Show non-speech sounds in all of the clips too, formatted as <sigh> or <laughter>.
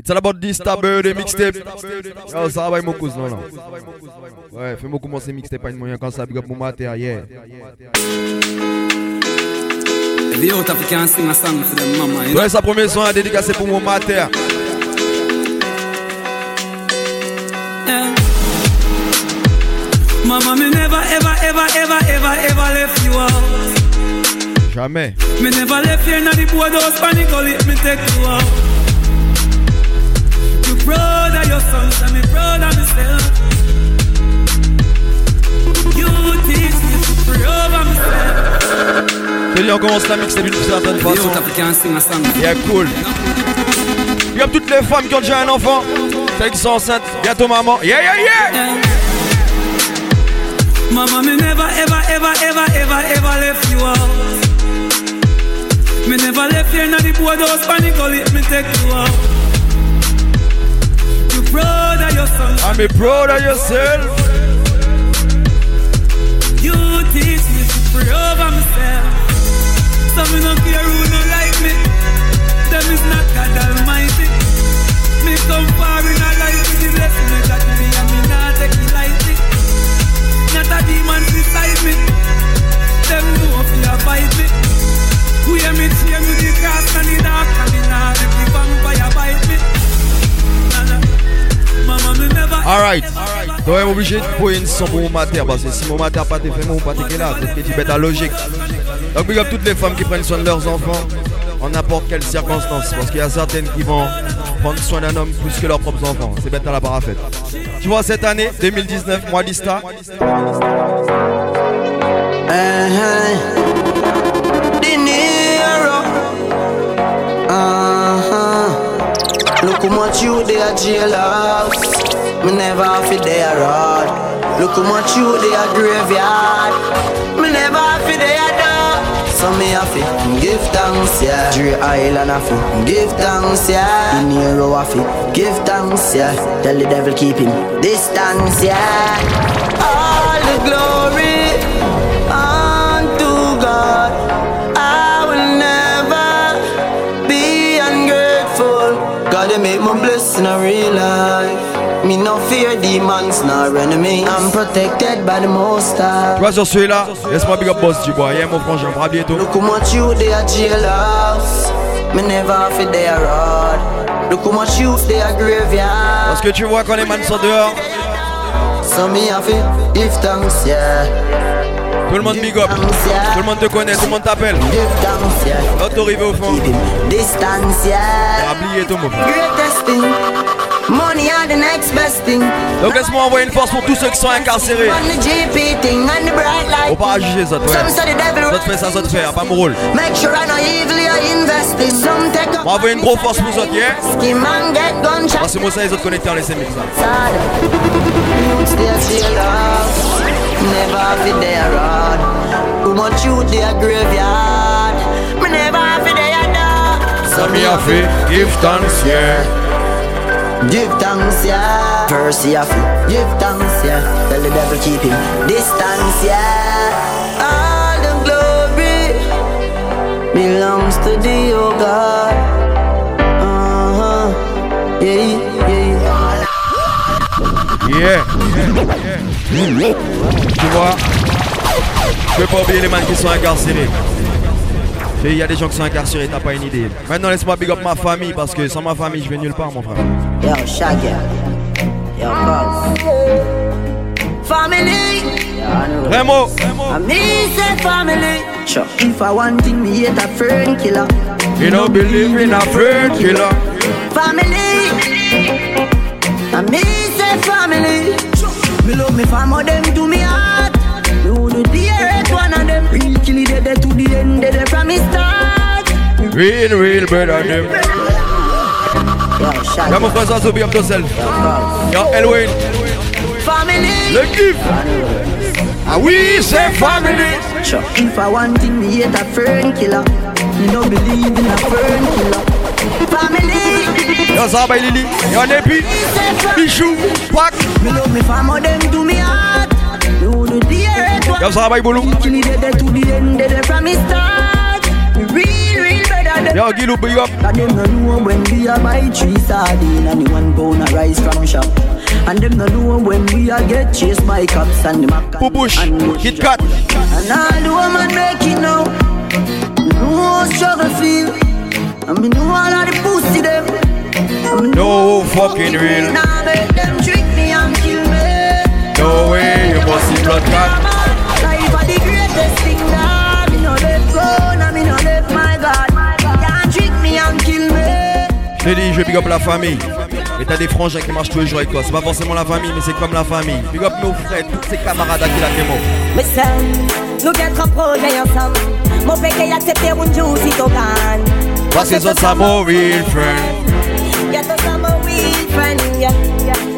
It's all about this ta birthday mixtape. Yo, ça va mon cousin, non, non. Ouais, fais-moi commencer mixtape pas une moyen quand ça big up mon know? Ouais, sa premier son est dédicacé pour mon mater. Mama, me never, ever, ever, ever, ever, ever left you out. Jamais. Me never left you in the board house, panic, let me take you out proud of your sons and me proud of myself. You teach me to myself. On commence la mixtape d'une certaine façon. Yeah, cool. Il y a toutes les femmes qui ont déjà un enfant. Celles qui sont enceintes. Bientôt maman. Yeah, yeah, yeah. Mama, me never, ever, ever, ever, ever, ever left you out. Me never left you in the boardhouse, panic, let me take you out proud of your son. I'm a proud of yourself. You teach me to pray over myself. Some me no care who no like me. Them is not God Almighty. Me come far in a life with the blessing me got me and me not take it lightly. Not a demon beside me. Them know if you fight me. We hear me cheer me the cross and the dark and the not if the vampire bite me. Alright, donc on est obligé de trouver une son pour mon mater parce que si mon mater pas été fait, mon pas été là, c'est tu bête à logique. Donc big toutes les femmes qui prennent soin de leurs enfants en n'importe quelle circonstance parce qu'il y a certaines qui vont prendre soin d'un homme plus que leurs propres enfants. C'est bête à la parafête. Tu vois cette année 2019, mois d'Ista. Look how much you they are jailhouse. Me never have it there road. Look how much you they are graveyard. Me never have it there door. So me have it give thanks, yeah. Dre Island have it give thanks, yeah. In Nero have it give thanks, yeah. Tell the devil keep him distance, yeah. All the glory Me no fear demons nor enemy. I'm protected by the most high. Tu vois sur celui-là, laisse-moi big up boss du bois. Yeah, mon frangin, à bientôt. Look how much you they are jailhouse. Me never have it there road. Look how much you they are graveyard. Parce que tu vois quand les man sont dehors. So me have it, give thanks, yeah. Tout le monde big up, tout le monde te connaît, tout le monde t'appelle. L'autre arrivé au fond. Distance, yeah. Oublié tout mon thing. Money are the next best thing. Donc laisse-moi envoyer une force pour tous ceux qui sont incarcérés. On va pas juger ça, toi. Ça te fait ça, ça te fait, pas mon rôle. Make sure I know evil you investing. Some take On va envoyer une grosse force pour vous autres, yeah? Parce que moi ça, les autres connectés en laissez mix ça. Never have it there road. Too much youth there graveyard? Me never have it there dog. So me have it give thanks yeah. Give thanks yeah. Have it give thanks yeah. Tell the devil keep him distance yeah. All the glory belongs to the oh God. Uh huh. Yeah. Yeah. Tu vois, je peux pas oublier les man qui sont incarcérés. Il y a des gens qui sont incarcérés, t'as pas une idée. Maintenant, laisse-moi big up ma famille parce que sans ma famille, je vais nulle part, mon frère. Yo, Shaggy. Yo, Boss. Family. Remo. I me say family. Sure. If I want thing, me hate a friend killer. You don't believe in a friend killer. Family. I me family. Me love me family, them to me heart. Me would do the earth one of them. Real killy dead to the end, dead from me start. Real, real better them. Y'a mon frère Zazo, be up yourself. Y'a Elwin. Family. Le gift. Ah oui, c'est family. Sure. If I want thing, me hate a friend killer. Me no believe in a friend killer. Family. Yo Zaba Lili, yo Nepi, Bichou, Quack. Me love me family, them do me heart. You do the earth. Yo Zaba Ibulu. Dead to the end, dead from me start. Yo, Gilou, big up. And them no know when we a buy three sardine and the one pound of rice from shop. And them no know when we a get chased by cops and the mac Pupush, Kit Kat. And all the woman make it now. No struggle feel. I mean, know all of the pussy them. I mean, No fucking real. Now make them trick me and kill me. No way, you must see blood clot. Me. Je je big up la famille. Et t'as des frangins qui marchent tous les jours avec toi. C'est pas forcément la famille, mais c'est comme la famille. Big up nos frères, tous ces camarades à qui la démo. Me say, nous get un projet ensemble. Mon père qui accepte un juicy togan. Parce que ça, mon real friend. Us some real friend.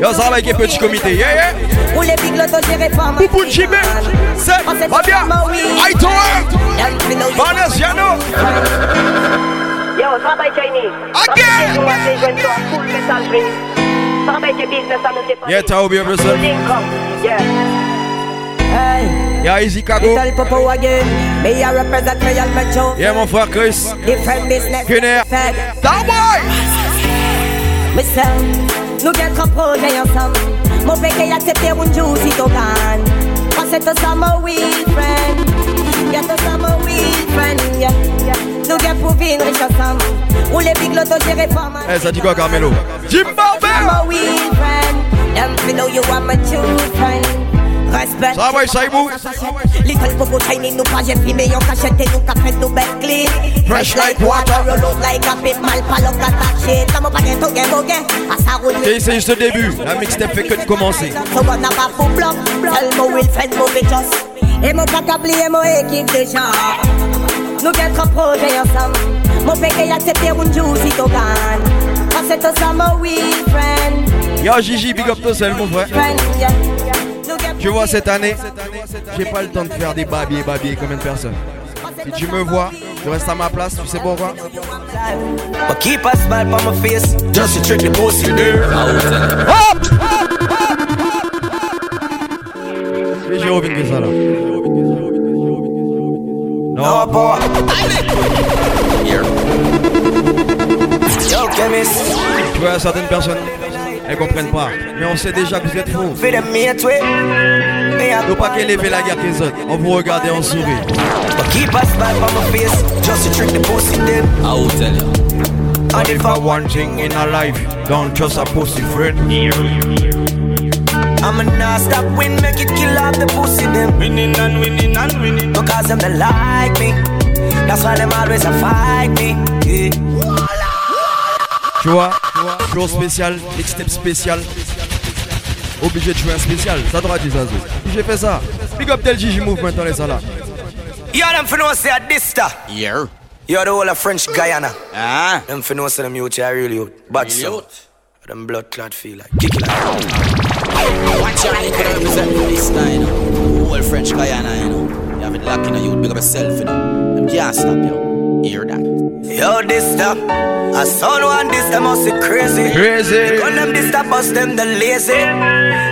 Yo, ça va avec un petit comité, yeah, yeah. Pour les big lotos, j'ai réforme. Poupou Chibé, c'est va bien. Aïe, toi, Vanessa, Yano. Yo, travail Chinese. Again. Travail jeune toi, full messagerie. Travail tes business à nous dépanner. Yeah, t'as oublié yourself. Yeah. Hey, Yeah, Easy Cago. little popo again. Me I represent real metro. Yeah, mon frère Chris. Different business. Kenner. Fed. That boy. Me say, nous get un projet ensemble. Mon père qui accepte un juicy togan. Parce que c'est ça mon weed friend. Get us some weed friend, yeah. Nous get prouvé une riche ensemble. Pour les big lotos, j'ai réforme. Eh, ça dit quoi, Carmelo? Zimbabwe. I'm a weed friend. Them fi know you are my true friend. Respect. Ça va, Saïbou? Little popo tiny nous pas j'ai filmé yon cachette nous qu'a fait nous bête clean. Fresh like water. roll out like a bit mal palo kata shit. Come up again to get again. À ça roule. Et c'est juste le début. La mixtape fait que de commencer. So gonna pas pour bloc. Tell mo will friend mo bitches. Et mon pas oublier mon équipe déjà. Nous un projet ensemble. Mon père qui accepte un juicy togan. Parce que c'est ça mon weed friend. Yo, Gigi, big up yourself, mon frère. Tu vois, cette année, j'ai pas le temps de faire des babiers, babiers comme une personne. Si tu me vois, je reste à ma place, tu sais pourquoi? But keep a smile on my face, just to trick the pussy there. Et que ça là. No boy. Here. Yo, chemist. tu vois, certaines personnes, elles comprennent pas. Mais on sait déjà que vous êtes fous. Faut pas qu'elle élever la guerre les autres. On vous regarde et on sourit. But keep a smile on my face, just to trick the pussy them. I will tell you. And if I one thing in a life, don't trust a pussy friend. I'm a not stop win, make it kill off the pussy them. Winning and winning and winning. Because them they like me. That's why them always a fight me. Yeah. Tu vois, jour spécial, mixtape spécial. Obligé de jouer un spécial, ça doit dire ça. J'ai fait ça. Big up Del Gigi Movement dans les salles. Yo, them know say a dista. Yeah. You're the whole of French Guyana. Ah. Them for know say them youth are really youth. But so. Them blood clot feel like kick it like. Watch your eye, could represent for this now, you know. Whole French Guyana, you know. You have it locked in a youth, big up yourself, you know. Them can't stop you. Hear that. Yo, this dista. A son one this them must be crazy. Crazy. Gun them dista bust them the lazy.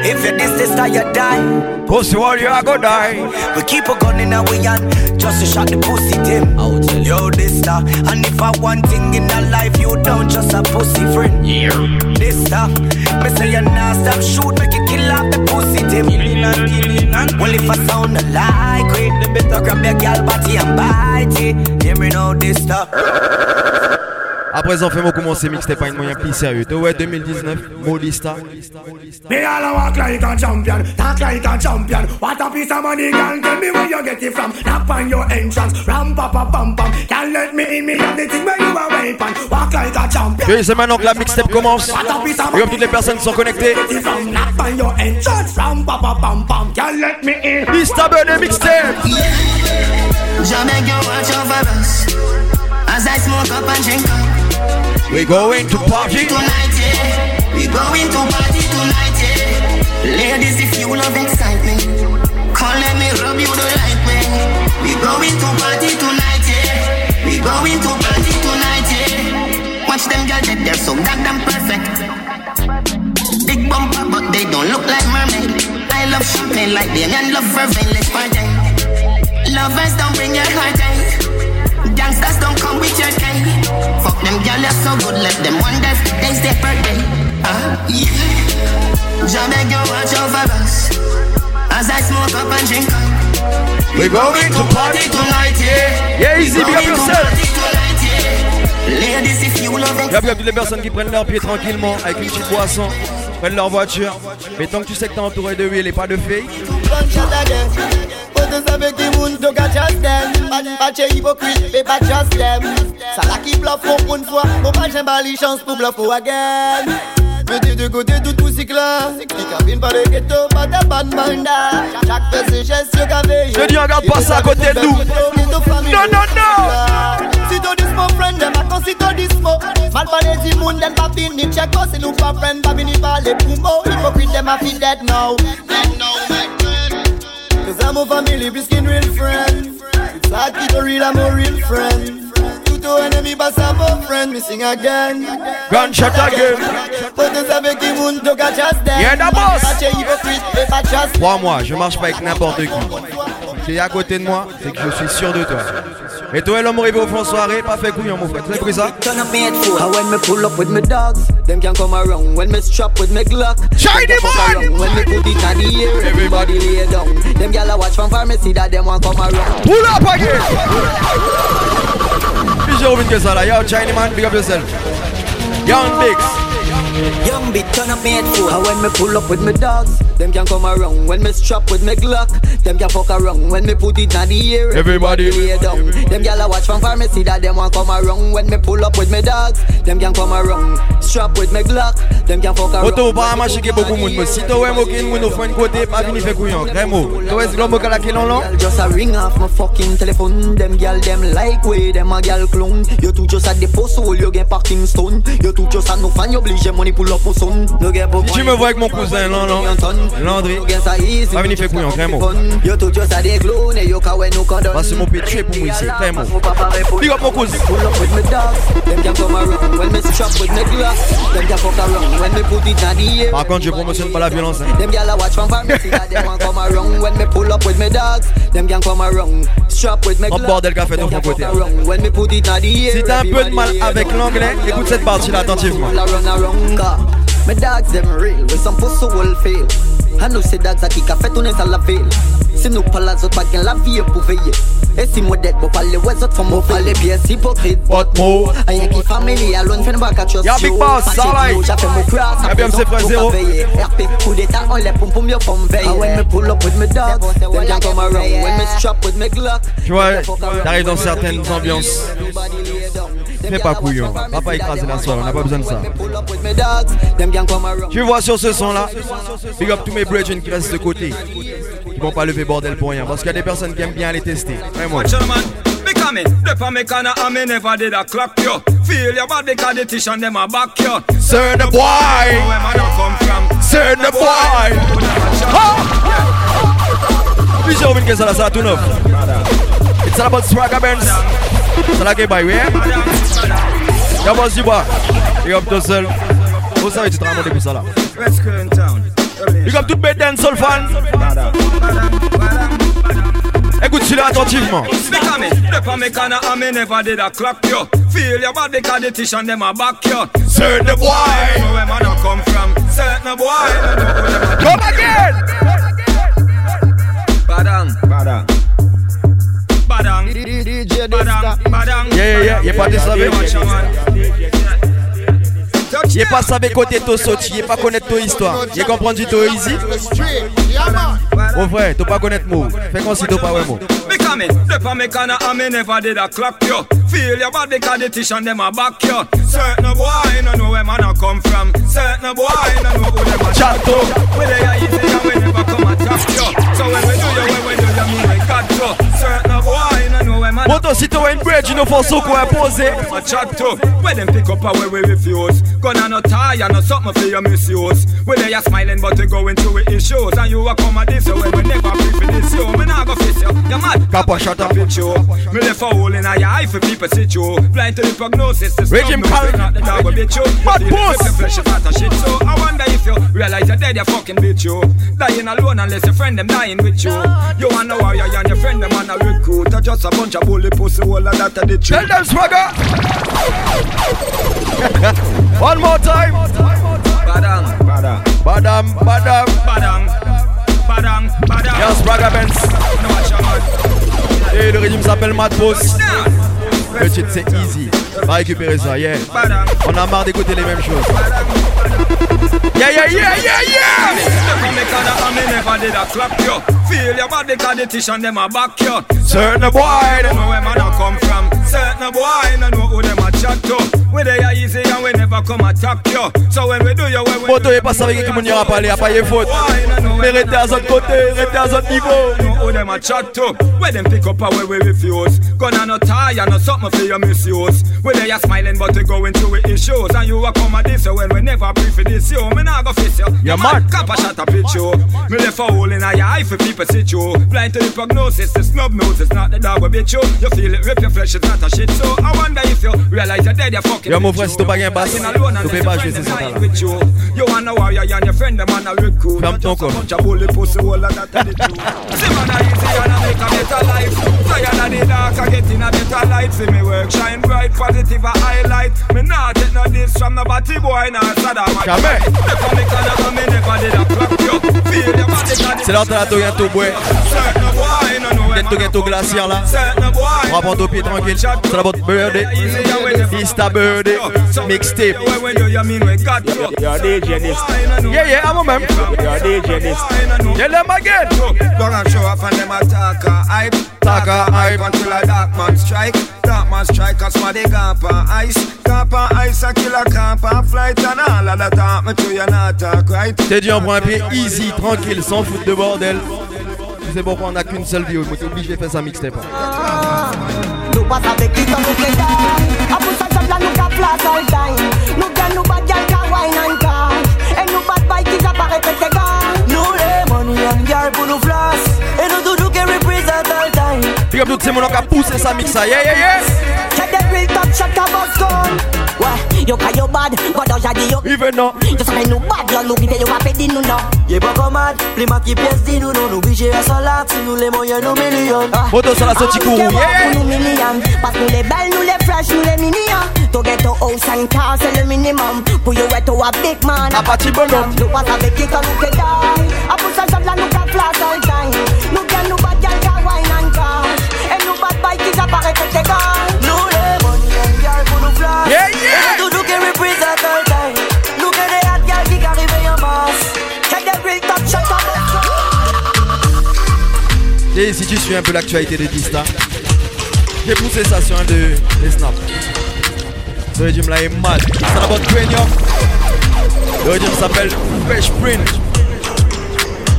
If you this dista you die. Pussy warrior, gonna die. We keep a gun in our hand just to shot the pussy team. I will tell you. Yo, this star. And if I one thing in a life, you don't just a pussy friend. Yeah. This star. Me say you not stop shoot, make you kill off the pussy team. Killing and killing if I sound like it, then better grab your girl body and bite it. Hear me now, this star. À présent, fais-moi commencer mixtape pas une moyen plus sérieux. Ouais, 2019, Modista. Me all a walk like a champion, talk like a champion. What a piece of money, girl. Tell me where you get it from. Knock on your entrance, ram pa pa pam pam. Can't let me in, me have the thing where you are weapon. Walk like a champion. Et c'est maintenant que la mixtape commence. What a piece of Et comme toutes les personnes qui sont connectées, Get it from knock on your entrance, ram pa pa pam pam. Can't let me in. Mista Burner mixtape. Jamaica, you watch over us As I smoke up and drink up We going to party. Tonight, yeah. We going to party tonight, yeah. Ladies, if you love excitement Come let me rub you the right way. We going to party tonight, yeah. We going to party tonight, yeah. Watch them girls, they- they're so goddamn perfect. Big bumper, but they don't look like mermaid. I love champagne like them and love vervain, let's party. Lovers don't bring your heart out. Gangsters don't come with your K. Fuck them gyal, you're so good, let them wonder if they stay per day. Uh, yeah. Jah beg you watch over us as I smoke up and drink up. We going to party tonight, yeah. Yeah, easy, big up yourself. Ladies, if you love it. Y'a bien toutes les personnes qui prennent leur pied tranquillement avec une petite boisson, prennent leur voiture. Mais tant que tu sais que t'es entouré de huile et pas de fake, Gunshot again. But this a make the moon to catch us them. Pas de hypocrite, mais pas trust them. Ça là qui bluffe pour une fois. Mon pas j'ai pas les chances pour bluffer again. Mettez de côté tout tout cabines pas de ghetto, pas de bad manda. Chaque fait ses gestes, y'a qu'à Je dis, regarde pas ça à côté de nous. Non, non, non. Si tu dis mon friend, dem a kon si tu dis mo. Mal parler du monde, dem pas fini check. Si nous pas friend, pas vini parler pour mo. Hypocrite, dem a fi dead now. Dead now, my friend. Cause I'm a family, biscuit real friend. It's hard to real, I'm a real friend. Two enemy, but friend, missing again. Gunshot to catch us. Yeah, the boss. Crois-moi, je marche pas avec n'importe qui. Tu es à côté de moi, c'est que je suis sûr de toi. Et toi, l'homme arrivé au fond soirée, pas fait couillon, mon frère. Tu as pris ça? Turn up made fool. And when me pull up with me dogs, them can come around. When me strap with me Glock, Shiny them can fuck man! around. When me put it on the air, everybody lay down. Them gyal a watch from pharmacy that them want come around. Pull up again! Revu que. Yo, China man, big up yourself. Young Biggs. Young big turn up made fool. And when me pull up with me dogs, them can come around. When me strap with me Glock, them can fuck around. When me put it on the air, Everybody. lay down. Them gyal a watch from pharmacy that them want come around. When me pull up with me dogs, them can come around. Strap with me Glock, them can fuck around. Pas à marcher que beaucoup monde. Mais si tu as moqué moun au fond de côté, pas venir faire couillon. Crémo. Tu vois, c'est l'homme qui a la clé long long. Just a ring off my fucking telephone. Them girl them like way, them a girl clone. You two just a depot soul, you get parking stone. You two just a no fan, you oblige money pull up au son. Tu me vois avec mon cousin, non, non, Landry, va venir faire couillon, vraiment. Parce que mon père tué pour moi ici, vraiment. Big up mon cousin. Par contre, je promotionne pas la violence. Hein. En oh, bordel qu'a fait de mon côté. Si t'as un peu de mal avec l'anglais, écoute cette partie-là attentivement. My dogs them real, with some pussy will fail. I know say dogs qui qu'a fait tourner ça la ville. Si nous pas la zot pas gain la vie pour veiller. Et si moi dead, bon pas les ouais autres font pas les pièces hypocrites. But more. Rien qui famille, alone fait pas catch Y'a Big Boss, ça va. J'ai fait mon cross. Y'a BMC frère zéro. RP, coup d'état, on les pompe pour mieux pour me veiller. And when me pull up with me dogs, them can come around. When me strap with me Glock, Tu vois, t'arrives dans certaines ambiances. Fais pas couillon. Va pas écraser la soirée, on n'a pas besoin de ça. pull up with me dogs, them can come around. Tu vois sur ce son là, big up tous mes brethren qui restent de côté. Qui vont pas lever bordel pour rien. Parce qu'il y a des personnes qui aiment bien les tester. Vraiment. Never did a clock you. Feel your body because the tish and them a back you. Sir the boy, Where man come from? Sir the. It's all about Swagger Benz. C'est by, hein? Y'a pas si bas. Tout seul. Vous savez, tu te depuis ça là? West Current Town. Big up toutes mes dancehall fans. Écoute celui-là attentivement. Because me, dep on me corner and me never did a clock you. Feel your body because the tish and them a back you. Sir the boy. Where man a come from? Certain boy. Come again. Badang. Badang. Badang. Badang. Badang. Yeah, yeah, yeah. Y'a pas de Y'a pas savé côté to sauti. Y'a pas connaître ton histoire. Y'a comprendre du to easy. Mon frère, t'as pas connaître mot. Fais comme si t'as pas mot. Because me, dep on me corner and me never did a clock you. Feel your body because the tish and them a back you. Certain boy, no know where man a come from. Certain boy, no know who them a Chat to. We they are easy and we never come attack you. So when we do you, when we do you, we to. Certain boy, no know where man a Moto, si t'as une bridge, il nous faut ce qu'on a posé. a chat to. When them pick up way we refuse. Gonna no tie and no something for your misuse. We they are smiling but we going through with issues. And you a come at this way we never pay for this you. Me nah go face you. You mad? Kappa, shut up. Fit you. Me left a hole in your eye for people sit you. Blind to the prognosis. Stuff, no, Pal- not the dog will bit you. Bad boss. little flesh is not a shit. So I wonder if you realize you're dead you fucking bitch you. Dying alone unless your friend them dying with you. You wanna warrior and your friend them on a recruit. Or just a bunch of bully pussy all of that are the truth. Tell them swagger. <laughs> One more time. Badam, badam. Benz. Et le régime s'appelle. Nah. Le titre c'est Easy. Va récupérer ça, yeah. On a marre d'écouter les mêmes choses. Yeah, yeah, yeah, yeah, yeah. Never make a that, me never did a clap you. Feel your body, cause the tissue them a back you. Certain boy. Don't know where man a come from. Certain boy, no know who them a chat to. We they are easy and we never come attack you. So when we do you, when we Moto est passé avec qui mon ira parler, à pas y faute. Mais restez à son côté, restez à son niveau. who them a chat to. Where them pick up and where we refuse. Gonna no tie and no something for your misuse. We they are smiling but we going through the issues. And you a come at this so when we never pre for this you. Me nah go face you. Yeah, mad. Cap a shot a you. Me left a hole in your eye for people sit you. Blind to the prognosis, the snub nose. It's not the dog will bit you. You feel it rip your flesh, it's not a shit. So I wonder if you realize you're dead, you're fucking. Yo, mon frère, you. si t'as pas Lying alone tu peux pas jouer ces sons-là. you. You wanna warrior and your friend them on a recruit. Ferme ton corps. Bunch of bully pussy all of that are the truth. See man I easy and I make a better life. Tired of the dark, I get in a better light. See me work shine bright, positive a highlight. Me nah take no diss from no batty boy, nah Saddam. Jamais. Never make another, me never did a clap you. Feel your body, C'est de la Togato, boy. certain boy, know where Get Togato glaciaire là. Certain boy. On va prendre au pied tranquille. It's ta birthday. Mixtape. You're DJ this. Yeah, yeah, I'm a man. You're DJ this. Tell them again. Don't have show off and them attack a hype. Talk a hype. until a dark man strike. Dark man strike us for the on ice. Camp on ice a camp on flight and all of that talk me to you not talk right. T'es dit on prend un pied easy, tranquille, sans foutre de bordel. Sais pourquoi on a qu'une seule vie, on est obligé de faire sa mixtape. Nou pas avec qui comme nous play A pour ça job là nous ka flash all time. Nous gagne nous bad girl ka wine and cash. Et nous bad boy qui apparaît que t'es gars. Nous les money and girl pour nous flash. Et nous tout nous qui represent all time. Big up tous ces monos qui a poussé sa mixa, yeah, yeah, yeah. Check the real top shot a but don't yo Even now. Yo sa nous bad, yo nous vite yo a pedi nous non Y'a pas comme mad, les ma qui pièce dit nous non Nous bouger à salat, si nous les moyens nous millions Moto sur la sortie courroux, yeah, yeah. Nous millions Parce que nous les belles, nous les fresh, nous les mignons To get to house and car c'est le minimum. Pour you être a big man. A parti bonhomme. Nous pas avec qui quand nous que die A pour ça job là nous ka flash all time Nous gagne nous bad girl ka wine and cash. Et nous bad boy qui apparaît que t'es gars Et si tu suis un peu l'actualité de Dista, j'ai poussé ça sur un de les snaps. Ce régime là est mad. Bonne cranium. Le régime s'appelle Fresh Print.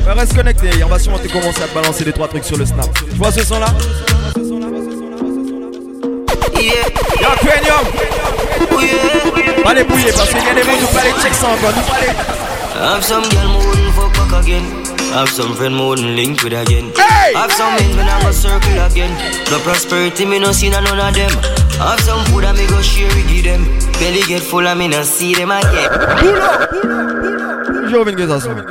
Reste connecté, on va sûrement te commencer à te balancer des trois trucs sur le snap. Tu vois ce son là Y'a cranium Pas les bouiller parce qu'il y a des mots, nous pas les check ça encore, nous pas les. Have some girl wouldn't fuck back again. Have some friend me wouldn't link with again. Hey! Have some men when I go circle again. No prosperity me no see none of them. Have some food that me go share with give them. Belly get full and me no see them again. Toujours une que ça sonne.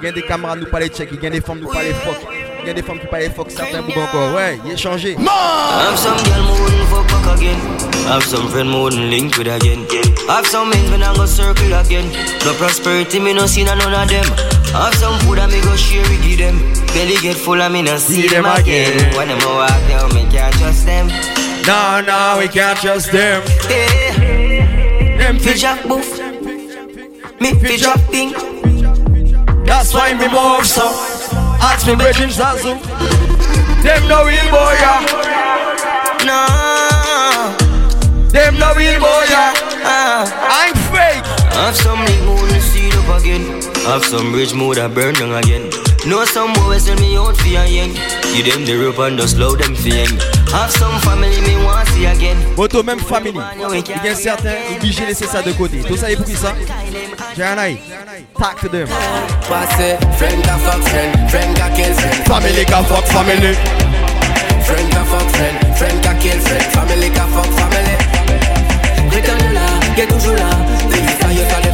Il y a des camarades, nous pas les check. Il y a des femmes, nous pas les fuck. Il y a des femmes qui pas les fuck. Certains bouts encore. Ouais, il est changé. Have some girl me wouldn't fuck back again. Have some friend me wouldn't link with again. Have some men when I go circle again. No prosperity me no see none of them. Have some food that me go share with give them. Belly get full and me no see them again. When them a walk down, me can't trust them. No, no, we can't trust them. Yeah. Them Fi fish. drop boof. Me fi drop pink. That's why me move so. Ask me Virgin Zazu. Them no real boy, yeah. No. Them no real boy, yeah. Ah. I'm fake. Have some link mood to see up again. Have some bridge mood that burn down again. Know some boys send me out for a yen. You them the rope and just slow them for yen. Have some family me want see again. Moto, même family. Il y a certains obligés de laisser ça de côté. Tout ça est pour qui ça? J'ai un eye. Talk to them. Passé, friend ka fuck friend, friend ka kill friend. Family can fuck family. Friend fuck friend, friend ka kill friend. Family fuck family. Return là, qui est toujours là.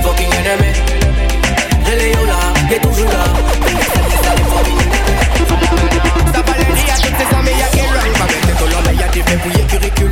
Fucking est là,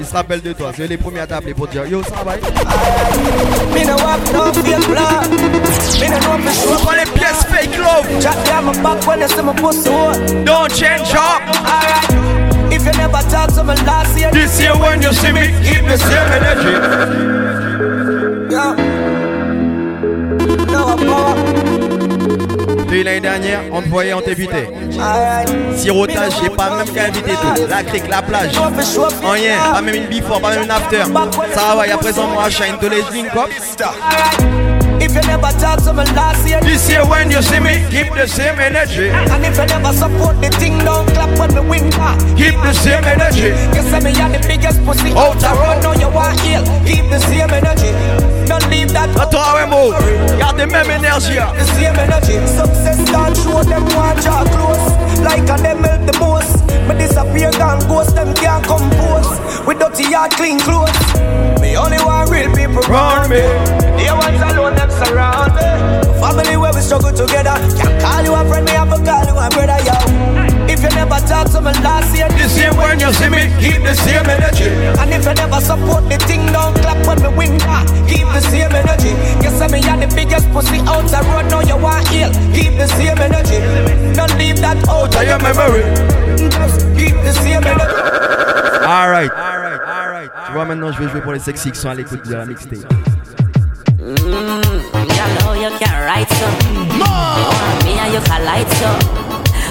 ils se rappellent de toi. C'est les premiers à t'appeler pour dire Yo, ça va Me no have no fake blood. Me no know for sure. On prend les pièces fake love. Down my back when you see my pussy. Don't change up. Alright. If you never talk to me last year, This year when you see me, keep the same energy. No power. Depuis l'année dernière, on te voyait, on t'évitait. Sirotage, j'ai pas même qu'à inviter tout. La crique, la plage. Rien, pas même une before, pas même une after. Ça va, y a présent moi, shine tous les. If you never talk to me last year, This year when you see me, keep the same energy. and if you never support the thing, don't clap when me win back. Keep the same energy. You say me are the biggest pussy out the road, now you want heal. Keep the same energy. Leave that Attends, ouais, mo. Gardez même énergie. hein. the same energy. Success don't show them want draw close. Like a them help the most. Me disappear gone ghost, them can't compose. With dirty yard, clean clothes. Me only want real people Round me. The ones alone them surround me. Family where we struggle together. Can't call you a friend, me have to call you a brother, yo. If you never talk to me last year, This year when you see me, keep the same energy. and if you never support the thing, don't clap when we win back. Keep the same energy. You say me are the biggest pussy out the road, now you want heal. Keep the same energy. Don't leave that out of your memory. Just keep the same energy. Alright. Alright, alright. Tu vois, maintenant, je vais jouer pour les sexy qui sont à l'écoute de la mixtape. Mm, you know you can write so. Me and you can light so.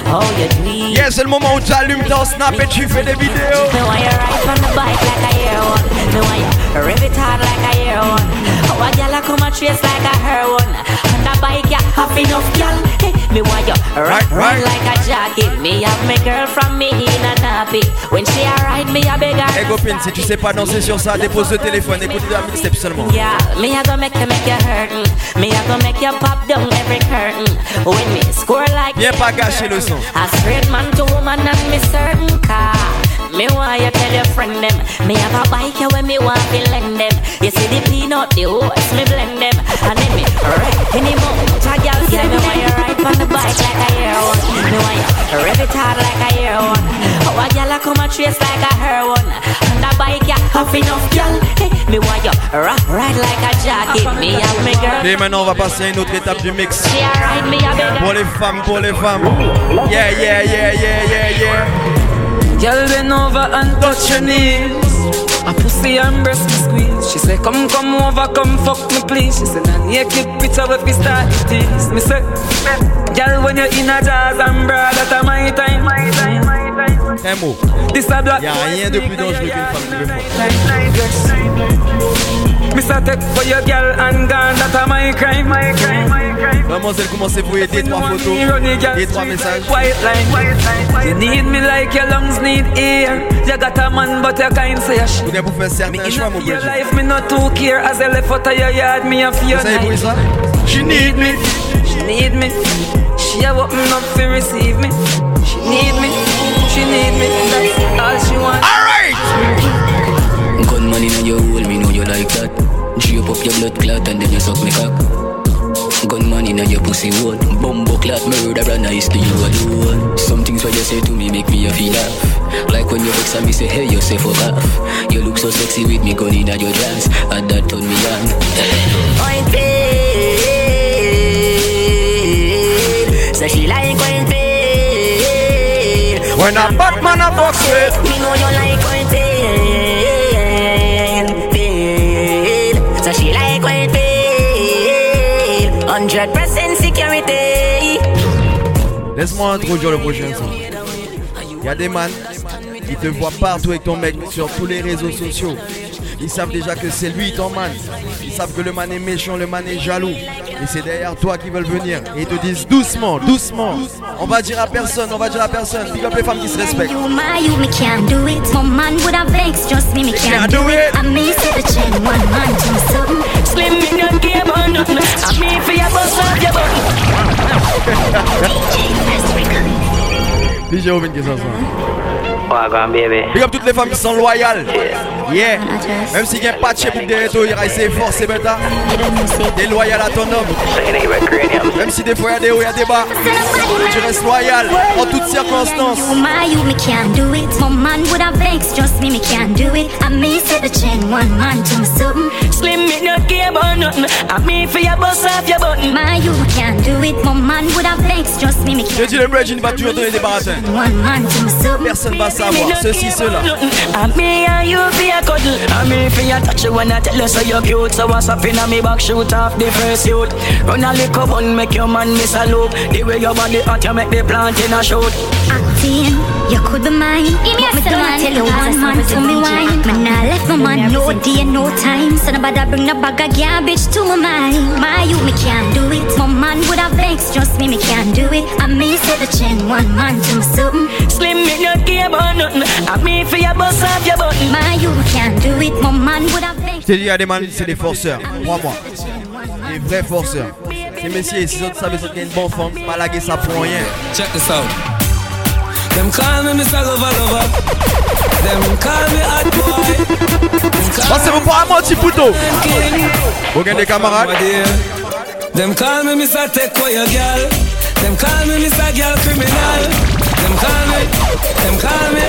Oh, you. Yeah, c'est le moment où tu allumes ton snap et tu fais des vidéos. Me want you ride on the bike like a year one. Me want you rev it hard like a year one. Oh, a gyal a come a trace like a her one. On the bike, ya have enough gyal. Hey, me want you ride, ride like a jacket. Me have me girl from me in a nappy. When she a ride, me a beg her. Hey copine, si tu sais pas danser sur ça, dépose le téléphone, écoute la mixtape seulement. Yeah, me a go make you make you hurtin'. Me a go make you pop down every curtain. When me score like Viens pas gâcher le son. a straight man to woman and me certain car. Me want you tell your friend them. Me have a bike here when me want to lend them. You see the peanut, the horse, me blend them. And then me wreck any mount. A girl say me want you ride on the bike like a year one. Me want you rev it hard like a year one. Oh, a girl a come a trace like a her one. On the bike, yeah, have enough girl. Hey, me want you rock ride like a jacket. Me have me girl. Et maintenant, on va passer à une autre étape du mix. She a ride me a beg Pour les femmes, pour les femmes. Yeah, yeah, yeah, yeah, yeah, yeah. Girl, bend over and touch your knees. A pussy and breast me squeeze. She say, Come, come over, come fuck me, please. She say, Nah, naked picture with me start to tease. Me say, Girl, when you're in a jazz and bra, that's my time. My time, my time. Un mot. This a black. Y a rien de plus dangereux qu'une femme qui veut Me say, take for your girl and gone, that's my crime. My crime, my crime. Mademoiselle, commencez vous aider trois photos et trois messages. White line. You need me like your lungs need air. You got a man, but you can't say a shit. Vous pour faire certains choix, mon Your Bridget. life, me not too care. As I left out of your yard, me a fear Vous savez pour night. ça She need me. She need me. She a open up to receive me. She need me. She need me. That's all she want. Alright. Gunman in your hole, me know you like that. Drape up your blood clot and then you suck me cock. Gunman in your pussy hole. Bumbo clot murderer nice to you alone. Some things what you say to me make me a feel laugh. Like when you vex and me say hey you say fuck off. You look so sexy with me gun in your dress. And that turn me on. Point paid. So she like point paid. When a bad man a box with. Me know you like 100% sécurité. Laisse-moi introduire le prochain son. Il y a des man qui te voient partout avec ton mec sur tous les réseaux sociaux. Ils savent déjà que c'est lui ton man. Ils savent que le man est méchant, le man est jaloux. Et c'est derrière toi qu'ils veulent venir. Et ils te disent doucement, doucement. On va dire à personne, on va dire à personne. Big up les femmes qui se respectent. DJ <laughs> Big up toutes les femmes qui sont loyales. Yeah. Même si il y a un patch pour des retours, il va essayer fort, c'est bêta. T'es loyal à ton homme. Même si des fois il y a des hauts, il y a des bas. Tu restes loyal en toutes circonstances. You my you, me can't do it. My man would have vexed, trust me, me can't do it. I may set the chain, one man to me something. Slim, me no care about nothing. I mean for your bust off your button. My you can't do it. My man would have vexed, trust me, me Je dis le Bridge, il va toujours donner des baratins. One man to me something. Personne va savoir ceci, cela. Me and you for your cuddle. I me for your touch when I tell you so you're cute. So what's up in me back, shoot off the first youth. Run a little bun, make your man miss a loop. The way your body hot, you make the plant in a shoot. Acting, you could be mine. But me don't tell you one man to me wine. Man, I left my man no day, no time. So nobody bring the bag of garbage to my mind. My you, me can't do it. My man would have vexed, trust me, me can't do it. I may set the chain, one man to me something. Slim, me no care about nothing. I me for your bust off your button. My you can't do it. My man would have vexed. Je t'ai dit, il des man, c'est des forceurs. Crois-moi. Des vrais forceurs. Ces messieurs, si autres savaient qu'il y a une bonne femme, pas laguer ça pour rien. Check this out. Them call me Mr. Lover Lover. Them call me hot boy. Passez-vous pour un petit pouto. Vous gagnez des camarades. Them call me Mr. Take away your girl. Them call me Mr. Girl Criminal. Them call me, them call me,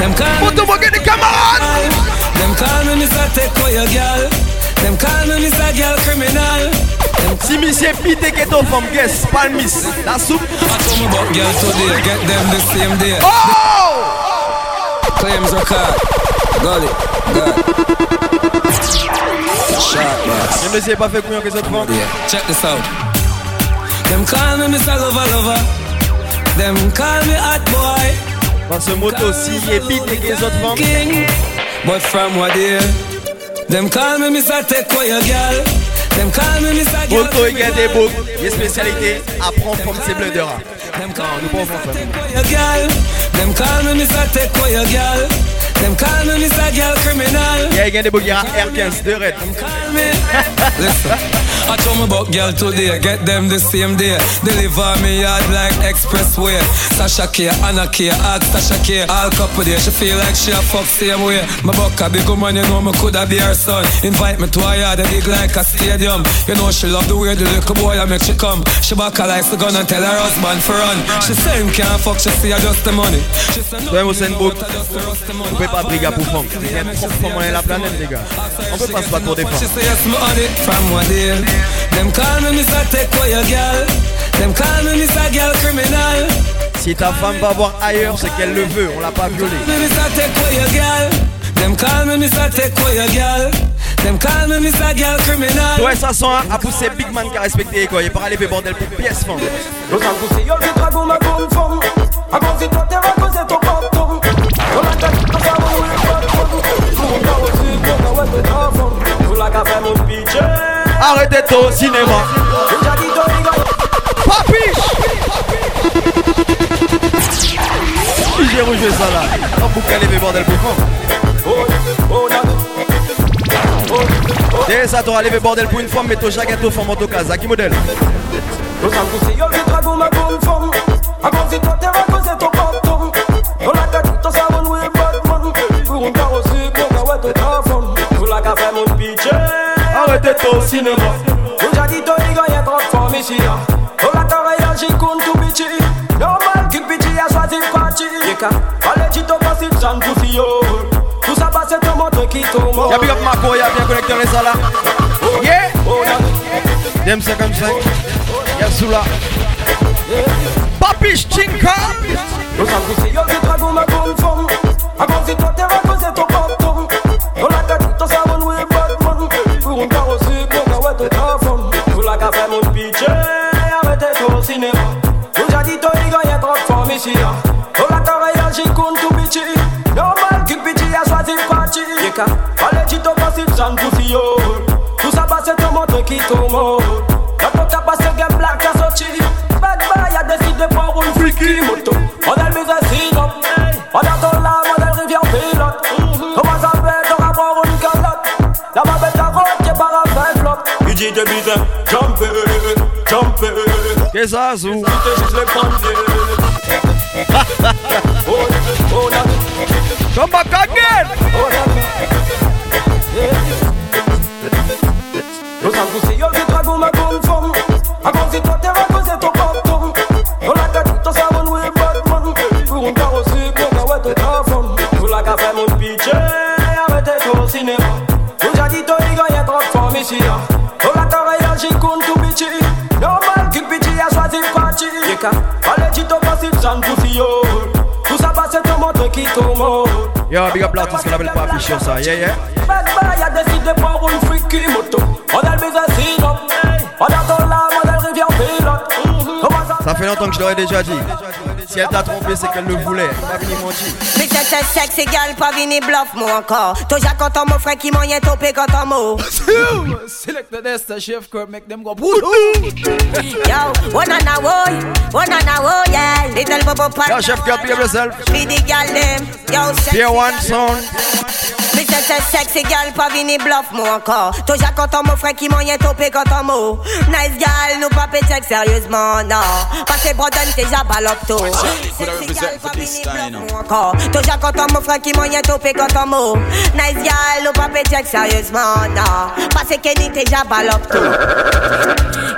them call me. Pouto, vous gagnez des camarades. Them call me Mr. Take away your girl. Them call me Mr. Girl Criminal. Si monsieur pite que ton femme, guess, palmis, la soupe. I told me about girl today, get them the same day. Oh! Claims record. Got it. Got it. Sharp boss. Le monsieur pas fait couillon que autres femmes. Yeah, check this out. Them call me Mr. Lover Lover. Them call me hot boy. Dans ce moto, si il est pite que les autres femmes. But from what year? Them call me Mr. Your girl. Them call me Mr. Girl. Moto, il y a des beaux. Il y a spécialité. Apprends comme call nous pas enfants. Your girl. Them call me Mr. Take away girl. Them call me Mr. Girl Criminal. Il y a il y a des beaux qui ont R15 de red. Listen, I told me about girl today, get them the same day. Deliver me yard like expressway. Sasha K, Anna K, ask Sasha K. All couple there, she feel like she a fuck same way. My buck a big woman, you know me coulda be her son. Invite me to her yard, a big like a stadium. You know she love the way the little boy I make she come. She back her like the gun and tell her husband for run. She say him can't fuck, she see her just the money. She say no, boucle. On peut pas briguer pour femme. Il y a trop de femmes dans la planète, les gars. On peut pas se battre pour des She femmes. say yes, from what day. Them call me Mr. Take away your girl. Them call me Mr. Girl Criminal. Si ta femme va voir ailleurs, c'est qu'elle le veut. On l'a pas violée. Me Mr. Take away your girl. Them call me Mr. Take away your girl. Them call me Mr. Girl Criminal. Ouais, ça sent un à pousser Big Man qui a respecté quoi. Il est pas allé faire bordel pour pièce femme. Los angustios que trago me confond A cosito te va cose to bottom No la tête no sa mo we bottom Funda o si boca we te tafon Tu la café mon piche Arrêtez tôt au cinéma. Ya quito diga Si j'ai rejoué ça là. On peut qu'elle fait bordel pour femme. Dès ça, t'auras levé bordel pour une femme, mais toi, chaque gâteau femme en tout cas. Zaki modèle. Los angustios que trago me confond A cosito te va cose to bottom No Y'a big up Marco, y'a bien connecté les là. Yeah! Dem 55. Y'a Soula. Papiche Chinka! Los angustios que trago me confond A cosito te va cose to bottom dit de bise jumper, jumper Qu'est-ce que ça, Zou? C'était juste les pompiers Come back again. Lo sangue se io vi trago ma con fom A così tutte va così Yo, big up l'artiste qu'on appelle pas affiché ça, yeah, yeah. Bad boy a décidé de prendre une freaky moto Modèle business in up Modèle dollar, modèle rivière pilote Comment ça Ça fait longtemps que je l'aurais déjà dit. Si elle t'a trompé, c'est qu'elle le voulait. Pas venu mentir. Mais c'est c'est sexy gal, pas vini bluff moi encore Toujours content mon frère qui m'en topé quand on mot <laughs> the nest, the chef curve, make them go Yo, one on a woy, one on a woy, yeah. Little bubble pan Yo, chef Cup, behave yourself. Be the gal them. Yo, sexy Pier one sound. Mais c'est c'est sexy gal, pas vini bluff moi encore. Toujours content mon frère qui m'en topé quand on mot. Nice gal, nous pas péter sérieusement, non. Brodon t'es déjà balopto Sexy gal, pas vini bluff moi encore. Toujours content mon frère qui m'en topé quand on mot. Nice gal, nous pas péter sérieusement, non. Que Kenny déjà balopto Yo,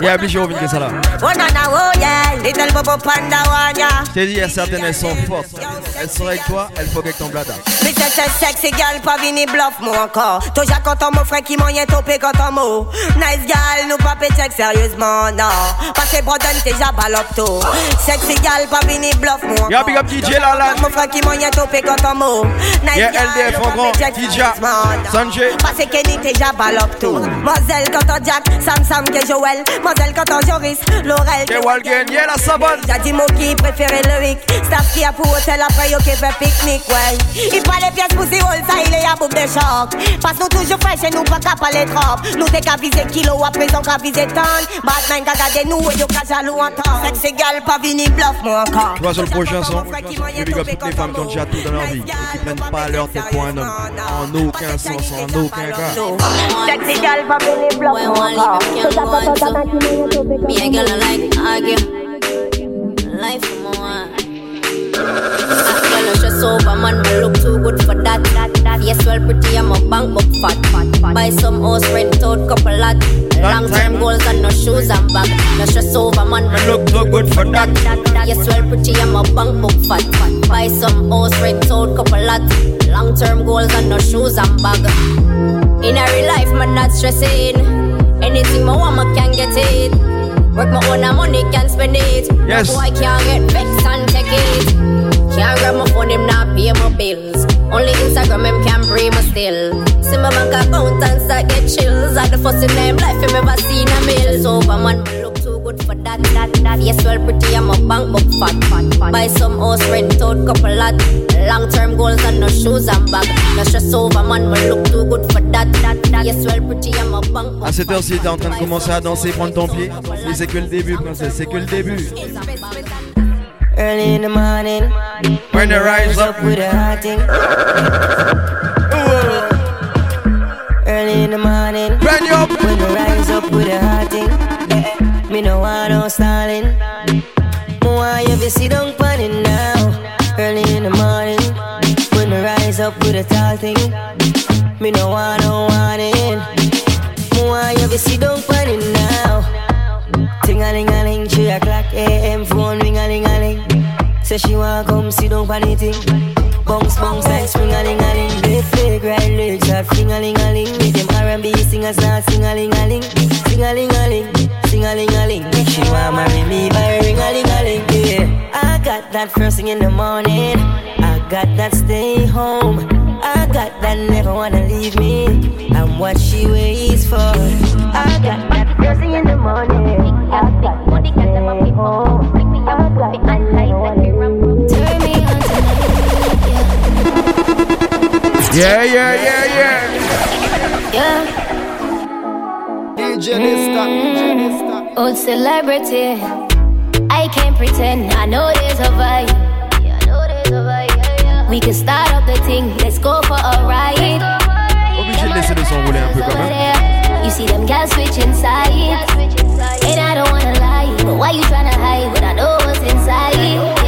Yeah, obligé de revenir ça là. Je t'ai dit, il y a certaines, elles sont fortes. Elles sont avec toi, elles faut avec ton blada. Mais c'est sexy gal, pas vini bluff moi encore Toujours content mon frère qui m'en topé quand on mot Nice gal, nous pas péter sérieusement, non Parce que Brodon t'es déjà balopto Sexy gal, pas vini bluff moi Yeah, big up DJ Lala. Mon frère qui m'en topé quand on mot Nice gal, LDF en grand. DJ. Sanjay. Parce que Kenny t'es déjà balopto Moselle quand on Jack, Sam Sam que Joël Moselle quand on Joris, Laurel Que Walgen, yeah, la sabonne. J'ai dit mon qui préférait le week Staff qui a pour hôtel après yo qui fait pique-nique ouais. Il parle les pièces pour si roll ça il est à bout de choc. Parce nous toujours fraîche et nous pas qu'à parler trop. Nous t'es qu'à viser kilo à présent qu'à viser tonne. Batman qu'a gardé nous et yo qu'à jaloux en temps. Sexe égal pas vini bluff moi encore. Tu vois sur le prochain son, je big up toutes les femmes qui ont déjà tout dans leur vie. et qui prennent pas leur tête pour un homme. En aucun sens, en aucun cas. Sexe égal pas vini bluff moi encore Me a girl I like argue. Life for more. Girl, no stress over man, me look too good for that. Yes, well pretty, I'm a bank book fat, fat, fat. Buy some house, rent out couple lot. Long term goals and no shoes and bag. No stress over man, me look too good for that. Yes, well pretty, I'm a bank book fat, fat. Buy some house, rent out couple lot. Long term goals and no shoes and bag. In a real life, man, not stressing. Anything my I can get it. Work my own money, can't spend it. Yes. No boy can't get vexed and take it. Can't grab my phone, him not pay my bills. Only Instagram, him can pray my still. See my bank account and start get chills. At the first in them life, him ever seen a mill. So, man, look too good for that, that, that. Yes, well, pretty, I'm a bank book fat, fat, fat. Buy some house, rent out couple lot. Long term goals and no shoes and bag. No stress over, man, me look too good for that, that, that. Yes, well, pretty, I'm a bank book À cette heure-ci, t'es en train de commencer à danser, prendre ton pied. C'est que le début, princesse, c'est que le début. Early in the morning, When the rise up. with a hot thing. Early in the morning, Me no no stalling. Why you be sit down on it now? Early in the morning, when me rise up with a tall thing. Me no want no warning. Why you be sit down on it now? Ting a ling a ling, three o'clock a.m. Phone ring a ling a ling. Say she want come sit down on the thing. Bounce bounce like a ling a ling. They fake right legs are a ling a ling. With them R&B singers now sing a ling a ling, sing a ling a ling, sing a ling a ling. She want marry me by ring a ling a ling. Yeah, I got that first thing in the morning. I got that stay home. I got that never wanna leave me. I'm what she waits for. I got that first thing Yeah, yeah, yeah, yeah. Yeah. DJ Nesta, DJ Old celebrity. I can't pretend. I know there's a vibe. Yeah, I know there's a vibe. Yeah, yeah. We can start up the thing. Let's go for a ride. Obligé de laisser le son rouler un peu quand même. You see them guys switch inside. And I don't wanna lie. But why you tryna hide when I know what's inside?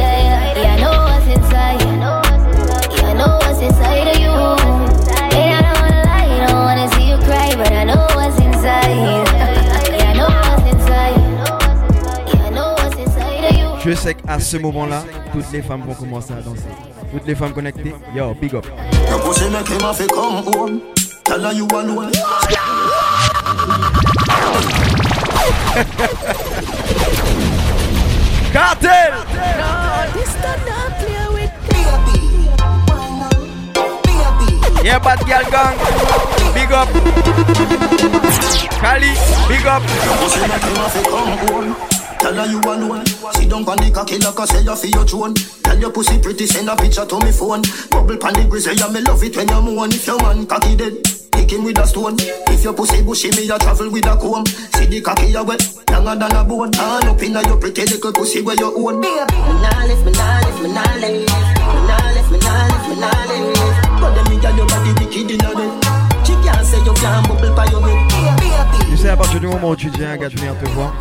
Je sais qu'à ce moment-là, toutes les femmes vont commencer à danser. Toutes les femmes connectées, yo, big up. Your pussy make him have to come home. Tell her you alone. Cartel! No, this does not play with Yeah, bad girl gang. Big up. Kali, big up. Pussy make him have to come home. Tell her you alone. Sit down on the cocky like I say you for your throne. Tell your pussy pretty, send a picture to me phone. Bubble pan the grizzly, yeah, me love it when you moan. If your man cocky dead, pick him with a stone. If your pussy bushy, me a travel with a comb. See the cocky you wet, younger than a bone. All up inna your pretty little pussy where you own. Me nah lift, me nah lift, me nah lift. Me nah lift, me nah lift, me nah lift. But them me got your body wicked inna there. She can't say you can't bubble by your head. Tu sais, à partir du moment où tu dis un gars de venir te voir,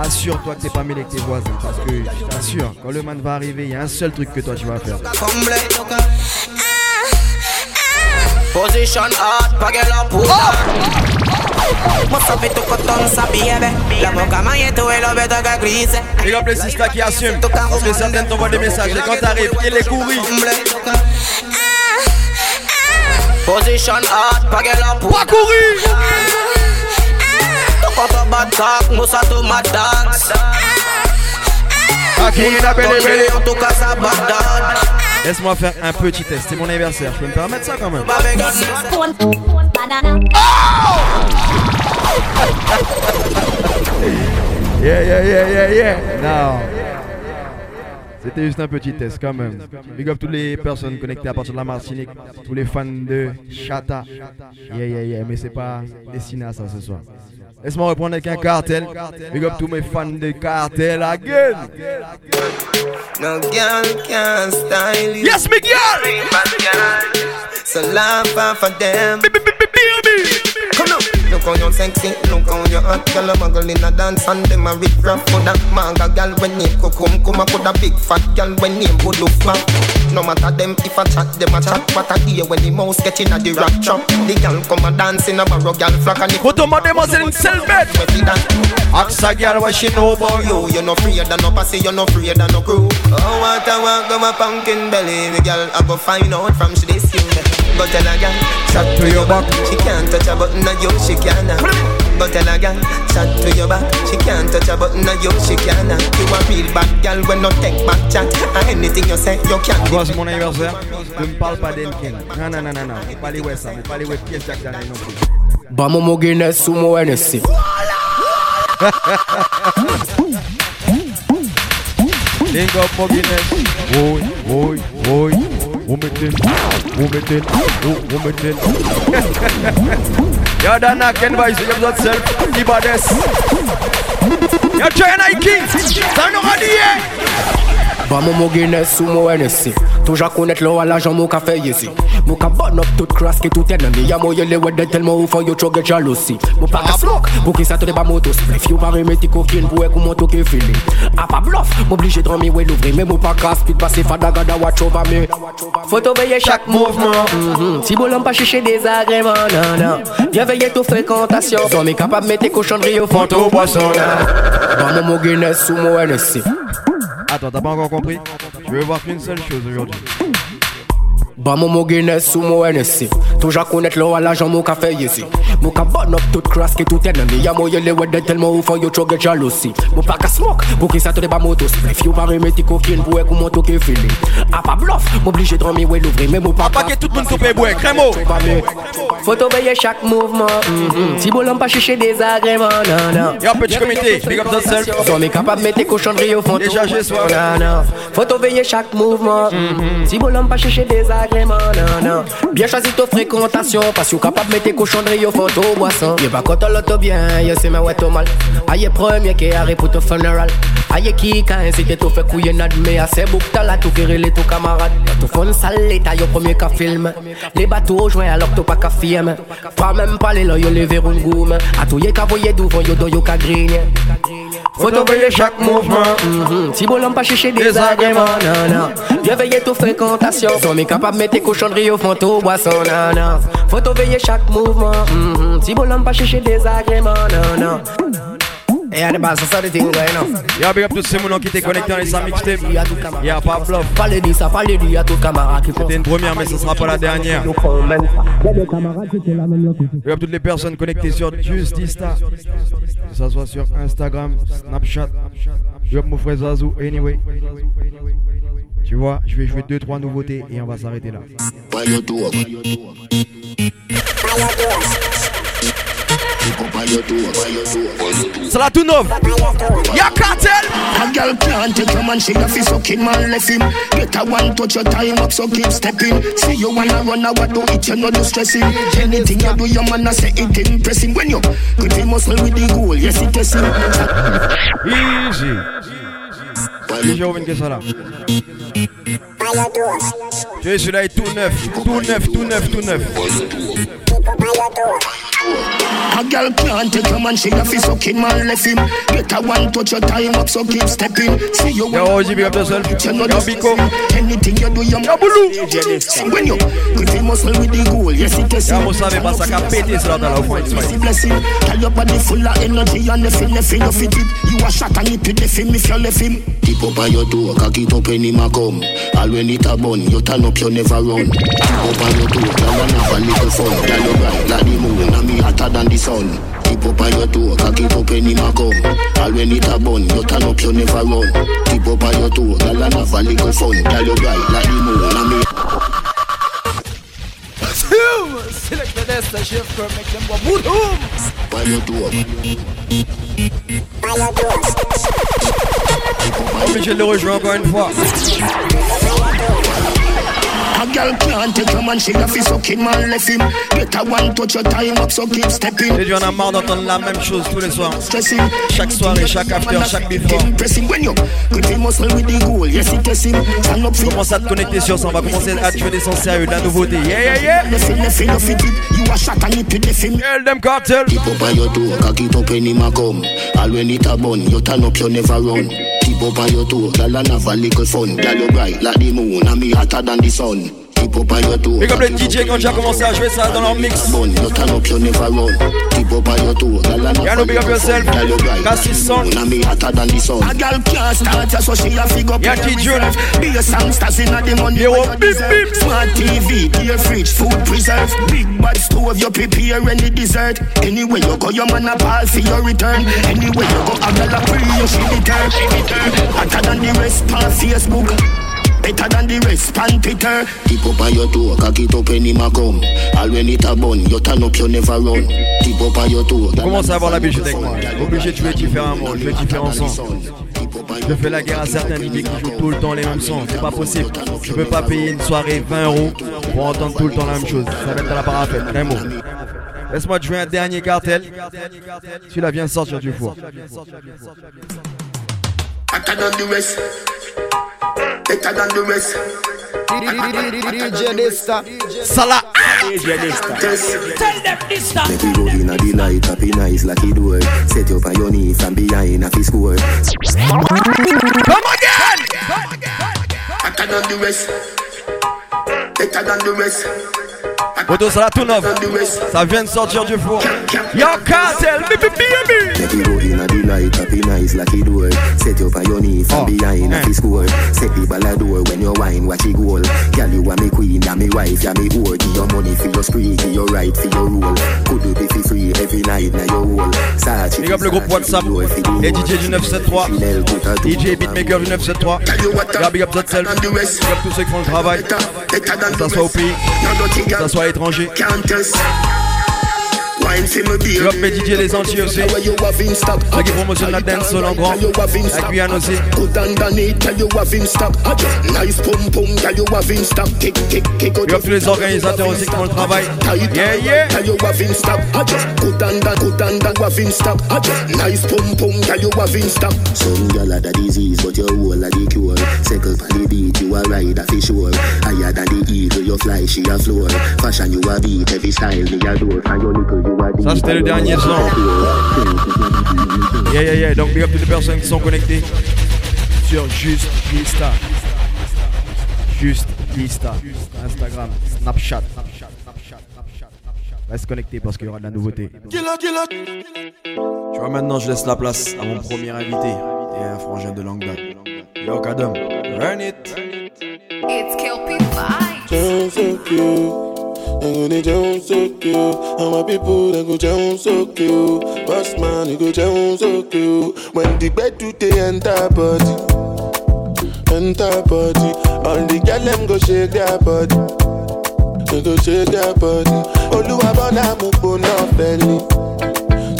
assure-toi que t'es pas mêlé avec tes voisins. Parce que je t'assure, quand le man va arriver, il y a un seul truc que toi tu vas faire. Position hard, pa girl up Must have it to cut on sa baby La boca maille tout et le beto que grise Big up les sisters qui assument. Parce que certaines t'envoient des messages et quand t'arrives, il est couru. Position hard, pa girl up Pas couru En tout cas ça dog Laisse-moi faire un petit test. C'est mon anniversaire. Je peux me permettre ça quand même? Yeah, yeah, yeah, yeah, yeah. Non. C'était juste un petit test quand même. Big up toutes les personnes connectées à partir de la Martinique, tous les fans de Chata. Yeah, yeah, yeah, mais c'est pas destiné à ça ce soir. Laisse-moi reprendre avec un cartel. Big up tous mes fans de cartel again. No girl can style you. Yes, me girl. So laugh of them. Come on Look how you sexy, look how you hot Girl a muggle in a dance and them a rip rap. For that manga girl when name could come Come a put a big fat girl when name would look flat No matter them if a chat, them a chat. What I hear when the mouse get in a the rap trap. The girl come a dance in a barrow girl flock And the Put on my demoiselle in self-bed Ask a girl what she know about you. You no afraid of no pussy, you no afraid of no crew. Oh what I want, go my pumpkin belly. The girl I go find out from she this you Go tell a girl, chat to your back She can't touch a button of you, she can't Go tell a girl, chat to your back She can't touch a button of you, she can't You a real bad girl when no take back chat And anything you say, you can't Toi, c'est mon anniversaire. Ne me parle pas d'Enken. Non, non, non, non, non. Faut pas aller ouais ça. Faut pas aller ouais Pierre Jack Daniel non plus. Bamo mo Guinness sumo NSC Link up for Guinness. Oi, oi, oi. Wometin, wometin, wometin. Yo, Dana, Ken Vice, you have that self. The baddest. Yo, China King. T'as nous radié. Bamo mo Guinness sumo NSC Toujours connaître l'eau à l'argent mo ka fait ici Mo ka burn up tout qui tout ennemi. Ya mo yele ouais de tellement ou faut yo chogue jalousie. Mo pa ka smoke Pour qui ça te débat moto spliff You pa remetti coquine pour qu'on monte que feeling A pas bluff M'obligé de remi ouais l'ouvrir. Mais mo pa ka speed passer fada gada watch over me. Faut surveiller chaque mouvement. Mhm. Si bolon pas chercher des agréments Non non Bien veiller toute fréquentation. Sont mes capables mettre tes cochonneries au fond au poisson Bamo mo Guinness sumo NSC Attends, t'as pas encore compris Je veux voir qu'une seule chose aujourd'hui. Bamo mo Guinness sumo NSC Toujours connaître l'eau à l'argent mo ka fait ici Mo ka burn up tout crasse qui tout ennemi Ya mo yele ouais de tellement ou faut yo chogue jalousie Mo pa ka smoke Pour qui ça te débat moto spliff You pa remetti coquine pour qu'on monte que feeling A pas bluff M'obligé de remis ouais l'ouvrir Mais mo pa ka Paquet tout le monde se fait boire. Crémo. Faut surveiller chaque mouvement mhm. Si bolon pas chercher des agréments Non non Yo, petit comité. Big up yourself. Sont mes capables mettre tes cochonneries au fond Déjà chez soi. Non non Faut surveiller chaque mouvement mhm. Si bolon pas chercher des agréments Non non. Bien choisi ta fréquentation Parce que capable mettre tes cochonneries au fond au boisson. Y'a pas quand l'auto bien Y'a c'est ma ouais au mal. Aïe premier qui arrive pour ton funeral. Aïe qui quand incité tout fait couiller Mais assez beaucoup t'as là tout faire les tout camarades. Tout fond sale l'état Y'a premier qu'à film. Les bateaux joints alors que t'as pas qu'à film Pas même pas les là Y'a levé une goum A tout y'a qu'à voyer devant Y'a do y'a qu'à grigner. Faut surveiller chaque mouvement. mhm. Si bolon pas chercher des agréments Non non. Bien veiller toute fréquentation Sont mes capables mettre tes cochonneries au fond au boisson Non non Faut surveiller chaque mouvement mhm. Si bolon pas chercher des agréments Non non Yeah, the boss, that's the thing going on. Yeah, big up tous ces gens qui étaient connectés dans les 5 mixtapes. Yeah, pas bluff. Parlez de ça, parlez de à tout camarade qui C'était une première, mais ce sera pas la dernière. Big up toutes les personnes connectées sur Justista. Que ça soit sur Instagram, Snapchat. Big up mon frère Zazou, anyway. Tu vois, je vais jouer 2-3 nouveautés et on va s'arrêter là. C'est la tout neuve. Y'a cartel. A girl can't take your man, she a fi sucking man left him. Get a one touch your time up, so keep stepping. See you wanna run what do it, you know do stressing. Anything you do, your man a say it impressing. When you good him muscle with the goal, yes it is him. Easy. DJ ça là Tu sais, celui-là tout neuf, tout neuf, tout neuf, tout neuf. A girl can't take your man, she a fi sucking man left him. Get a one touch your time up, so keep stepping. See you Yo, Oji, big up yourself. you know Yo, do Biko. Anything you do, You your man See when you good him muscle with the goal, yes it is Ya, him. vous savez pas, ça qu'a pété cela dans la foi. It's a blessing. Tell your body full of energy and if you left him, you fit it. You a shot and you put the him if you left him. Tip up on your toe, cock it up when him a come. All when it a bun, you turn up, you never run. Tip up on your toe, girl and have a little fun. Girl you bright like the moon, and me hotter than the sun. Tip up on your toe, cock it up when him a come. All when it a bun, you turn up, you never run. Tip up on your toe, girl and have a little fun. Girl you bright like the moon, and me. Select the Dysta Chef Crew, make them go boom boom. On your toe. Obligé de le rejoindre encore une fois. A girl can't take your man, she a fi sucking man left him. A one touch your time up, so keep stepping. Et tu en as marre d'entendre la même chose tous les soirs. Stressing. Chaque soirée, chaque after, chaque before. Pressing when you good him muscle with the goal, yes it is him. Stand up for Commence à te connecter sur ça, on va commencer à tuer des sons sérieux, de la nouveauté. Yeah, yeah, yeah. Left him, left it. You a shot and you put the. Girl, them cartel. Tip up on your toe, cock it up when him a come. All when it a bun, you turn up, you never run. Up on your toe, girl and have a little fun. Girl you bright like the moon, and me hotter than the sun. Tip up on your toe. Et comme les DJ quand j'ai commencé à jouer ça dans leur mix. Bun, you turn up, you never run. Tip up on your toe, girl and a no big up yourself. Girl you bright like Cassis son. moon, me hotter than the sun. A girl can't start ya, so she a fig up Yeah, in T June. reserve. Be a songsters in the money Yeah, where what you beep, beep. Smart TV, dear fridge, food preserve. Big bad stove, you prepare any dessert. Anywhere you go, your man a ball for your return. Anywhere you go, a girl a you she return. Hotter than the rest on Facebook. Better than the rest on Twitter. Tip up on your toe, cock it up when him a come. All when it a bun, you turn up, you never run. Tip up on your toe, girl Commence à avoir have a l'habitude little avec moi. fun. Obligé de jouer différemment, jouer différents on Je fais la guerre à certains DJ qui jouent tout le temps les mêmes sons. C'est pas possible. Je peux pas payer une soirée 20 euros pour entendre tout le temps la même chose. Ça va être à la parafête. Un mot. Laisse-moi jouer un dernier cartel. Celui-là vient sortir du four. Rest. Better than the rest. DJ Dysta. Salah. DJ Dysta. Tell them this time. Make we go in a the light, happy nice like it door. Set you up on your knee from behind a fi score. Come again! Hotter than the rest. Better than the rest. Neuf. Ça vient de sortir du four. You your knee from behind a fi score. Set the ball a door when you wine, watch it goal. Girl, you are me queen, ya me wife, ya me whore. Give your money for your spree, give your right for your rule. Could do be DJ du 973. DJ Beatmaker du 973. Regarde, big up tous ceux qui font le travail. Que ça soit au que ça soit l'étranger. Wine for me beer. Big up mes DJ les Antilles aussi. Where you have in stock. Ceux qui promotionnent la dancehall en grand. You have in La stock. Guyane aussi. Good underneath, tell you have in stock. Ah, Nice pum pum, tell you have in stock. Kick, kick, kick out tous les organisateurs aussi qui font le travail. Yeah, yeah. Tell you have in stock. I just good under, good under, have in stock. I just nice pum pum, tell you have in stock. Some gyal had a disease, but your whole a the cure. Circle on the beat, you a ride a fish sure. Higher than the eagle, you fly, she a floor. Fashion you a beat, every style me a door. Find your little, you a Ça c'était le dernier son. Yeah, yeah, yeah. Donc big up toutes les personnes qui sont connectées sur Juste Lista. Juste Lista. Instagram, Snapchat. Reste connecté parce qu'il y aura de la nouveauté. Tu vois, maintenant, je laisse la place à mon premier invité et un frangin de longue date. Yo, Kadam, run it. It's Kelpie Vibes. When they jump so cute, and people they go jump so cute. Boss man, you go jump so cute. When the bed do they enter body, enter body. All the girl them go shake their body, they go shake their body. Oluwa bona mo gbona fẹli,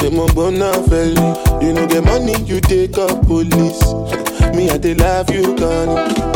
say mo gbona fẹli. You know get money, you take up police. Me I dey love you, Connie. Starboy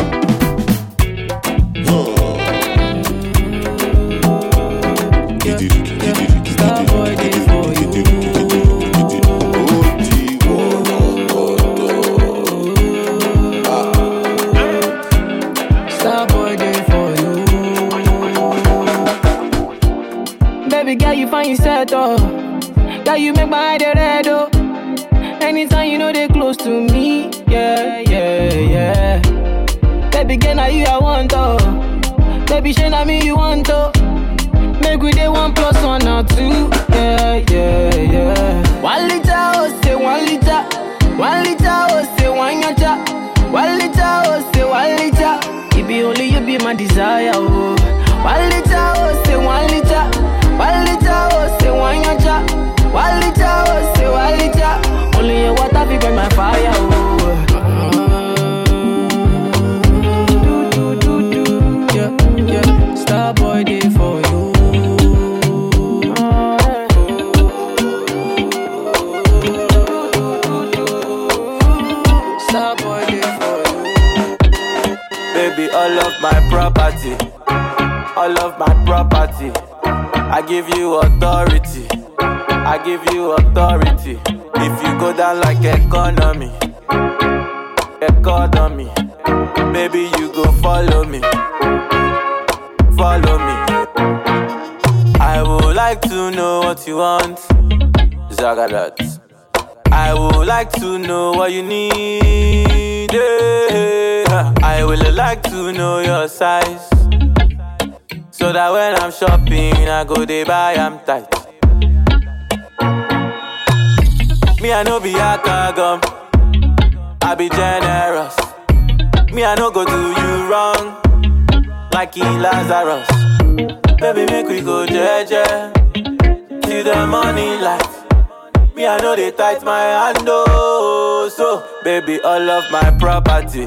Lazarus. Baby, make we go jeje. See the money light. Me, I know they tight my hand, oh. So, baby, all of my property,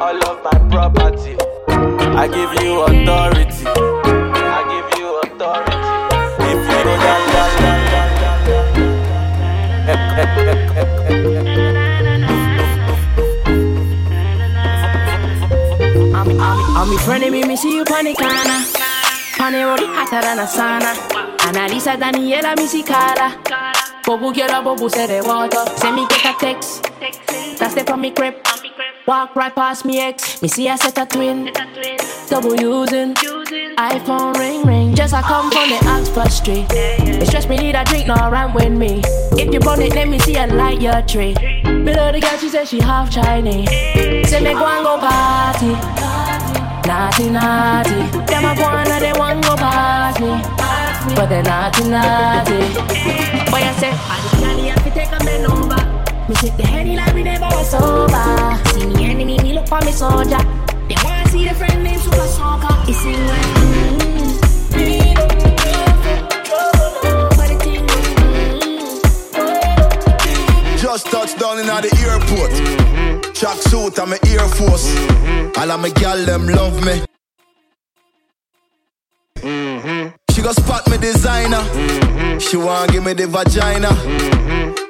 all of my property, I give you authority. Front of me, me see you panic, Anna. Pane road hotter than a sauna. Analisa Daniela, me see Carla. Bobu quiero bobu se water. Send me get a text. That's the from me crib. Walk right past me ex. Me see I set a twin. Double using. iPhone ring ring. Just I come from the Oxford Street. It stress me need a drink, no run with me. If you burn it, let me see a light your tree. Below the girl, she said she half Chinese. Say me go and go party. Naughty, naughty. Them a go and they want go past me. But they naughty, naughty. Boy, I say, I just can't have to take a man over. Me shake the henny like we never was sober. See me enemy, me look for me soldier. They wanna see the friend named Super Soccer. It's in mm, thing Just touched down in the airport. Track suit, I'm a Air Force. Mm-hmm. All of my gal them love me. Mm-hmm. She go spot me designer. Mm-hmm. She want give me the vagina.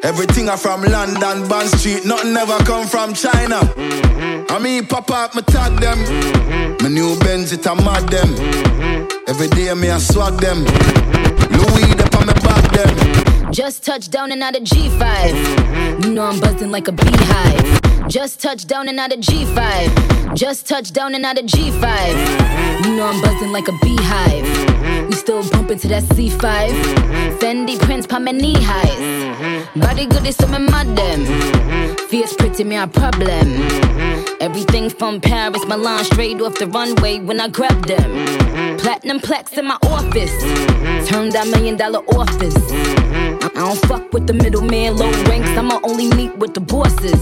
Everything I from London, Bond Street. Nothing ever come from China. I mean, pop up, me tag them. My new Benz, it a mad them. Every day me I swag them. Louis, up on me back them. Just touched down and out of G5. You know I'm buzzing like a beehive. Just touched down of G5. Just touched down of G5. You know I'm buzzing like a beehive. We still bumping to that C5. Fendi prints, pa my knee highs. Body good is some madam. Fierce pretty, me a problem. Everything from Paris, Milan, straight off the runway when I grab them. Platinum plex in my office. Turn that million dollar office. I don't fuck with the middleman, low ranks. I'ma only meet with the bosses.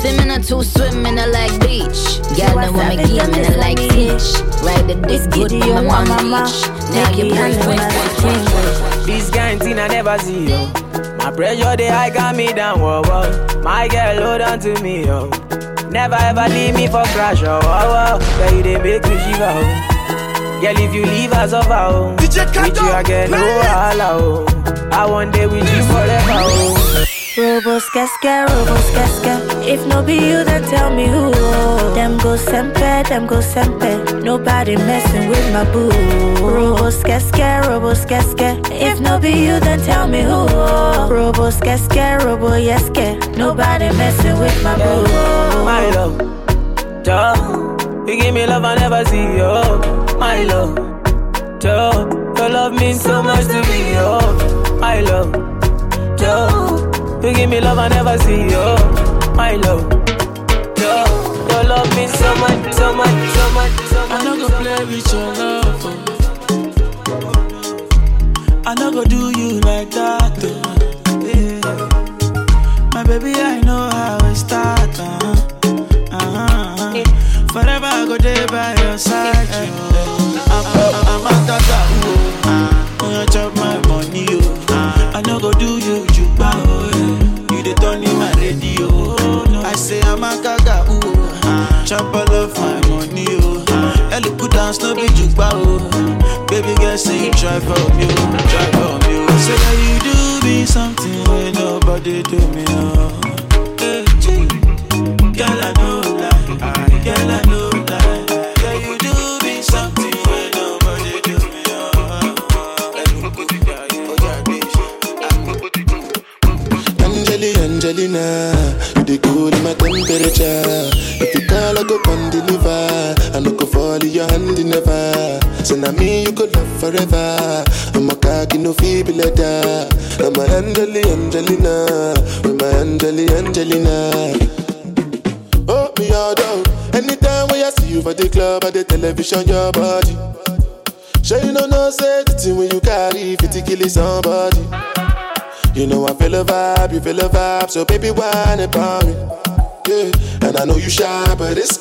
Swimming a two, swimming a like beach. Gal and woman gaming a like teach. Ride the dick good on my mama beach. Now you boy This kind thing I never see, yo. My pressure, they high got me down, whoa, whoa. My girl, hold on to me, yo. Never ever leave me for crash, oh, oh, oh. Girl, you they make me shiver, oh. Girl, if you leave us over, oh. With you, oh, I get no wahala, oh. I want day with you forever, oh. Robos casca, robos casca. If no be you, then tell me who. Oh. Them go sempe, them go sempe. Nobody messing with my boo. Robos casca, robos casca. If no be you, then tell me who. Oh. Robos casca, robo yeske. Nobody messing with my boo. My love, duh. You give me love I never see, oh. My love, duh. Your love means so much to me, oh. My love, duh. You give me love I never see, oh. My love, duh. Your love means so much, so much, so much, so much. I no go play with your love. Oh. I no go do you like that. Oh. Yeah. My baby, I know how it start. Uh-huh. I go there by your side. So baby whine about me. Yeah, and I know you shy, but it's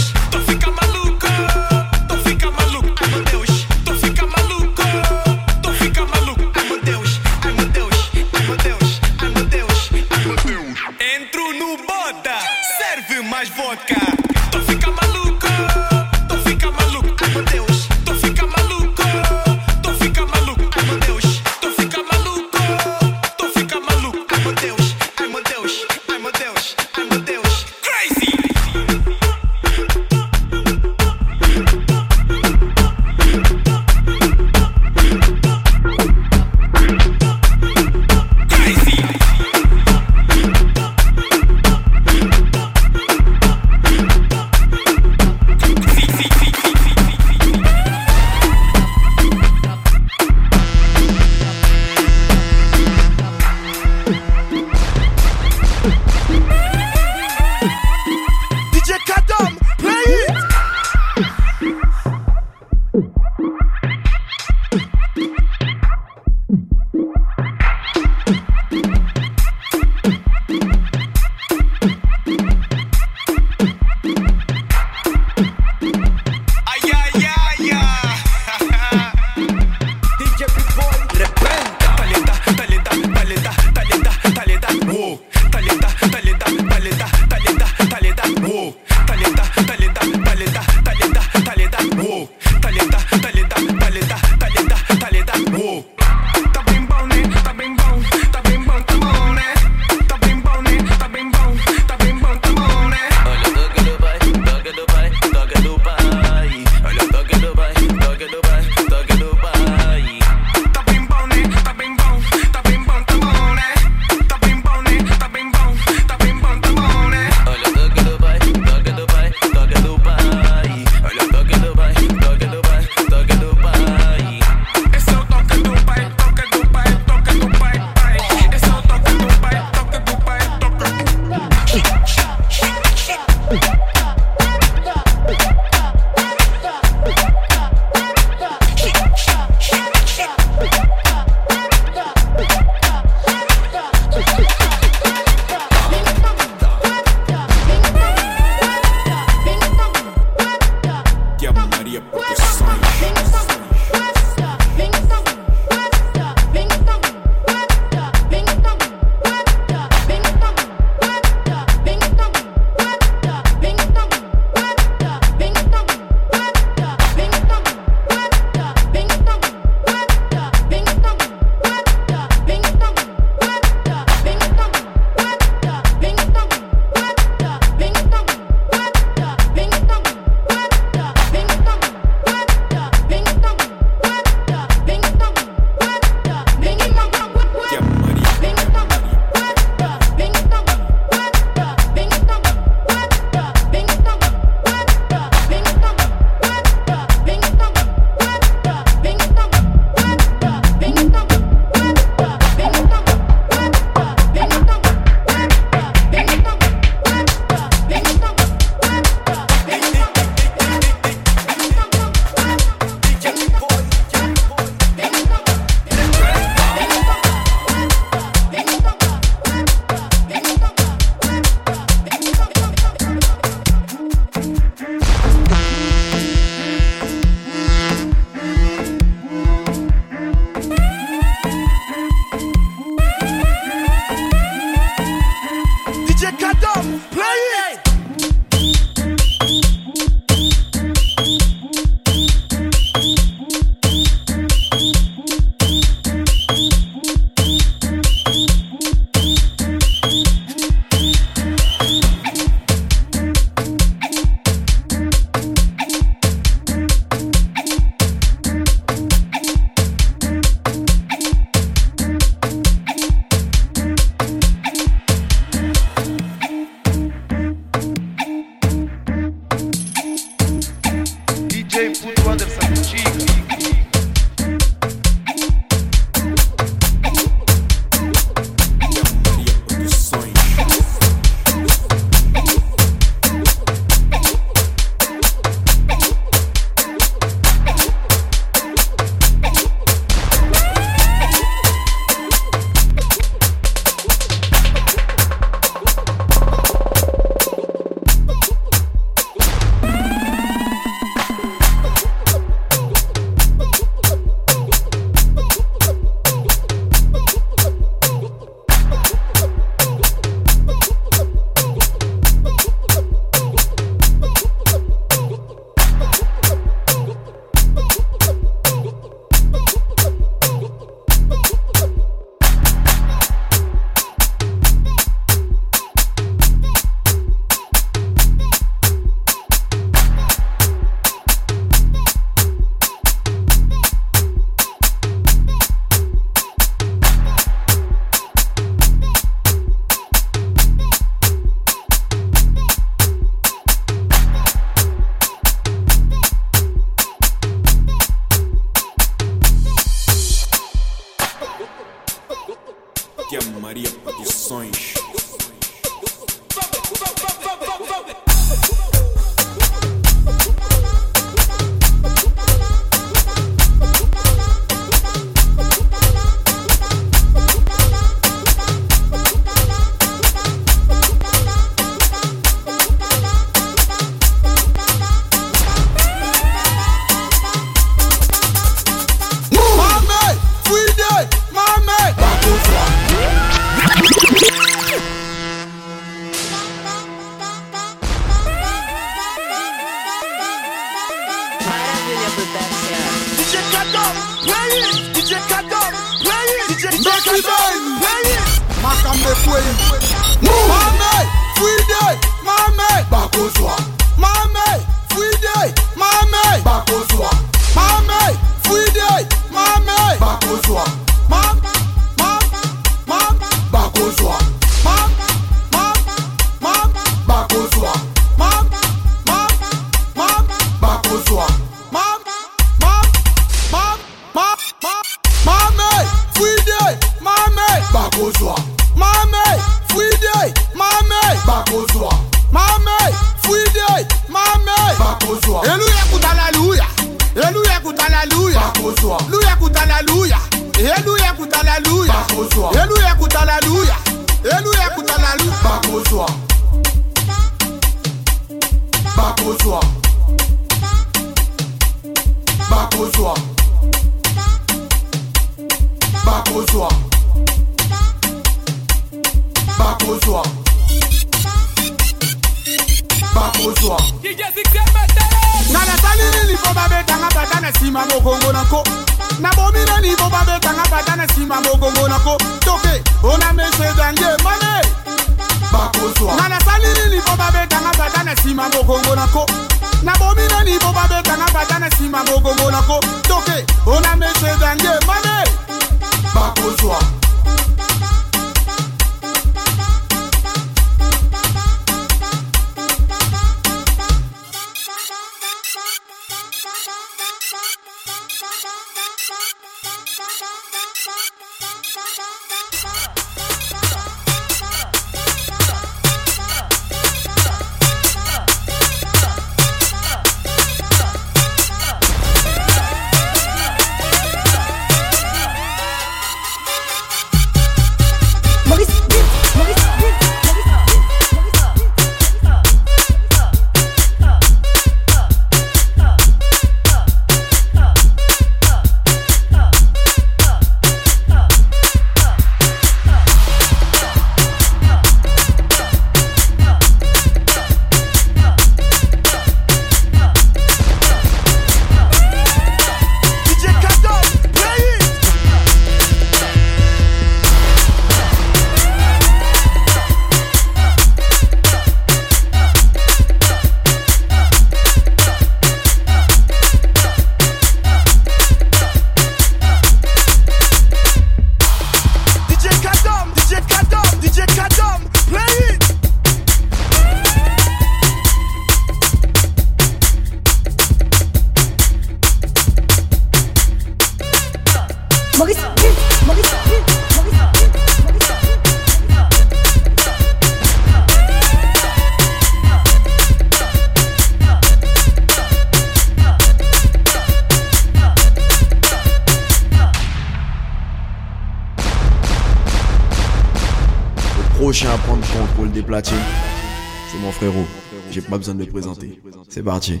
pas besoin de le présenter. C'est parti.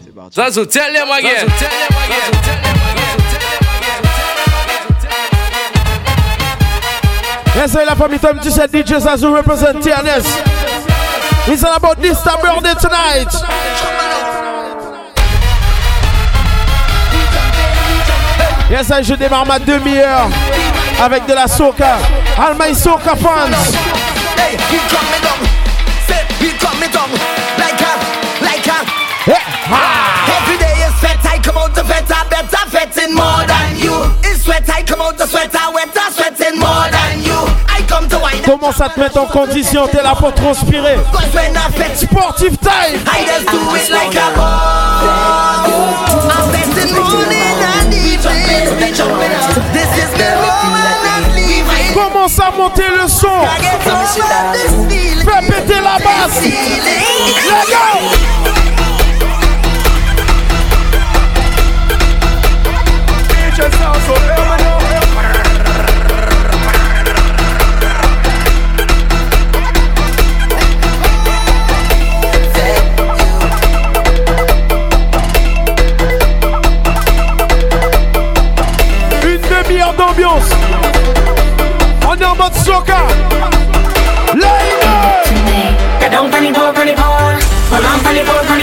Yes, la famille Tom T-shirt DJ Zazu represent TNS. It's all about this time birthday tonight. Yes, je démarre ma demi-heure avec de la soca. All my soca fans. Every day is sweat, I come out the sweat, I better sweating more than you. It's sweat, I come out the sweat, I wetter sweating more than you. I come to wine. Commence à te mettre en condition, t'es là pour transpirer. Sportive time. I just do it like a boss. I'm betting morning and evening. This is the moment I'm leaving. Commence à monter le son. Fais péter la basse. Let's go. Soccer! Light up! Get down, funny, go, funny,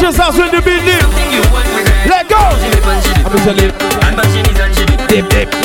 Just house in the building. Let go. I'm telling you. Dip, dip.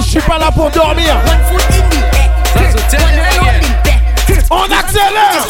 je suis pas là pour dormir. On accélère!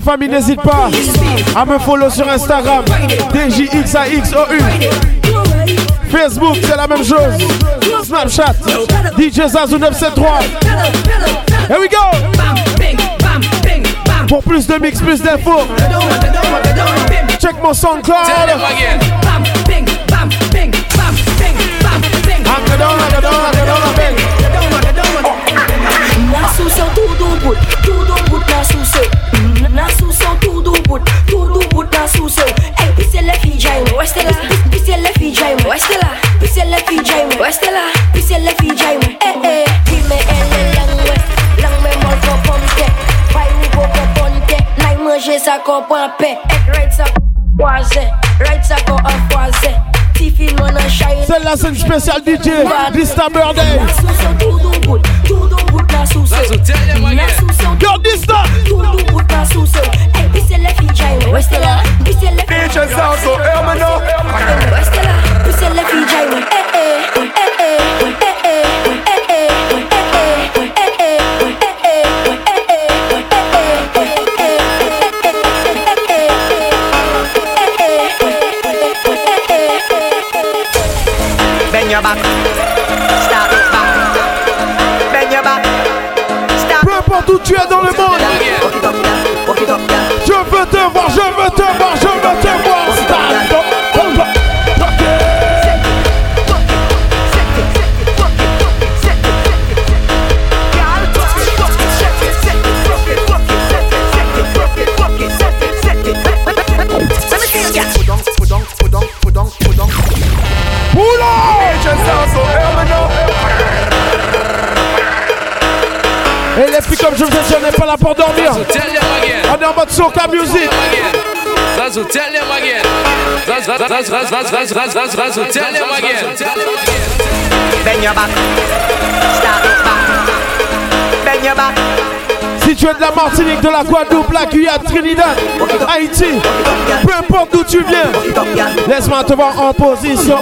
famille, n'hésite pas à me follow sur Instagram, DJXAXOU. Facebook, c'est la même chose. Snapchat, djzazoo973 Here we go! Pour plus de mix, plus d'infos, check mon SoundCloud. I'm suso Ey, pisele fijayme, westela Pisele fijayme, westela Pisele fijayme, westela Pisele fijayme, eh eh. Dime ele langwe, langwe molto pomte Vai ou koke ponte, nay manje sa ko pampe Ek right sa kwaze, right sa ko afwaze C'est la scène spéciale DJ Dysta Birthday. Yo Dysta! Jai, West Ella, this is left. Eh eh, eh eh, eh eh, eh eh, eh eh, eh eh, eh eh. Tu es dans le monde. te voir, je veux te voir, je veux te voir. Et les filles comme je vous ai dit, on n'est pas là pour dormir. And about soca music? Tell them again. Si tu es de la Martinique, de la Guadeloupe, la Guyane, Trinidad, Haïti, peu importe d'où tu viens, laisse-moi te voir en position.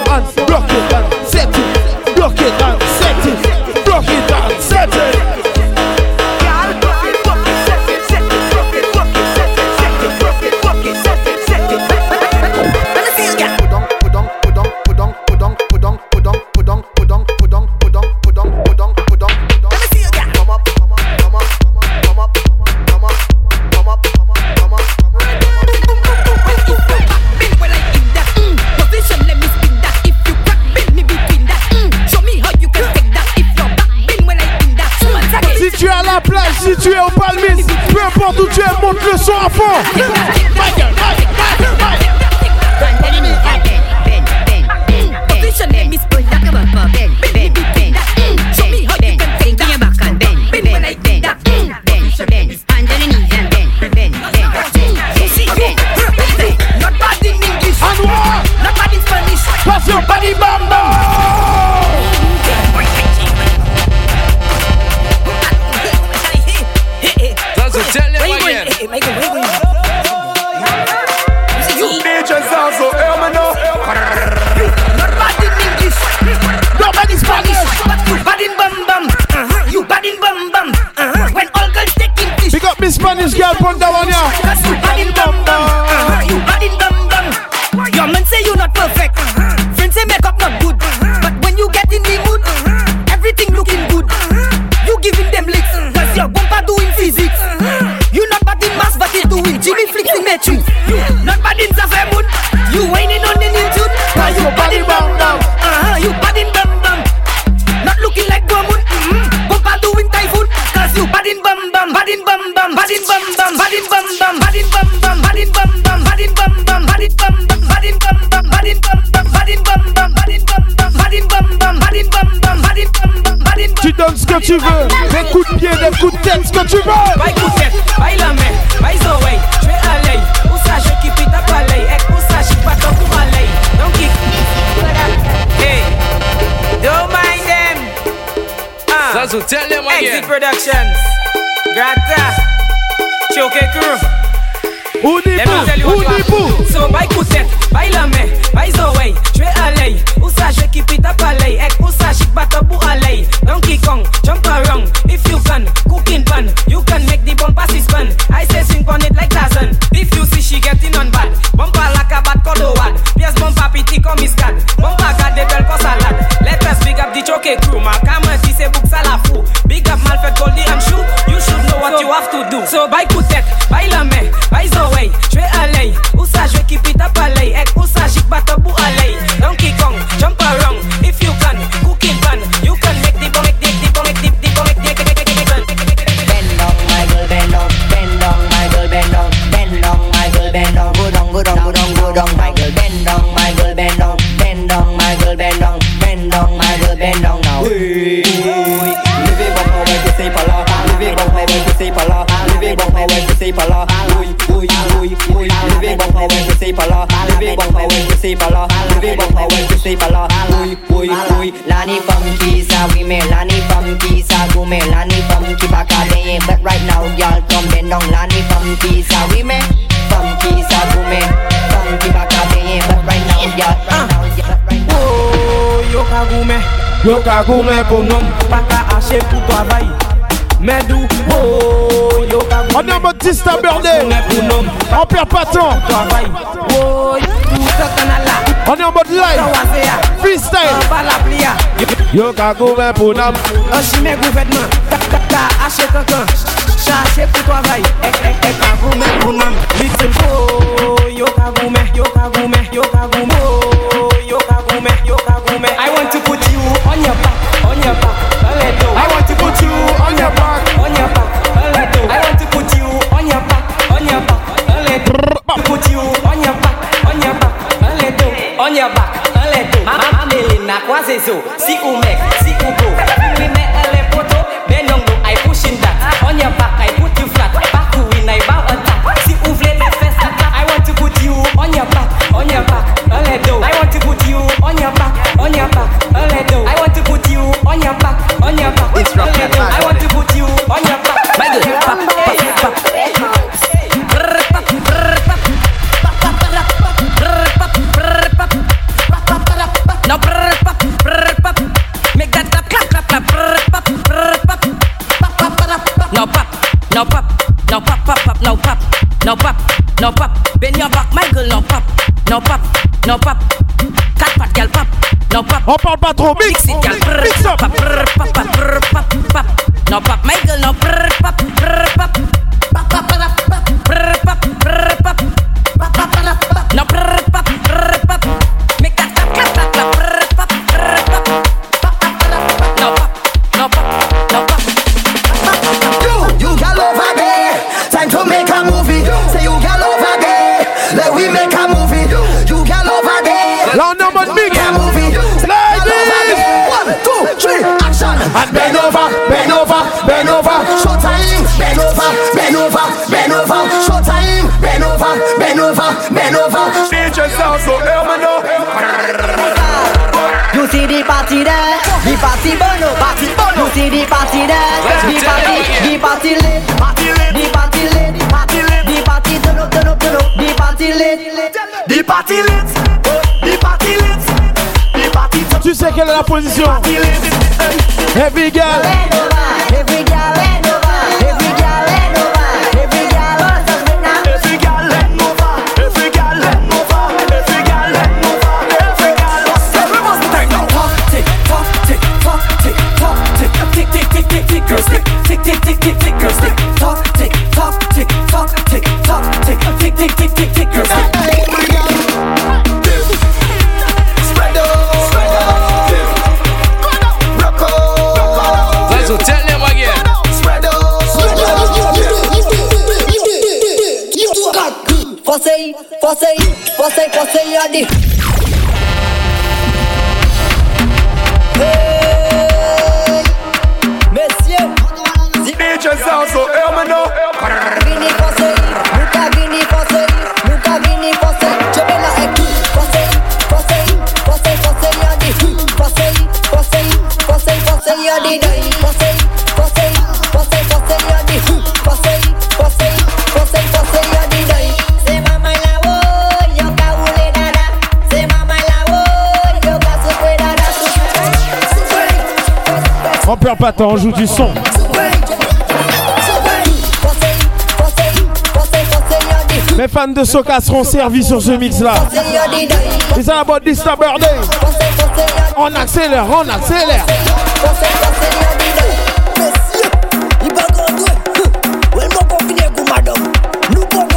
गौं लानी funky sa we me. Funky sa we me. Funky baka me. But right now yeah right ah. now yeah right now. Oh yo kagume yo kagume konom baka ashe pou travail Medou, oh, yo kagume On est en mode Dysta Burdel On perd pas de temps Oh, yo, tout ça t'en a là On est en mode live. Freestyle. Yo ka gouven pou nam. Anjime gouvenman. Ta ache kankan. Chache pou travay. Ek eh, ek eh, ek eh, ka gouven pou nam. Little yo ka gouven. Yo ka See Si ou mec, no pop. Cat pat, gal pop. No pop. On parle pas trop, mix. Mix it, gal. Mix up. quelle est la position Every girl Every girl Every girl Every girl Every girl Every girl Every girl Every girl Tick tock tick tock tick tock tick tick tick tick tick tick girls tick tick tick tick tick tick girls tick tock tick tock tick tock tick tock tick tick tick tick tick tick girls tick Pussy, pussy, you're the pas on joue du son. Mes fans de Soca seront servis sur ce mix là. It's about this birthday. On accélère, on accélère.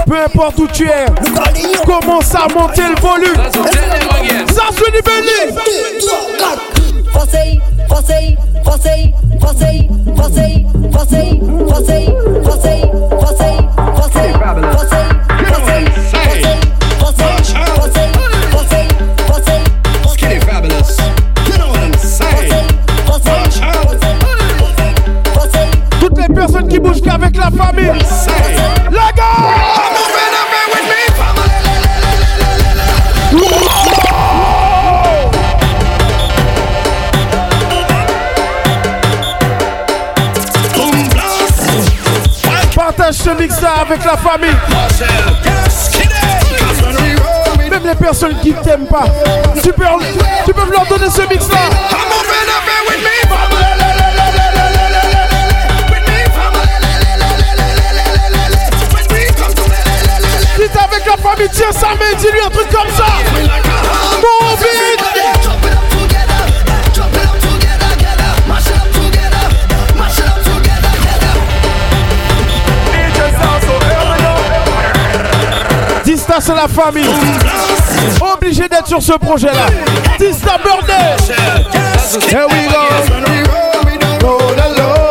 Peu importe où tu es, commence à monter le volume. Ça Français, français, français, français. Fabulous. Toutes les personnes qui bougent qu'avec la famille. La famille. Même les personnes qui t'aiment pas, tu peux, leur donner ce mix là. Si t'es avec la famille, tiens sa main, dis-lui un truc comme ça. Dista c'est la famille. Obligé d'être sur ce projet là. Dista alone.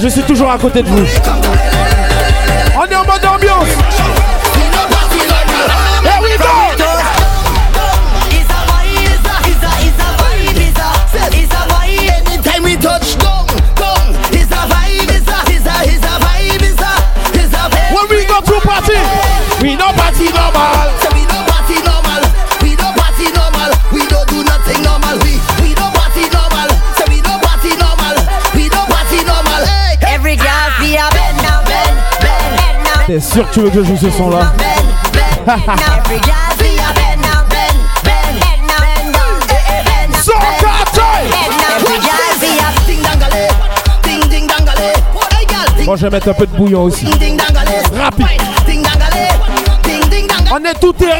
Je suis toujours à côté de vous. sûr que tu veux que je joue ce son là. <laughs> Moi je vais mettre un peu de bouillon aussi. Rapide. On est tout terrain.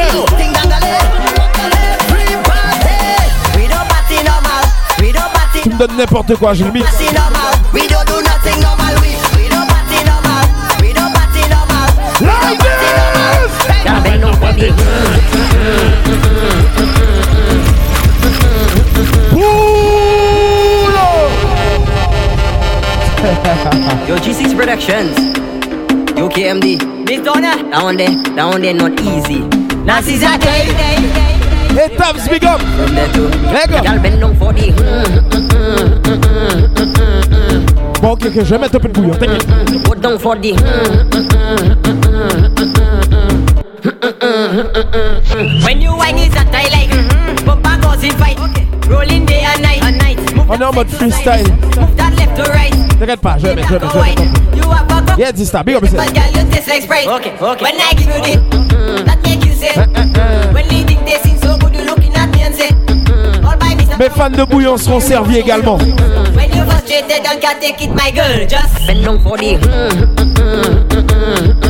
Tu me donnes n'importe quoi, je. money. Yo, G6 Productions. UKMD. Big Donna. Down there, down there, not easy. Now, see that day. Hey, Tabs, big up. Leg up. Mm, mm, mm, bon, ok, ok, je vais mettre un peu de bouillon, t'inquiète. Go down for the... When you whine is that I like. Mm-hmm. Bumper goes in fight. Rolling day and night. And night. On est en mode freestyle. Move that left to right. T'inquiète pas, je vais mettre, je vais mettre, je vais mettre. You have a Yeah, Dysta, big up yourself. But girl, you taste like Sprite. Okay, okay. When I give you this, mm-hmm. that make you say. Uh, uh, uh. When they think they sing so good, you looking at me and say. Mm-hmm. All by me. Mes fans de bouillon seront servis également. When you frustrated, don't can take it, my girl. Just bend down for the. Go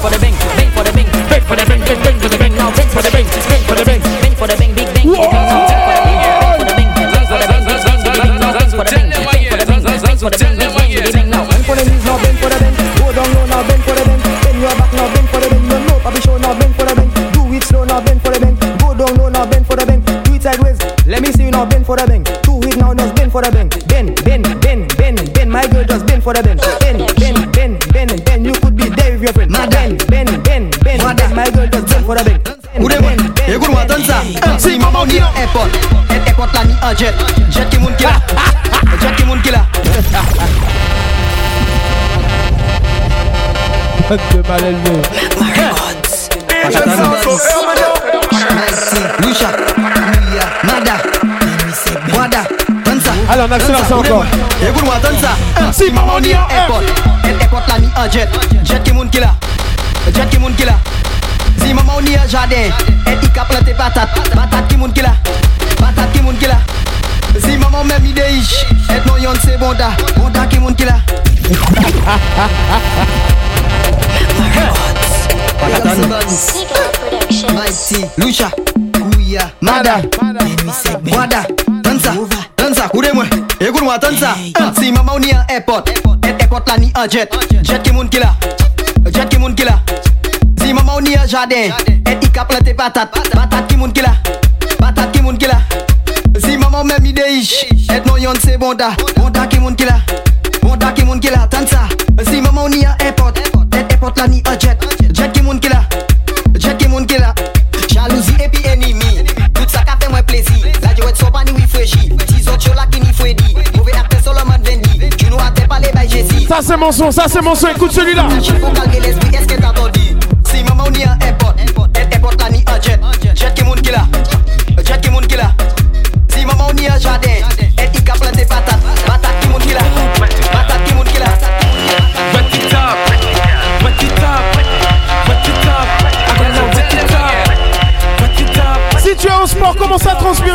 for the bing, bing for the bing, bing for the bing, bing, bing for the bing, now bing for the bing, bing for the bing, bing for the bing, big bing. Let me see you now bend for the bend. Two weeks now just bend for the bend. Bend, bend, bend, bend, bend. My girl just bend for the bend. Jet, jet qui moun jet qui moun. De mal élevé. Lucha, Mada, Wada. Allez, on accélère ça encore. Écoute-moi. Si maman dit airport, airport là ni un jet, jet qui moun qui là, jet qui moun qui là. Si maman un jardin, et il cap planter patate, patate moun là, patate moun là. Si maman men mi deyish, et nou yon se bonda Bonda ki moun ki la. Pakatan Mighty, Lucha, Kuya, Mada Wada, Tansa, Tansa, koude mwen E koun mwa Tansa Si maman ou ni an airport, et airport la ni an jet Jet ki moun ki la, jet ki moun ki la. Si maman ou ni an jaden, et i ka plante patat Patat ki moun ki la. Yon c'est bon da, bon da qui moun qui là, bon da qui moun qui là, dansa. Si maman ni un airport, airport là ni un jet, jet qui moun qui là, jet qui moun qui là. Jalousie et puis ennemi, tout ça qu'a fait moi plaisir. La jouette soit pas ni oui fraîchi, dix autres choses là qui ni fouedi. Mauvais acteur Solomon Vendi, tu nous as pas les bails Jésus. Ça c'est mon son, ça c'est mon son, écoute celui-là.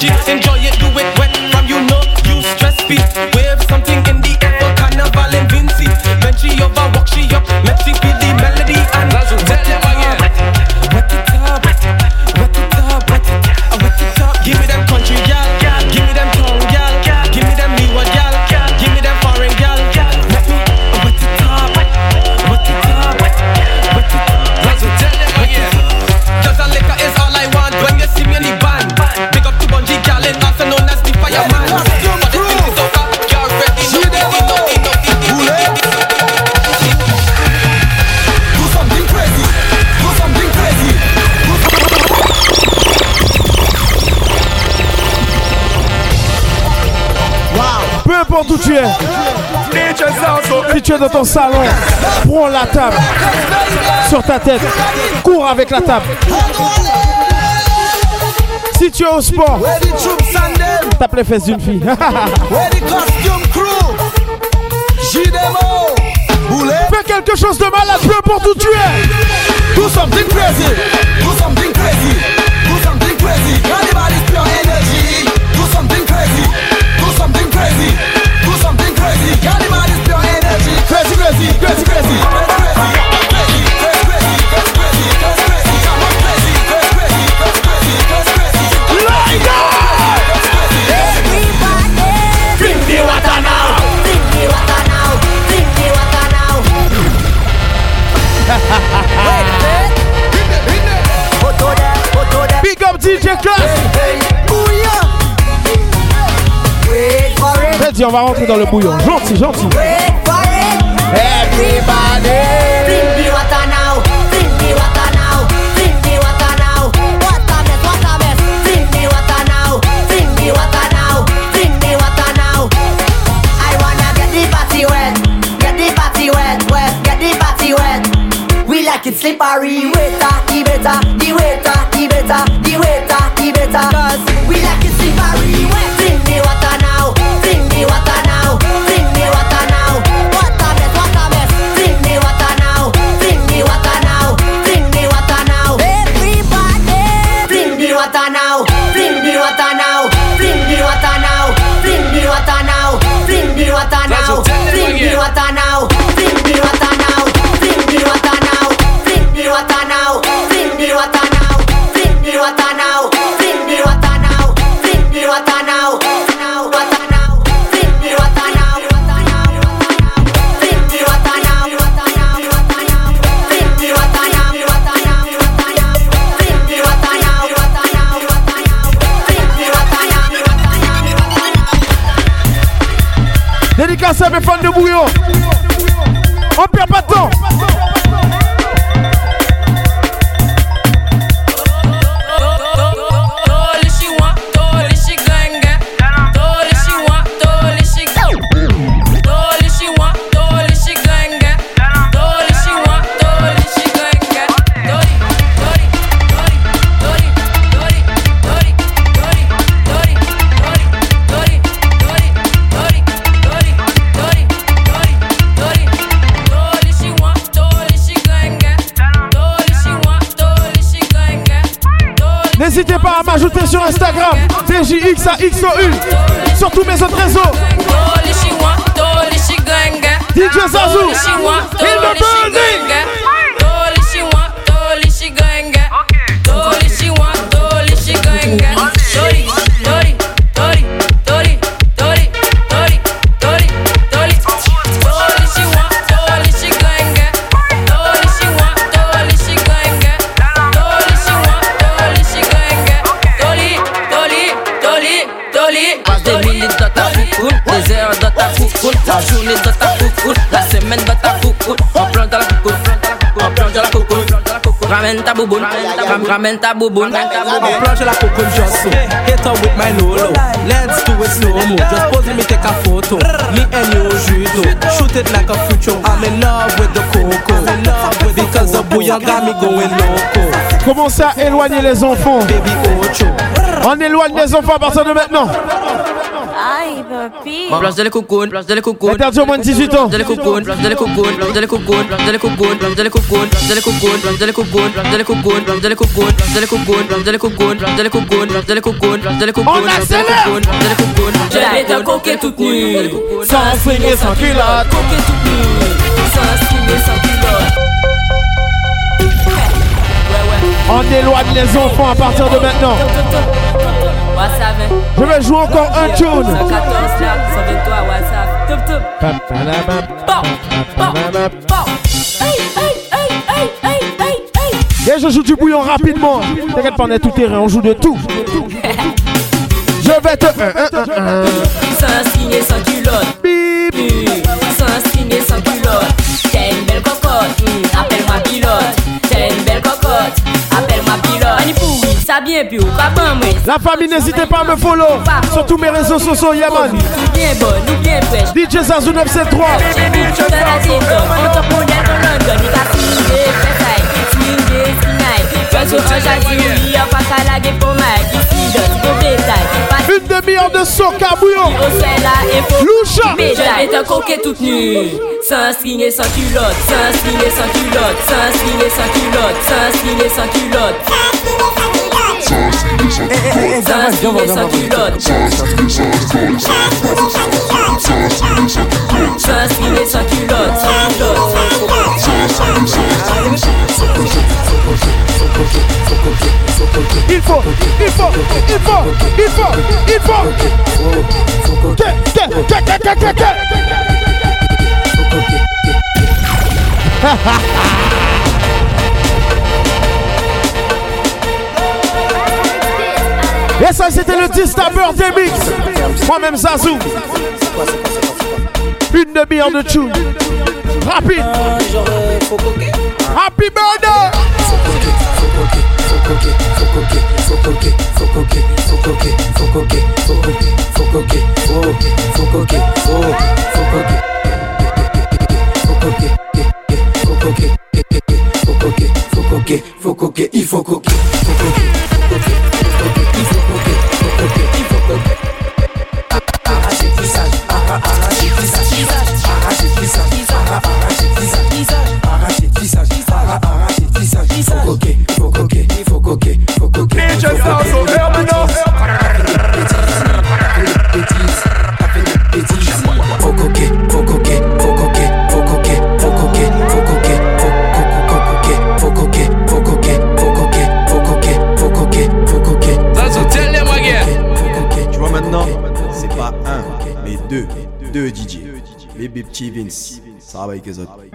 007 charges. Enjoy tu es. Si tu es dans ton salon, prends la table sur ta tête. Cours avec la table. Si tu es au sport, tape les fesses d'une fille. Fais quelque chose de malade, peu importe où tu es. Do something crazy. Do something crazy. Do something crazy. Everybody's pure energy. Do something crazy. Do something crazy. Crazy. Everybody's pure energy. Crazy, crazy, crazy, crazy. Big up DJ Class. Wait for it. Vas-y, on va rentrer dans le bouillon. Gentil, gentil. Wait sur Instagram, DJXAXOU, sur tous mes autres réseaux. DJ Zazou, in the building. Ramène ta bouboune, ram- ramène ta bouboune. On plonge la cocoon just so Hit her with my lolo Let's do it slow mo Just pose me take a photo. Me and you judo. Shoot it like a future. I'm in love with the coco. I'm in love with Because the bouillon got me going loco. Commencez à éloigner les enfants? On éloigne les enfants à partir de maintenant. Ay, papi. On plonge dans les coucounes, plonge dans les coucounes. Interdit au moins de 18 ans. Plonge dans les coucounes, plonge dans les coucounes, plonge dans les coucounes, plonge dans les coucounes, plonge dans les coucounes, plonge dans les coucounes, plonge dans les coucounes, plonge dans les coucounes, plonge dans les coucounes, plonge dans les coucounes, plonge dans les coucounes, plonge dans les coucounes, plonge dans les coucounes, plonge dans les coucounes, plonge dans les coucounes, plonge dans les coucounes. Je vais te coquer toute nue. Sans fringue et sans culotte. Coquer toute nue. Sans string et sans culotte. On éloigne les enfants à partir de maintenant. Je vais jouer encore un tune. 114 là, 123 WhatsApp. Tup tup. Et je joue du bouillon rapidement. T'inquiète pas, on est tout terrain, on joue de tout. Je vais te. Sans culotte. La famille n'hésitez pas à me follow. Sur tous mes réseaux sociaux Yaman. DJ 973. Une demi-heure de cabouillon Loucha. Sans string et sans culotte. Sans string et sans culotte. Sans string et sans culotte. Sans string et sans culotte. Ha ha ha! Ça, c'était le 10 Birthday Mix. Moi-même, Zazou. Une demi-heure de tune. Rapide. Happy birthday. Faut coquer, il faut coquer. Bib Chivins. Sahabai ke zote.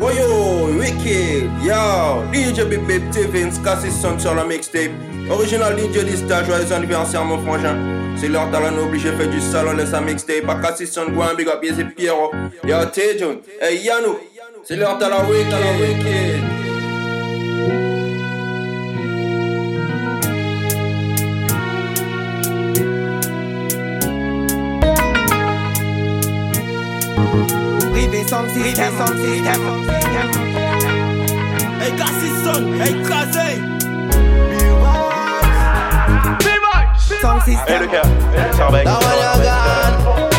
Woyo, wicked, yo, DJ Bib Bib Chivins, cassé son sur la mixtape. Original DJ Lista, joyeux anniversaire mon frangin. C'est l'heure talent obligé, fait du salon, laisse un mixtape. A cassé son grand big up, yes et Pierrot. Yo, Tejon, hey Yano, c'est l'heure talent wicked. Privé sans système, sans système. Hey, Cassis son, hey, Kazé. Sans système. Hey, look here. Sound like Now when you're gone.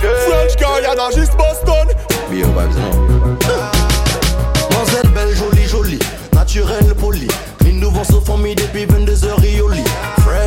French Guiana, juste Boston. Be your vibes now. Mademoiselle belle, jolie, jolie, naturelle, polie. Clean devant ce famille depuis 22h et au lit.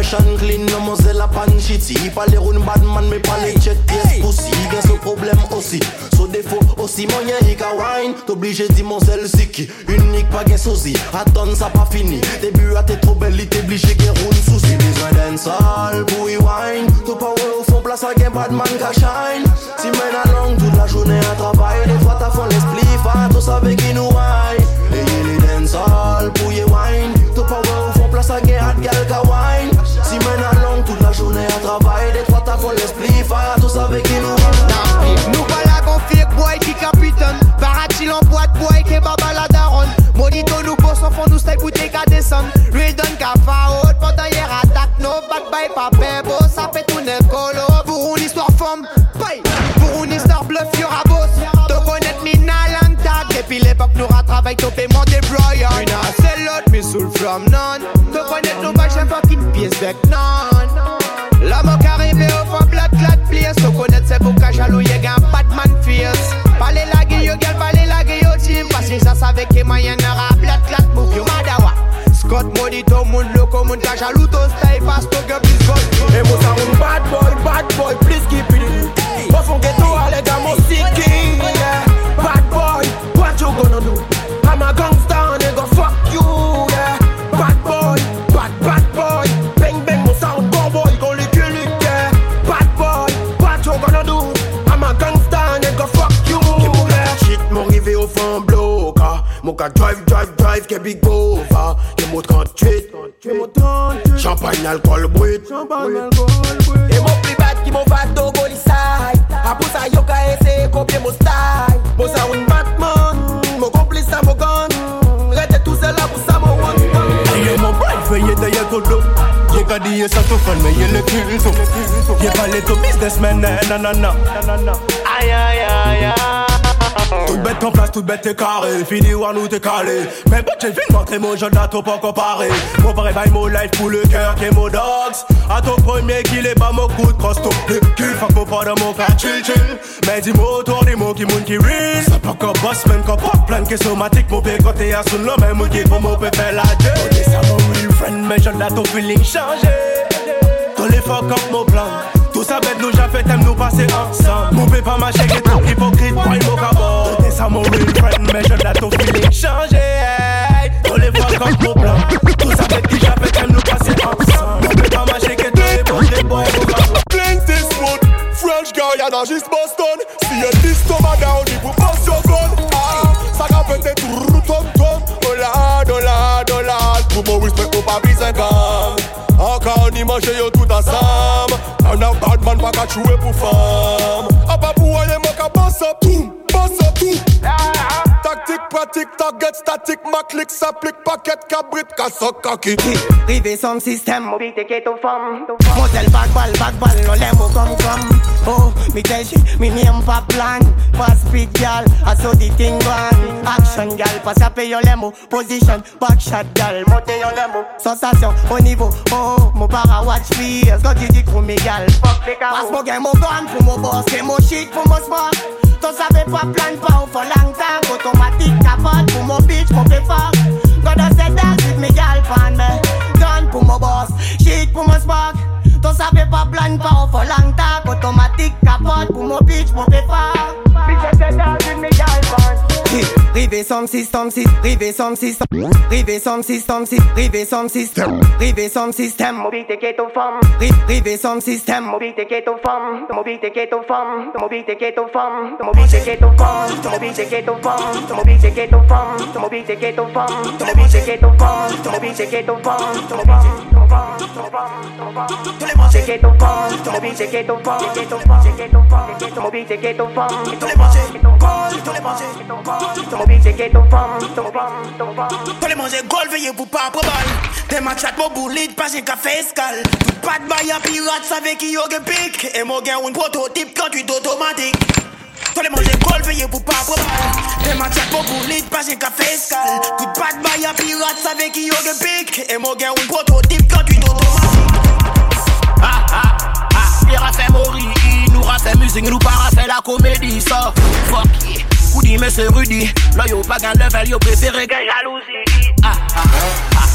Fresh and clean, mademoiselle a pas de shitty. Pas les round badman, mais pas les check pièces pussy. Bien ce problème aussi, ce défaut aussi. Moyen hic à wine, t'obligé dit mademoiselle Ziki. Unique, pas gain sosie. Attends, ça pas fini. Début à t'es trop belle, t'es obligé qu'elle roule souci. Besoin d'un sale pour y wine. Tout pas au fond, place à gain badman qu'à shine. Si mène à longue toute la journée à travail. Des fois t'as fond l'esprit, fa, tous avec qui nous wine. Et il est dancehall pour y wine. Tout pas au fond, place à gain hot gal qu'à travail. Des fois t'as fond l'esprit, fa, tous avec qui nous wine. Nous voilà qu'on fake boy qui capitaine Paratil en boîte boy qui baba la daronne. Maudito nous boss en fond nous style bouteille qu'à descendre. Lui donne qu'à haute pendant hier attaque nos bad bye pas beau Ça fait tout neuf colo Pour une histoire femme Bye Pour une histoire bluff y'aura boss. Te connaître mina lang tag Depuis l'époque nous rattravaille ton paiement des broyants Une c'est l'autre mais sous le flamme non. Te connaître nous bâches un fucking pièce bec non jaloux y'a un Batman fierce Parlez la gueule yo girl parlez la gueule yo team Parce que ça savait que moyen n'aura blood clot move yo madawa Scott Modito moun loco moun ka jaloux to style fast to get Mon drive, drive, drive, que big bova Que mon 38, Champagne, alcool, brut Et mon plus bad qui m'en va do golisai A pour ça yo ka essayer copier mon style Bon ça un Batman, mon complice à mon gun. Reste tout seul là pour ça mon one Y'a mon bright, veuillez d'ailleurs ton dos Y'a qu'à dire ça tout fun, mais y'a le culto Y'a pas les to businessmen, nanana Aïe aïe aïe aïe Toute bête en place, toute bête est carré. Fini ou nous t'es calé. Mais bête j'ai vu montrer mon jeune t'as pas comparé Mon pari by mon life pour le cœur qui est mon dogs. À ton premier qu'il est pas mon coup cross Le cul, fuck mon pas de mon frère chill Mais dis-moi autour des mots qui moun qui real. C'est pas comme boss man, comme pas plein que somatique Mon père quand t'es à son nom, même qui pour mon faire la gueule. On est ça real friend, mais jeune là ton feeling changé. Tous les fuck up mon plan tout ça bête nous j'ai fait t'aimes nous passer ensemble Mon père pas marcher qui est trop hypocrite Boy mon cabot T'es ça mon real friend je l'ai ton feeling changé hey. Tous les fois comme mon plan Tout ça bête qui j'ai fait t'aimes nous passer ensemble Mon père pas marcher qui est trop hypocrite Boy mon cabot Clint Eastwood, French Guiana, juste Boston. Si y'a 10 tomates down, il faut pas sur gun. Ah, ça va péter tout, tom tom. Dollar, dollar. Pour mon respect, faut pas briser un gamme. Encore ni manger yo tout ensemble. Un a bad man jouer pour femme. Ah, pas pour aller, moi qu'à boss up, boom, pratique, target, statique, ma clique, s'applique, paquet, cabrit, cassoc, kaki. Privé sans système, mobilité qui est aux femmes Modèle back ball, back ball, no l'aime comme comme Oh, me tell you, me name pas plan. Pas speed gal, I saw the thing gone. Action gal, pas à payer l'emo Position, back shot gal, montez yon l'emo Sensation, au niveau, oh, mon para watch fears Quand tu dis crew me gal, fuck les carreaux. Passe mon game, mon gun, pour mon boss, et mon shit, pour mon sport. Toi savais pas plan, pas ou for long time Automatique, capote, pour mon bitch, mon pay fuck. God I said dance with me gal, fan me. Gun pour mon boss, shit pour mon spark To sape pa plan pa ou fò lang tak Otomatik kapot pou mo bitch mo pe fa Bitch se dal with me gal pan Rive som system, sis, rive som system Rive som system, sis, rive som system Rive som system, mo bite ke to fam Rive som system, mo bite ke to fam Mo bite ke to fam, mo bite ke to fam Mo bite ke to fam, mo bite ke to fam Mo bite ke to fam, mo bite ke to fam Mo bite ke to fam, mo bite Tous les manger gold veillez pour pas pour balle Des matchs mon boulit pas un café escale Tout pas de bail pirate savait qui y a un Et mon gars un prototype quand tu automatique tous les manger gold veillez pour pas pour balle Des matchs à mon boulit pas un café escale Tout pas de bail à pirate savait qui y a un pic Et mon gars un prototype quand tu automatique Ah ah ah, Pierre a fait mourir, nous a fait musique, nous para fait la comédie, ça. Fuck yeah. Koudi, mais c'est Rudy. Là, yo pas gain level, yo préféré gain jalousie. Ah ah ah,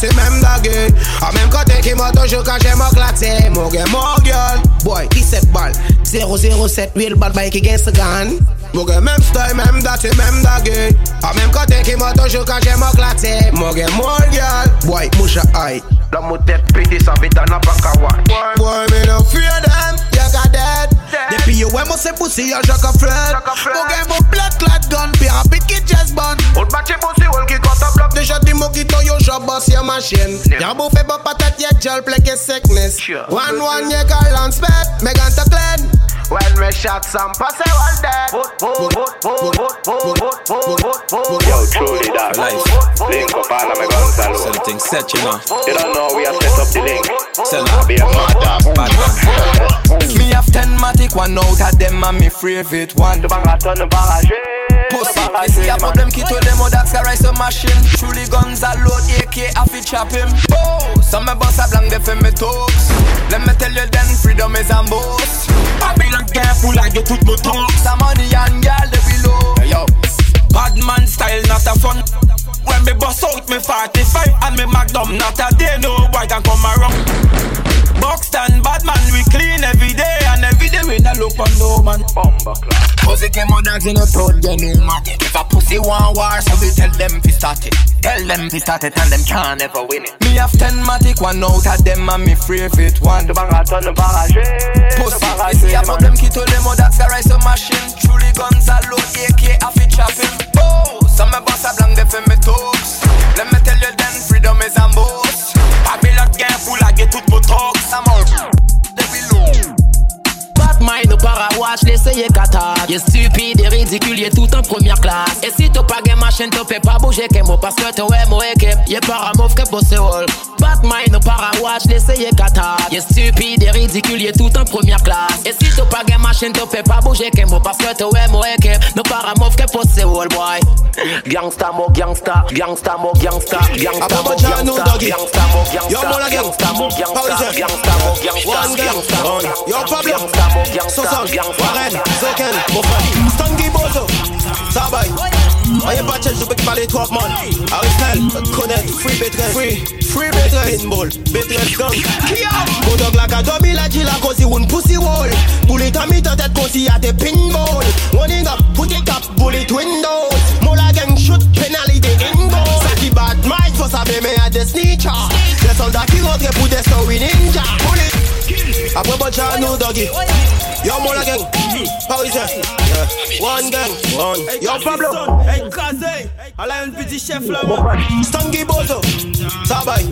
style, même date, et même dague. En même côté qui m'a toujours quand j'ai mon claté. Mon gars, mon gueule. Boy, 17 balles. 007, real bad bike against the gun. Mon gars, même style, même date, et même dague. En même côté qui m'a toujours quand j'ai mon claté. Mon gars, mon gueule. Boy, moucha aïe. La mou tête pété, ça vite en a pas. Boy, me no fear them, got dead. Depuis yo, ouais, moi c'est pussy, y'a Jacques Fred. Mon gars, mon blood clot gun, puis rapide qui just bun. On te batche pussy, ou qui compte à bloc. Déjà, dis moi qui to yo, je boss your machine. Y'a bouffé bon patate, y'a gel, plek sickness. One, one, y'a gallant spet, me ganta clean. When we shot some pussy, all dead. Yo, truly that life. Link up all of my guns and alone. Something set, you know. You don't know we have set up the link. Sell Be a mother. Bad man. Me have ten matic, one out of them and me favorite one. The bang a ton of barrage. Pussy, you see a problem, kid to them, oh that's a rise of machine. Truly guns a load, AK, I fi chop him. Oh, some me boss a blank, they fi me talks. Let me tell you then, freedom is a boss. Babylon careful, I get tout my talks. Some money and girl, they below. Hey, yo, bad man style, not a fun. When me bust out me 45 and me magnum, not a day no boy can come around. Buxton, bad man, we clean every day and every day we not look on no man. Bumba clap. Pussy came on dogs in the throat, they no matter. If a pussy want war, so we tell them fi start it. Tell them fi start it and them can't never win it. Me have ten matic, one out of them and me free favorite one. The bang a ton of barrage. Pussy, you see a problem, kid to them, oh that's the rise of machine. Truly guns a load, AK a fi chop him. Oh, some of boss a blank, they fi me talks. Let me tell you then, freedom is a boss. Babylon careful, I get tout mon talks. I'm out. They be parawatch, l'essayer qu'attaque. Y'a stupide et ridicule, y'a tout en première classe. Et si t'as pas game machine, t'as fait pas bouger qu'un mot parce que t'as ouais, mon équipe. Y'a paramouv que bosse all. Batman au parawatch, l'essayer qu'attaque. Y'a stupide et ridicule, y'a tout en première classe. Et si t'as pas game machine, t'as fait pas bouger qu'un mot parce que t'as ouais, mon équipe. Nos paramouv que bosse all, boy. Gangsta, mo gangsta, gangsta, mo gangsta, gangsta, mo gangsta, gangsta, mo gangsta, gangsta, mo gangsta, gangsta, mo gangsta, gangsta, mo gangsta, gangsta, mo gangsta, Gangsta, Warren, Zoken, mon frère. Stanky Bozo, Sabay. Voyez pas Chelsea, je peux parler trop, man. Aristel, connect, free betre, free, free betre, pinball, betre, skunk. Bulldog like a dummy, la Gila, cause he won't pussy wall. Bullet a meter, that cause he had a pinball. Warning up, put it up, bullet windows. Mola gang shoot, penalty, in goal. Saki bad mind, for saber me a des snitcher. Des soldats qui rentrent pour des story ninja. Après bon chat nous doggy. Yo mon la gang Parisien. One gang One. Yo Pablo Hey, Kazé, elle a un petit chef là, Stanky Bozo. Sabay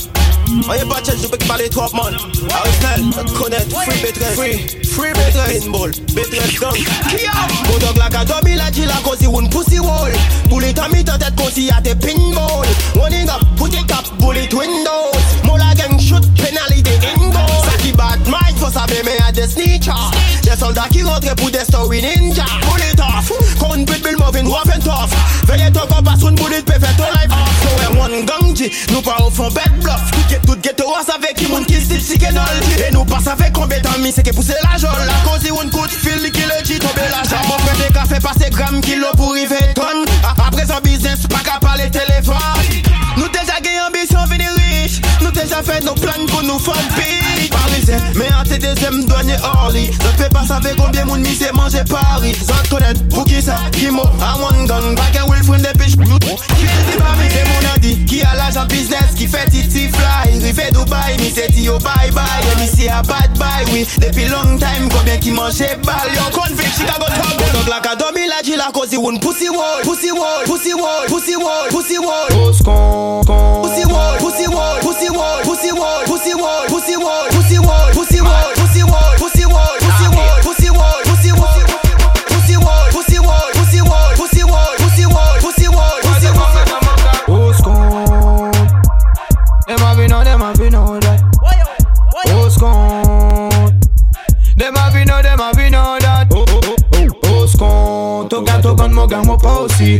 On est pas Chelsea, je peux parler trop man. Aristel, connaître, free betre, free. Free betre, pinball, betre, skunk Bulldog like a la Gila, cause he won't pussy wall. Bullet a meter, tête, cause he had a pinball. Warning up, put it up, bullet windows. Mola gang shoot, penalty, in ki bad mind Fos de De rentre pou de story ninja. Bullet off. Kon pit bil movin rough and tough. Veye to kon pasoun bullet pe fet to life. Off So e wan gangji Nou pa ou fon bed bluff. Tout ghetto as ave ki moun ki stil pas ave kon betan mi se la jol La kozi un kout fil ki le ji tobe la Mon fwe de ka fe pase gram kilo ton Apre son biznes pa ka pale telefon Nou deja ge ambisyon vini rich Nou deja fe nou plan pou nou fon pi misè Mè a te dezem dwenye orli Zot pe pa save konbyen moun misè manje pari Zot konet, pouki sa, kimo, a one gun. Bake wil fwen de pich, ki te ti babi De moun a di, ki a la jan biznes Ki fe fly, rive Dubai Misè ti yo oh, bye bye, e misè a ah, bad bye Oui, depi long time konbyen ki manje bal Yo konvik, Chicago top Dok la ka domi la jila kozi woun Pussy wall, pussy wall, pussy wall, pussy wall, pussy wall Pussy wall, pussy wall, pussy wall, pussy wall, pussy wall, pussy wall pussy wall, pussy wall, pussy wall, pussy wall, pussy wall, pussy wall, pussy wall, pussy wall, pussy wall, pussy wall, pussy wall, pussy wall, pussy wall, pussy wall. Who's gone? Them have been know, them have been know that. Who's gone? Them have been know, them have been know that. Gone? Ton gars, ton gun, mon pas aussi.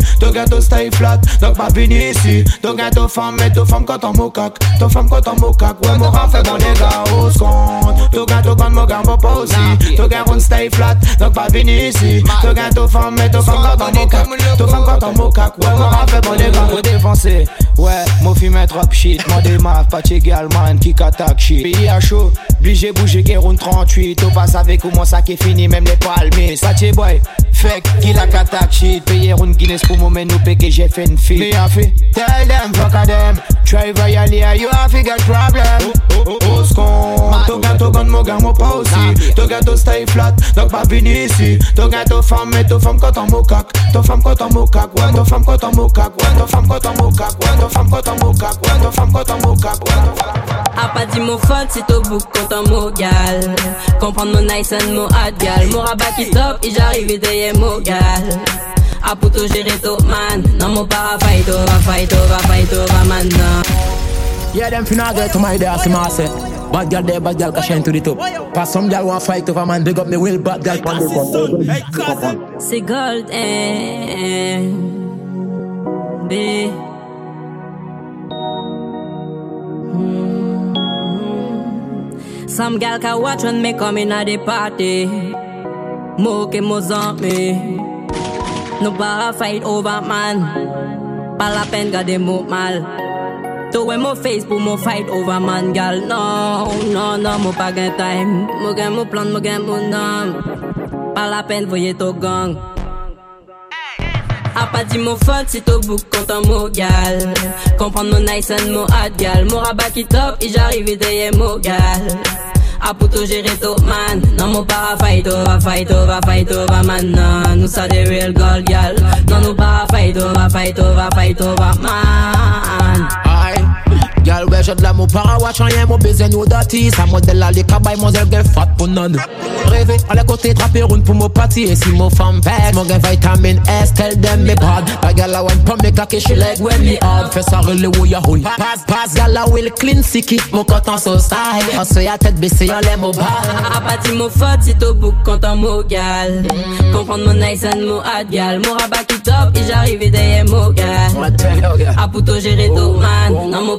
Flat, donc pas venir ici. Ton ton femme, mais ton femme quand on mocac. Ton femme quand on mocac, ouais, mon rang fait dans les gars. Who's gone? Ton gun, mon gars, mon pas aussi. Ton on stay flat, donc pas venir ici. Ton ton femme, mais ton femme quand on mocac. Ton femme quand on mocac, ouais, mon dans les gars. Faut défoncer, ouais, mon film est trop shit. Mon démarre, pas gal, man, qui shit. Chaud, obligé bouger, guerre 38. Au passe avec comment ça qui est fini, même les palmiers. Saché boy, fake, qui la attaque shit. Une Guinness pour moment, nous péquer, j'ai fait une fille. Fait, tell them, fuck a them. Try violate, you have a got problem. Au scon, ton gars, ton gun, mon gars, mon pas aussi. Gars, ton stay flat, donc pas venir ici. Gars, ton femme, mais ton femme quand on mocac. Ton femme quand on mocac, ouais, ton femme quand on mocac, ouais, ton femme quand on mocac, ouais, ton femme quand on mocac, ouais, ton femme quand on mocac. A pas dit mon faute, c'est au bout quand on mon gal. Comprendre mon nice and mon hard gal. Mon rabat qui top, et j'arrive et derrière mon gal. A puto gérer tout man. Non, mon para fight over, fight over, fight over man. non. Yeah, them finna get to my day, I see my say. Bad girl there, bad girl can shine to the top. Cause some girl want fight over man, big up me will, bad girl on the gun. C'est gold and B. Some gal can watch when me come in at the party. Mo que mo me. Nou para fight over man. Pa la pen gade mou mal. Touwe mou face pou mou fight over man gal Non, non, non, mou pa gen time. Mou gen mou plan, mou gen mou nam Pa la pen voye tou gang. A pa di mou fun si tou bouk kontan mou gal. Kompran mou nice and mou hot gal. Mou raba ki top, i jarive deye mou gal. Aputo jereto man. Nan mou para fayto, va fayto, va fayto, va man. Nan nou sa de real girl gal Nan nou para fayto, va fayto, va fayto, va man. Girl, where shot la mon para watch rien, mon besoin nous dati. Ça modèle cabay, mon zèle fat pour none. Rêver à la côté, trapper une pour mon party. Et si mon femme mon gain vitamine S, tell them me bad. La gal la one pump me she like when me hard. Fais ça relais où y'a. Pass, pass, gal la will clean sicky. Mon coton so style. On se y'a tête baissée, on l'aime au bar. A pas dit mon faute, c'est au bout quand un mot gal. Comprendre mon nice and mon hard gal. Mon rabat qui top, et j'arrive et derrière mon gal. A puto gérer tout man. Non, mon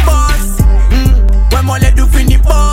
Mwen lè finish fini bon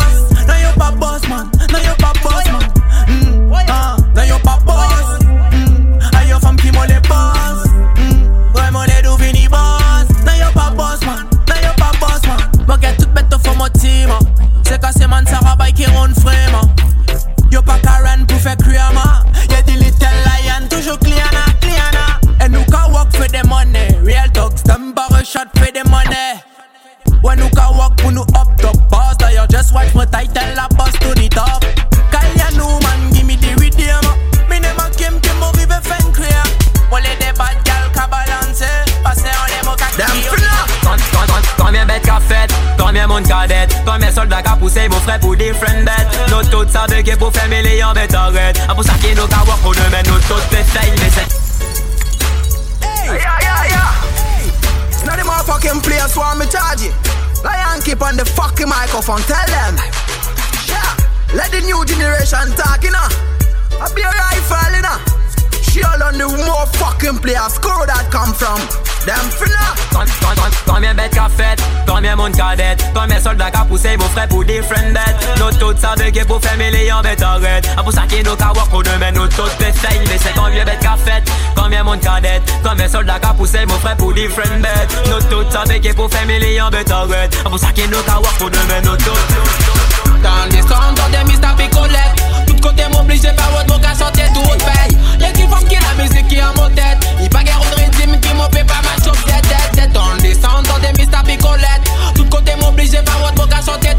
pou sey mou fre pou different bet Nou tout sa veke pou feme le yon bet arret A pou sa ki nou ka wak pou nou men nou tout pe fey Me se konvye bet ka fet, konvye moun kadet Konvye solda ka pou sey mou fre pou different bet Nou tout sa veke pou feme le yon bet arret A pou sa ki nou ka wak pou nou men nou tout Dans les sons, des mises tapis collecte Tout côté m'oblige par votre mon cas chanter tout haute veille Y'a qui forme qui la musique qui est en mon tête. Il pas guère rythme qui m'en fait pas ma chauffe tête. Dans les sons, des mises tapis collecte Tout côté m'oblige par votre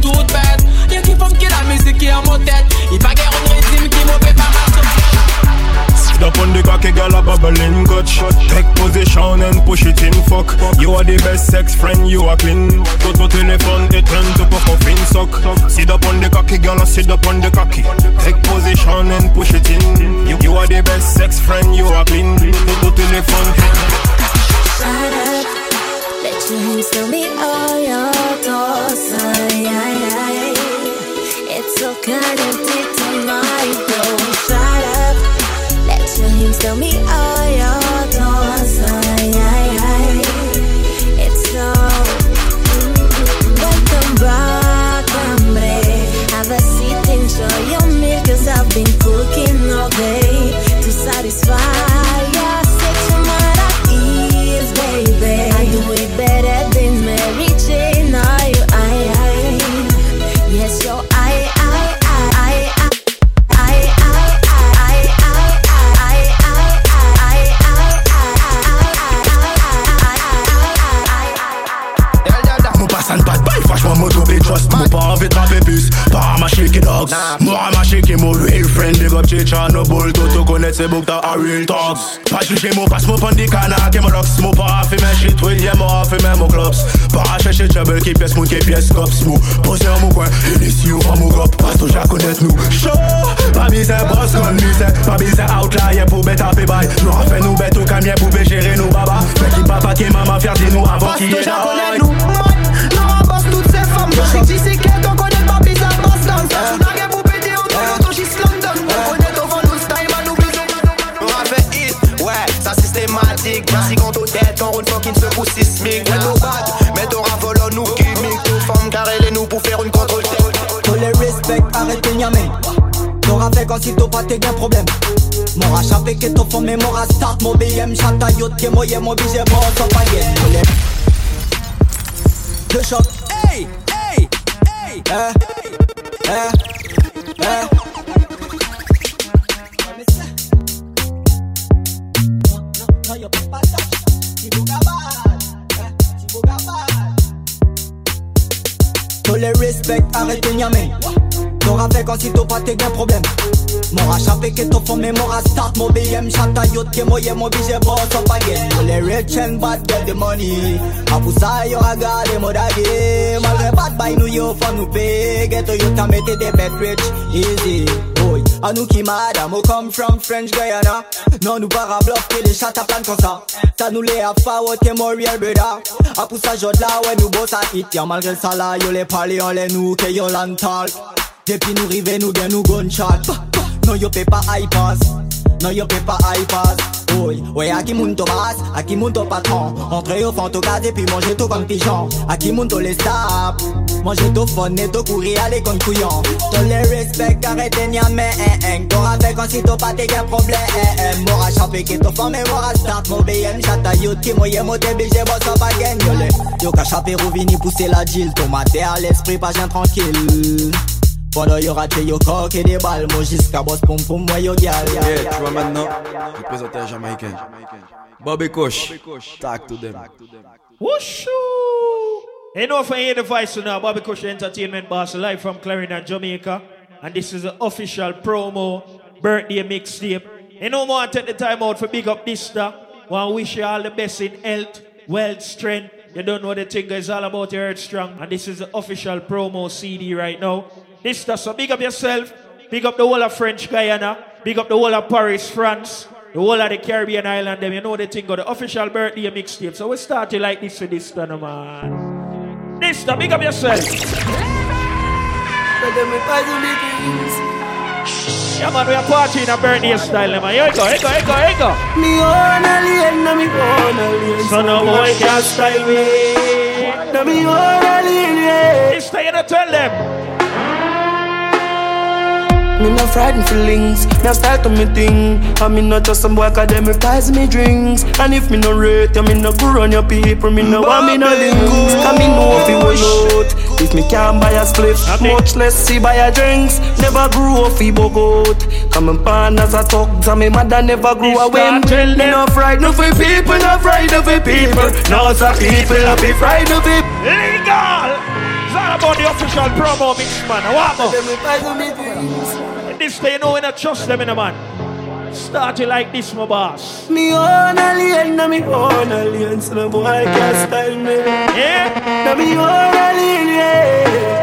tout bête. Y'a qui font qui la musique qui est en mon tête. Il pas guère de rythme qui m'en fait pas ma chose Sit up on the cocky girl a bubbling gutch Take position and push it in fuck. You are the best sex friend, you are clean. Go to telephone, it turn to puff up in suck Sit up on the cocky girl, sit up on the cocky Take position and push it in. You, you are the best sex friend, you are clean. Go to telephone Hands tell me all your thoughts. Ay, ay, ay. It's so caliente tonight, though. Shut up, let your hands tell me all your Facebook ta a real talks Pache li mo, pache mo pan di kana ke mo loks Mo para fe shit with ye, mo a fe men mo Para chèche trouble ki piyes moun ki piyes kops Mo pose an mou kwen, inisi ou an mou gop Pasto ja konet nou, show Pa bize boss kon mise, pa bize outlier pou bet api bay Nou a fe nou bet ou kamye pou be jere nou baba. Fè ki papa ki mama fiyat li nou avon ki ye da oy Pasto ja konet nou, man, nan a boss tout se fam Yo chik systématique. Merci quand ton tête, on roule fucking secou sismique. Volé nous chimique. Nos femmes carrées nous pour faire une contrôle Tous les respect, arrête de niamer T'auras fait quand si t'as pas t'es un problème. Mon rachat fait que t'as fond mais mon start Mon BM yot que moi mon bon sans Le choc Hey, hey, hey. Eh, fait arrêter Niamey. Nora vegan si pas t'es que ton fond mais start mon BM chata yot que mon. Les rich and bad get the money. Apusa yo aga le modage. Malgré bad by nous yo for nous pay. Get to you ta mette des rich easy. Boy A nous qui madame Oh come from French Guyana. Non nous para bluff que les chats à plan comme ça. Ça nous les a forward que mon real brother A pour ça j'autre là ouais nous boss à hit Y'a malgré ça là yo les parler on les nous que yo l'en talk Depuis nous rive nous bien nous gunshot Non yo pay pas high pass. Non yo pay pas high pass Ouais, à qui monte basse, à qui monte patron. Entrer au fantocade et puis manger tout comme pigeon. À qui monte les stars. Manger tout fun et tout courir aller comme couillon. Tout les respect, arrêtez n'y a mais hein, hein. avec un si t'as pas des problème. Hein, mora chapé qui t'en forme, mora start. Mon BM, j'attends youth qui mouille mon débit, j'ai bossé pas gagnolé. Yo, qu'à chapé, rouvini, pousser la deal. Ton mater à l'esprit, pas j'en tranquille. Pendant yo raté yo coq et des balles Moi jusqu'à boss pom pom moi yo gal Yeah, tu vois maintenant, représenter un Jamaïcain. Bobby Kosh, talk to them. Whooshu! Hey, no for hear the voice now. Bobby Kush Entertainment Boss live from Clarendon, Jamaica. And this is the official promo birthday mixtape. You know, want to take the time out for big up this stuff. Want to wish you all the best in health, wealth, strength, You don't know the thing is all about your Earth Strong. And this is the official promo CD right now. This stuff, so big up yourself. Big up the whole of French Guyana. Big up the whole of Paris, France. The whole of the Caribbean island, them, you know the thing, got the official birthday mixtape. So we start you like this with this time, man. This time, big up yourself. Yeah, man, we are partying a birthday style, man. Here you go, here you go, here you go, here you go. Me own alien, me own alien. So no boy can style me. Me own alien, yeah. This time, you tell them. Me no frightened feelings, me a style to me thing. And me not just some boy cause them reprise me drinks. And if me no rate you, me no go on your people. Me no want me no links, cause me know if was out If me can't buy a spliff, much less see buy a drinks. Never grew fi bogot Come and pan as a talk, and me mother never grew a win Me. no frightened for people, no frightened for people. No some people, no be frightened for Legal! It's all about the official promo mix, man. What more? This day, you know, when I trust them in a man. Start it like this, my boss. Me own alien, na me own alien, so no boy can style me. Yeah? Na me own alien, yeah.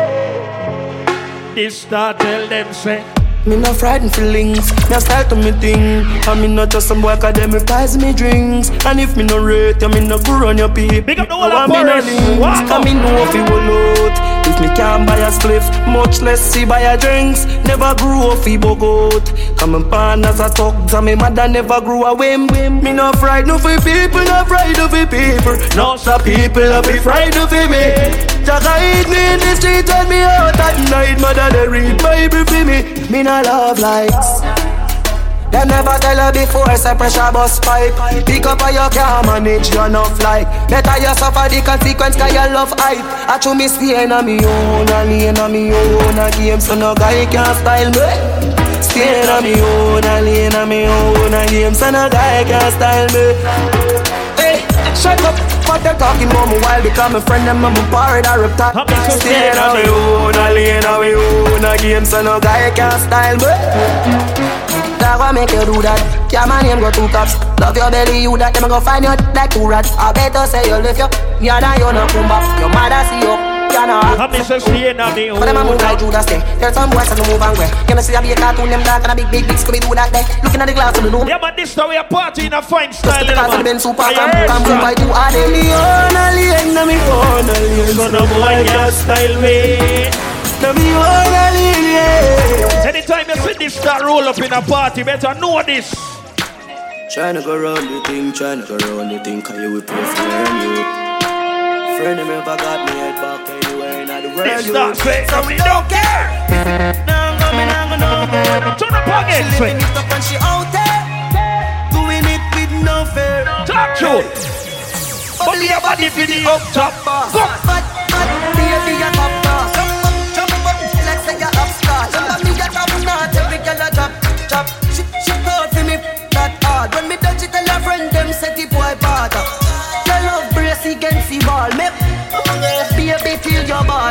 This start tell them say. Me no frightened feelings, me a style to me thing. And me not just some boy cause them reprise me drinks. And if me no rate you, me no go run your people Big up the whole of me no links, Cause me if you will out If me can't buy a spliff, much less see buy a drinks. Never grew up fi bogot Come and pan as a talk, and me mother never grew a whim. Me no frightened for people, no frightened for people. No some people a be frightened for me. Jaga hit me in the street and me out at night. Mother they read Bible for me Me no love likes them never tell her before, say pressure bus pipe. Pick up or you can't manage your enough like. Better you suffer the consequence cause you love hype. I true me stay in a me own, a lane a me own a game. So no guy can style me. Stay in a me own, a lane a me own a game. So no guy can style me. Hey, shut up what they talking about me while become a friend and my parrot a reptile Stay in a me own, a lane a me own. A game So no guy can style me Dog what make you do that? Yeah, my name go two cops Love your belly, you that Them go find you like two rats. I better say you live you Yeah, now you no come back Your mother see you Yeah, no I'm Mr. Stay in a me But them a move like Judas day Tell some boys to move and way You know see a big cartoon Them dark and a big, big, big Scooby do that day Looking at the glass of the room Yeah, but this time we are party in a fine Just style, because of the man. Ben super Are you Come move and move ready? I do all day Me own alien Na me own alien So no boy can style me. Na me own alien yeah Anytime you see this star roll up in a party, better know this. Tryna go round the thing, tryna go round the thing, cause you will pay for your youth. Friend of never got me head back anywhere in the world. This star youth. so we don't care. Now I'm coming, I'm gonna nowhere. Turn up again, She living it up and she out there, doing it with no fear. Talk to your body for the up top. But, but, baby, you're top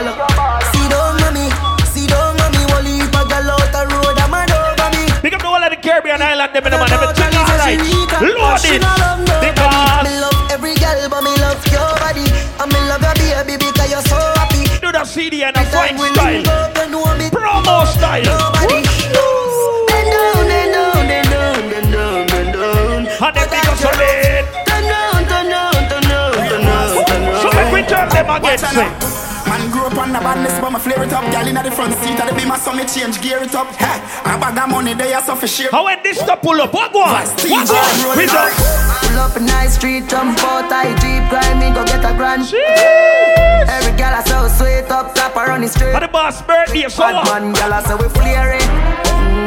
ball. See down, mommy, see down, mommy. Wally, if a girl out the road, a man over me. Pick up the whole of the Caribbean island, them in the man, them in the alright. Load it. Because Me love every girl, but me love your body. And me love your baby because you're so happy. do the CD and a fine style. link up, you know me. Promo style. Nobody down, then down. And up some it. Turn down, turn down, turn down, turn down. So make we turn them again, say. Man grew the badness, but my flare it up. Girl in the front seat of the beamer, so me change gear it up. Hey, a bag of money they are so for share. How when this to pull up? What go on? What TJ go on? We up. Pull up a nice street, jump out, I jeep, grind me, go get a grand. Every girl I so sweet up, top her on the street. But the boss birthday, so Bad what? man, girl I say we flaring.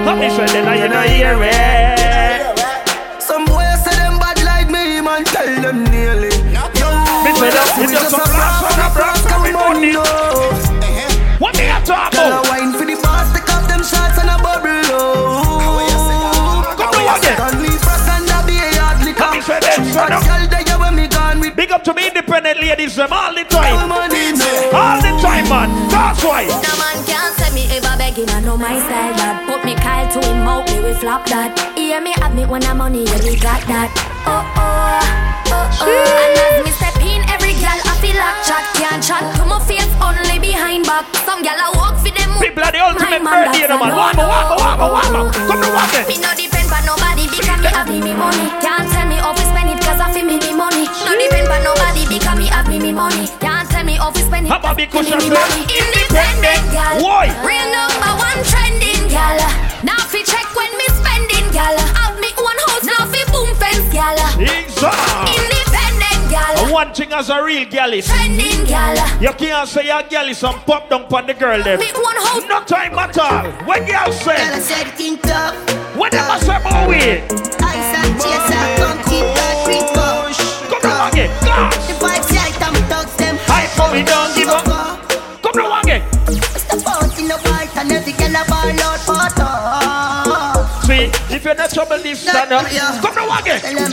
Let me say that you know hear it. Some boys say them bad like me, man, tell them nearly. Yo, Me say we just just a a blast blast on a blast, come we money. Uh-huh. What me a talk Girl, about? I wine for the boss, take off them shots and a bubble oh. Come do again. Stanley Frost and a beer yard liquor. Let me say that, Shoot son a of- girl there when me gone Big up to me independent ladies, them all the time. money, no. All the time, man. That's why. No man can't say me ever begging, I know my style that Put me Kyle to him out, me we flop that Hear me have me when I'm money, yeah we got that Oh oh, oh oh And as me step in, every girl have feel chat, can't chat to my face only behind back. Some gal I walk for them. People are the ultimate birthday, you know, man. Wabba, wabba, wabba, wabba. Come to walk it. Me no depend on nobody because me have me me money. Can't tell me to spend it cause I feel me me money. No depend on nobody because me have me me money. Can't tell me to spend it. How about big cause me me money. Independent gal. Why? Real number one trending gal. Now fi check when me spending gal. Have me one house now fi boom fence gal. Exact. Independent gal. And one thing as a real gal is Trending gal. You can't say your gal is some pop down on the girl them. Me one house. No time at all. When girl say, Girl, I said think tough. when them a say about we, I said chaser, come keep that drink push. come on again, gas. The vibes light and thugs them Hype but we don't give up. Come on again. Step out in the white and every girl a ball out photo. See, if you're not trouble leave stand up, come on again. Tell them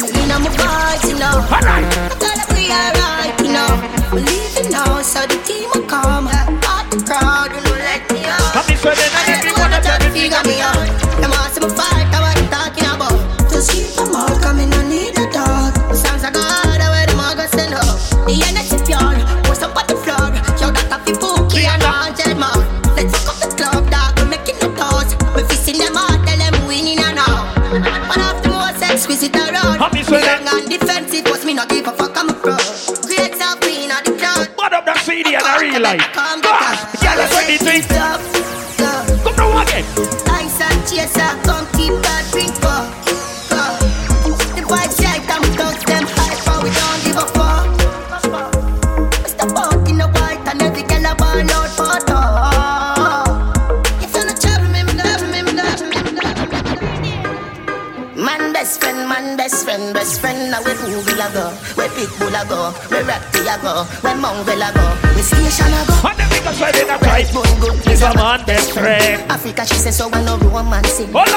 Africa, she says so when no romance in.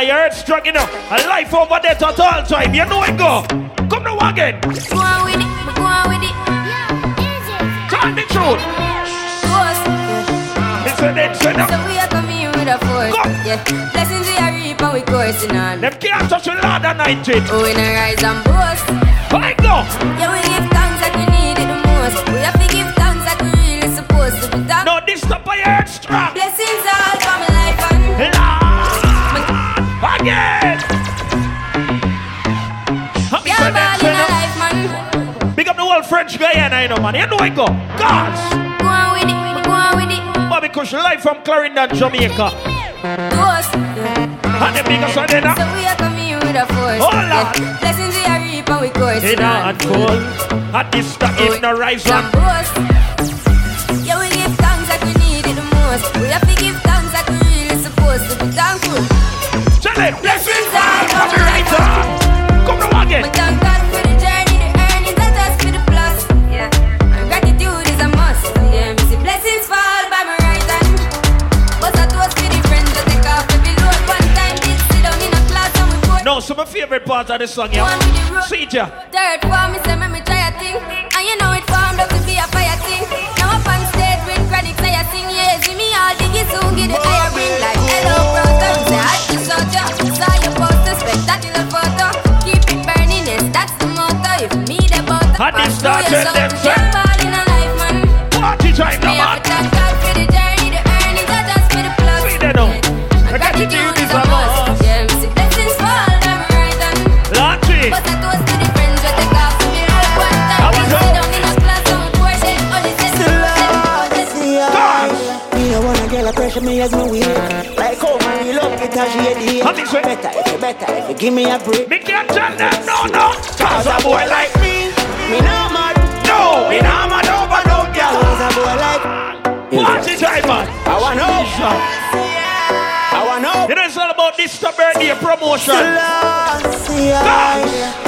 The walk now, you heard enough. A life over there at all time. You know it go. Come now again. Go on with it, go on with it. Tell the truth. Ghost. It's a dead sinner. So we are coming with a force. Yeah. Blessings we are reap and we coursing on. Them can't touch the Lord anointed. Oh, we not rise and boast. I go. Yeah, we the whole French Guyana, you know, man. You know it go. Gods. Go on with it, go on with it. Bobby Kush live from Clarendon, Jamaica. Ghost. And the biggest one in So we are coming with a force. Oh, Lord. Yeah. Blessings we are reap and we coursing In a on. handful. And this the in the rise favorite of the song, yeah. See ya. Dirt for me, say me me try a thing. And you know it formed up to be a fire thing. Now up on stage with chronic say I sing Yeah, see me all diggy soon get the higher ring Like hello brother, say I just saw ya Saw your poster, spectacular photo. Keep it burning, yes, that's the motto. If me the butter, And this pass through started your soul. To jump it a deal Better if you better if you give me a break Me can't tell them, no, no. Cause a boy like me, me no mad No, we not mad over no girl. Cause a boy like Party time, man. I wanna know I wanna know You it's all about this. Birthday promotion. See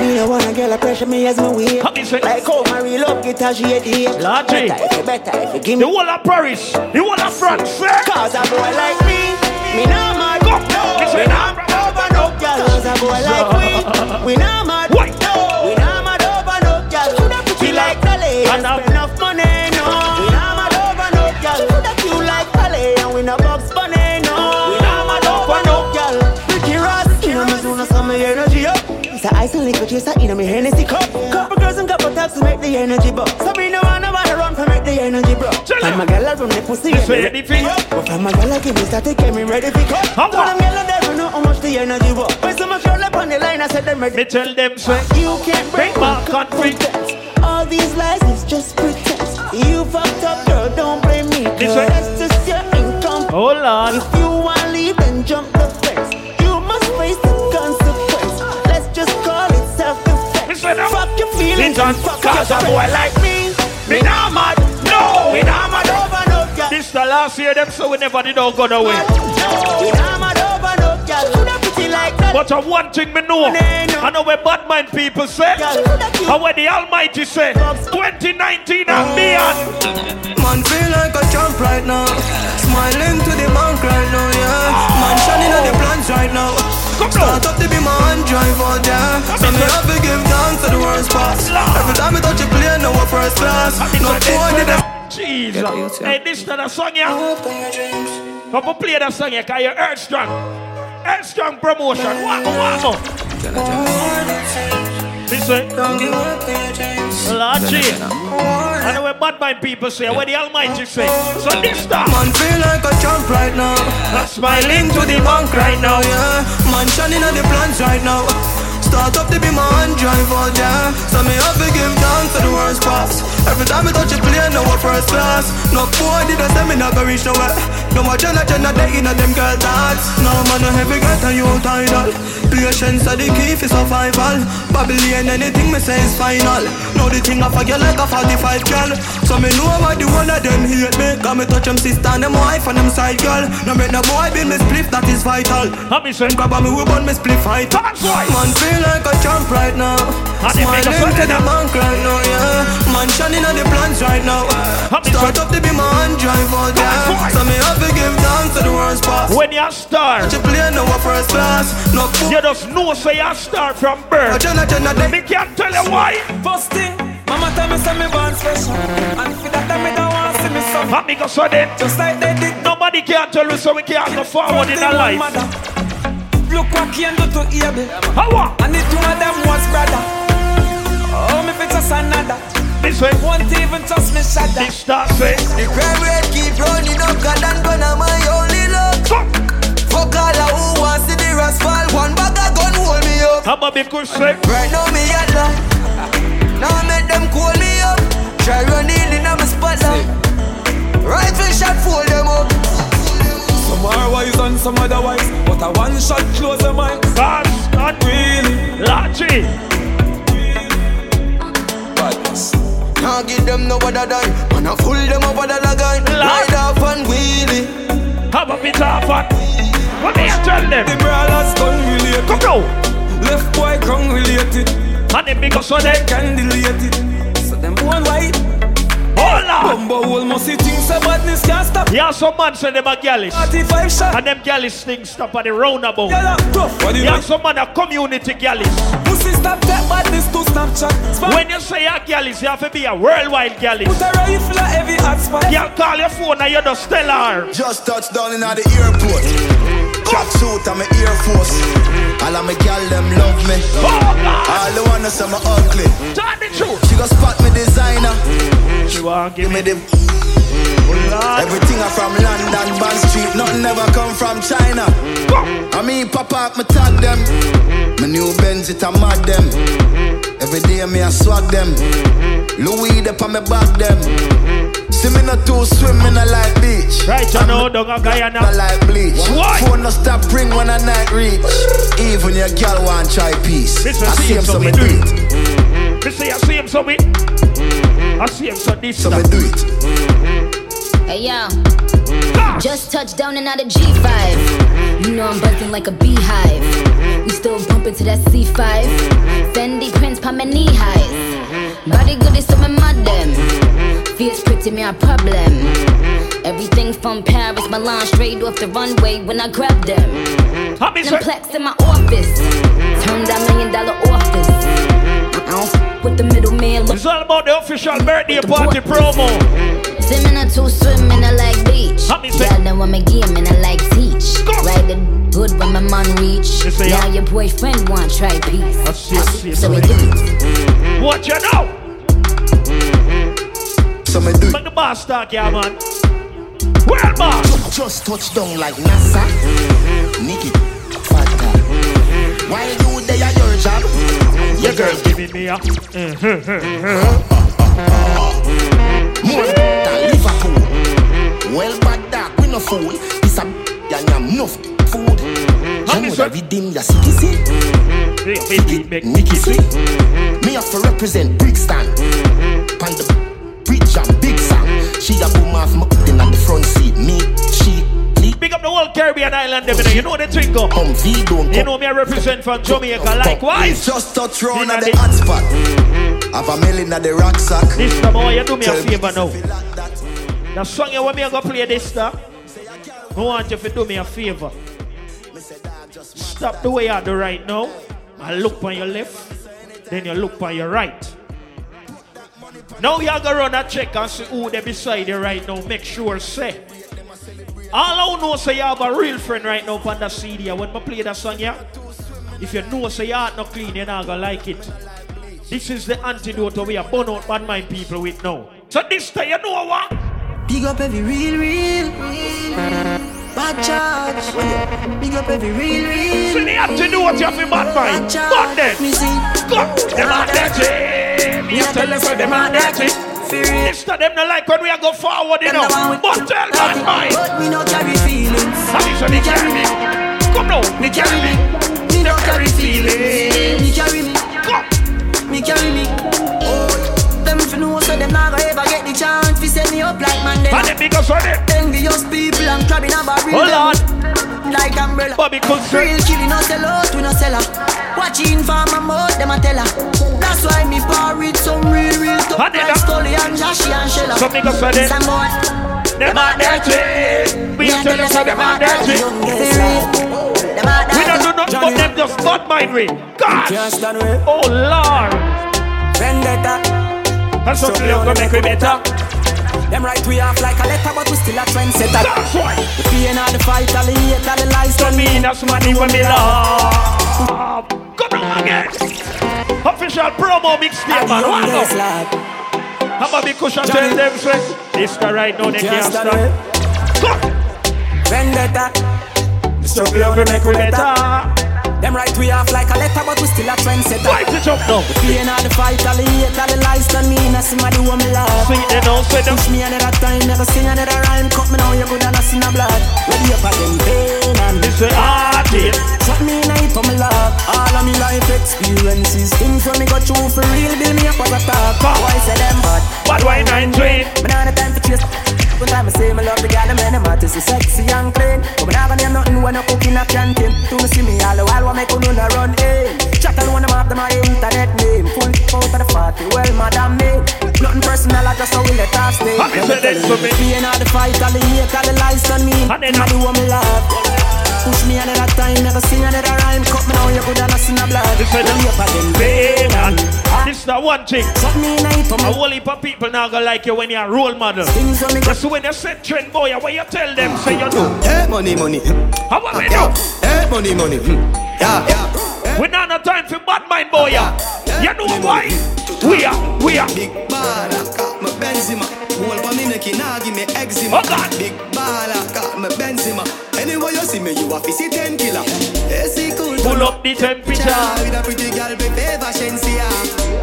me no wanna get a pressure me as me weak. Like how my real love guitar she a deep. Largy. Better if you better if you give The whole of Paris, the whole of France. Cause a boy like me, me nah mad. No, we <laughs> nah mad over no girl. Cause a boy like we, we nah mad. No, we nah mad over no girl. Coulda pretty like Dolly and spend enough money. No, we nah mad over no girl. Coulda cute like Dolly and we no Bugs Bunny. No, we nah mad over no girl. Pretty Ross, you know me soon as some energy up. It's a ice and liquor chaser in me Hennessy cup. Couple girls and couple taps to make the energy buck. So me no wanna wanna run for make the energy bro. And my girl I run the pussy. Get me ready for you? But from my girl I give me static, get me ready for cut. How But them the energy was. When some girl up on the line, I said them ready. Me tell them say You can't break my confidence. All these lies is just pretense. You fucked up, girl, don't blame me. This Girl, way. that's just your income. Oh Lord. If you want to leave, then jump the fence. You must face the consequence. Let's just call it self-defense. Fuck your feelings fuck Cause your a boy like me, me nah mad. No, we nah mad over no girl. This the last year them so we never did all go away. We But of one thing me know, I know where bad mind people say, and what the Almighty say, 2019 and beyond. Man feel like a champ right now. Smiling to the bank right now, yeah. Man shining on the plans right now. Start up to be my hand drive out there. So me have to give thanks to the worst pass. Every time I touch a plane, now we're class. No boy did I. Jesus. Hey, this not a song, yeah. Come play that song, yeah, because you're Earth Strong. Strong promotion. One one. This way. Lord G. I know what bad mind people say, what the Almighty say. So this time. Man feel like a champ right now. Smiling to the bank right now, yeah. Man shining on the plans right now. Start up to be my hand drive out there. So me have to give thanks to the worst pass. Every time I touch a plane, now we're class. No boy did I say me not go reach nowhere. No more Jenna Jenna they in a them girl thoughts. No man no heavy get a you title. Patience are the key for survival. Babylon anything me say is final. Know the thing I forget like a 45 girl. So me know what the one of them hate me. Got me touch them sister and them wife and them side girl. No make no boy build me spliff that is vital. Happy son. Grab me we burn me spliff fight. Man feel like a champ right now. And Smiling to the bank right now, yeah. Man shining on the plans right now. Start up to be my hand drive out there. So me have to give thanks to the worst pass. When you start, you play now a first class. No you just know say you start from birth. Me can't tell you why. First thing, mama tell me say me born special, and for that time me don't want see me suffer. Happy go so then. Just like they did. Nobody can tell you so we can't go forward in our life. Look what can do to Abel. How? And it one of them was brother. Oh, me fit just another. This way. Won't even trust me shut This start say. The crime rate keep running up, God and gonna my only luck. Fuck all of who wants to the rascal. One bag of gun hold me up. How about me good say? Right now me at line. Now make them call me up. Try running in in my spotlight. Rifle shot, fold them up. Some are wise and some otherwise, but a one shot close the mind. That's not really Lachi. Can't give them no other dime. Man, I fool them up with a lagan. Ride off and wheelie. Have a bit of fun. What me I tell them? The brawlers gun related. Come now. Left boy gun related. And them big so them can delete it. So them born white. Hola. Bumbo hole must see things so badness can't stop. Yeah, some man say them a gallis. 45 shot. And them gallis things stop at the roundabout. Yeah, tough. Do you Yeah, some man a community gallis. Pussy stop that badness to Snapchat. Spam. When you say a gallis, you have to be a worldwide gallis. Put a rifle at every hot spot. You call your phone and you just tell her. Just touched down in the airport. Track suit and my Air Force. All of my gal them love me. Oh, All the wanna say me ugly. Tell the truth. She go spot me designer. She want give me the. Everything I from London, Bond Street, nothing ever come from China. Mm-hmm. I mean, pop up, me tag them. Mm-hmm. My new Benz, it a mad them. Mm-hmm. Every day me I swag them. Louis, they on me back them. See me not too swim, me not like beach. Right, you know, don't go Guyana. Not like bleach. Why? Phone no stop ring when I night reach. Even your girl want try peace. Listen, I see him, so me do it. Me say I see him so me. I see him so this So me do it. Hey yo, just touched down in the G5. You know I'm buzzing like a beehive. We still bumping to that C5. Fendi prints pa my knee highs. Body good is so my madam. Feels pretty, me a problem. Everything from Paris, Milan, straight off the runway when I grab them. Them plex in my office. Turn that million dollar office. I don't with the middleman. It's all about the official birthday party promo. Swimming a two swim in I like beach. Girl, then when me game and I like teach. Ride the good when my man reach. Now yeah. your boyfriend want try peace. I see, I see, I So we do it. Mm-hmm. What you know? Mm-hmm. So me do Make the boss talk, yeah, man. Well, boss. Just touch down like NASA. Mm-hmm. Nicky, fatta. Why you there at your job? Your girl giving me a. Uh-huh. More than Liverpool. Well, bad dog, we no fool. This a and I'm enough food. You know redeem your city, Nicky see. Me have to represent Brixton. Pan the bridge and big song. She a boom off my in at the front seat. Me, she, Big up the whole Caribbean island, them, you know. The go. Oh? Humvee You know me, I represent from Jamaica. Likewise. Just touch round at the hot spot. Have a melon at the rucksack. This time, I want you do me a favor now. The song you want me to go play this time. I want you to do me a favor. Stop the way you do right now. And look on your left. Then you look on your right. Now you go run a check and see who they beside you right now. Make sure say. All I know say you have a real friend right now on the CD. When I play that song, yeah. If you know say your heart not clean, you're not gonna like it. This is the antidote we are burn out bad mind people with now. So this time you know what? Big up every real, real, real. Bad charge. Oh, Big up every real, real. So the antidote you have in bad mind. But then, Me see. go. Them are dirty. Me tell them say them are dirty. This time them not like when we are go forward, you know. But tell bad mind. But me no carry feelings. How you say me carry me? Come now, me carry me. Me no carry feelings. Me carry me. Me carry me. Oh, them fi know so them not gonna ever get the chance fi set me up like man. And the biggest one it. Envious people and crabbing a barrel. Hold on. Like umbrella. Bobby Coulson. Real killing no sell out, we no sell her. Watching for my mouth, them a tell her. That's why me par with some real, real tough like Scully and Joshy and Shella. Some niggas say they- Some boy. Them are dirty. We tell them say them are dirty. Do nothing but them just bad mind we. God. Oh Lord. Vendetta. That's what we gonna make we better. Them right we off like a letter, but we still a trendsetter. That's why. The pain of the fight, all the hate, all the lies. Don't mean that's money when me love. Come on again. Official promo mixtape, man. One go. How about big cushion tell them say this the right now they can't stop. Vendetta. Struggle over make we better. Them right we off like a letter, but we still a trendsetter. Fight it up now. Pain of the fight, all the hate, all the lies. Don't mean I see my do what me love. Sweet they don't say them. Push me another time, never sing another rhyme. Cut me now, you good and I see no blood. Ready up again, pain and This way heartache. Shut me night for me love. All of me life experiences, things when me go through for real, build me up as a talk. Why say them bad? Bad wine and train. Me nah the time for chase. One time I say me love the girl, and them heart is sexy and clean. But me gonna name nothing when I cook in a canteen. To me see me all the while, what make you no run in. Chat alone, them have them my internet name. Full out of the party, well, madam me. Nothing personal, I just how we let us stay. Have you said that to me? Pain all the fight, all the hate, all the lies on me. And then I do what me love. Push me another time, never sing another rhyme. Cut me now, you could have seen a blood. This way Now you pain and this is the one thing. Shut me night for A me. whole heap of people now gonna like you when you're a role model. Things when me go when you set trend boy, what you tell them, say you do. Hey, money, money. How about we Yeah. do? Hey, money, money. Hmm. Yeah, yeah. We not no time for bad mind boy, yeah. You know why? We are, we are. Big baller, got my Benzema. Whole for me neck, nah give me eczema. Oh, God. Big baller, got my Benzema. Anywhere you see me, you to see ten killer. See cool. Pull up the temperature. With a pretty girl, prepare for Shensia.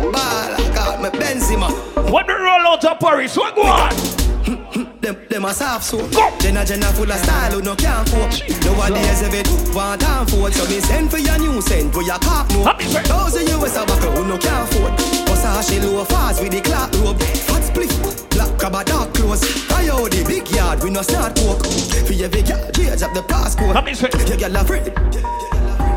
Baller, got my Benzema. When we roll out of Paris, what go on? <laughs> Them, them a soft so Jenna Jenna full of style who no can't cope Nowadays if it want and forth So me send for your new scent for your cop no Thousand US a buckle who no can't afford A she low fast with the clock rope Fat split, black crab a dark clothes I owe oh, the big yard we no start coke For for every girl. Gauge up the passport. Your girl afraid.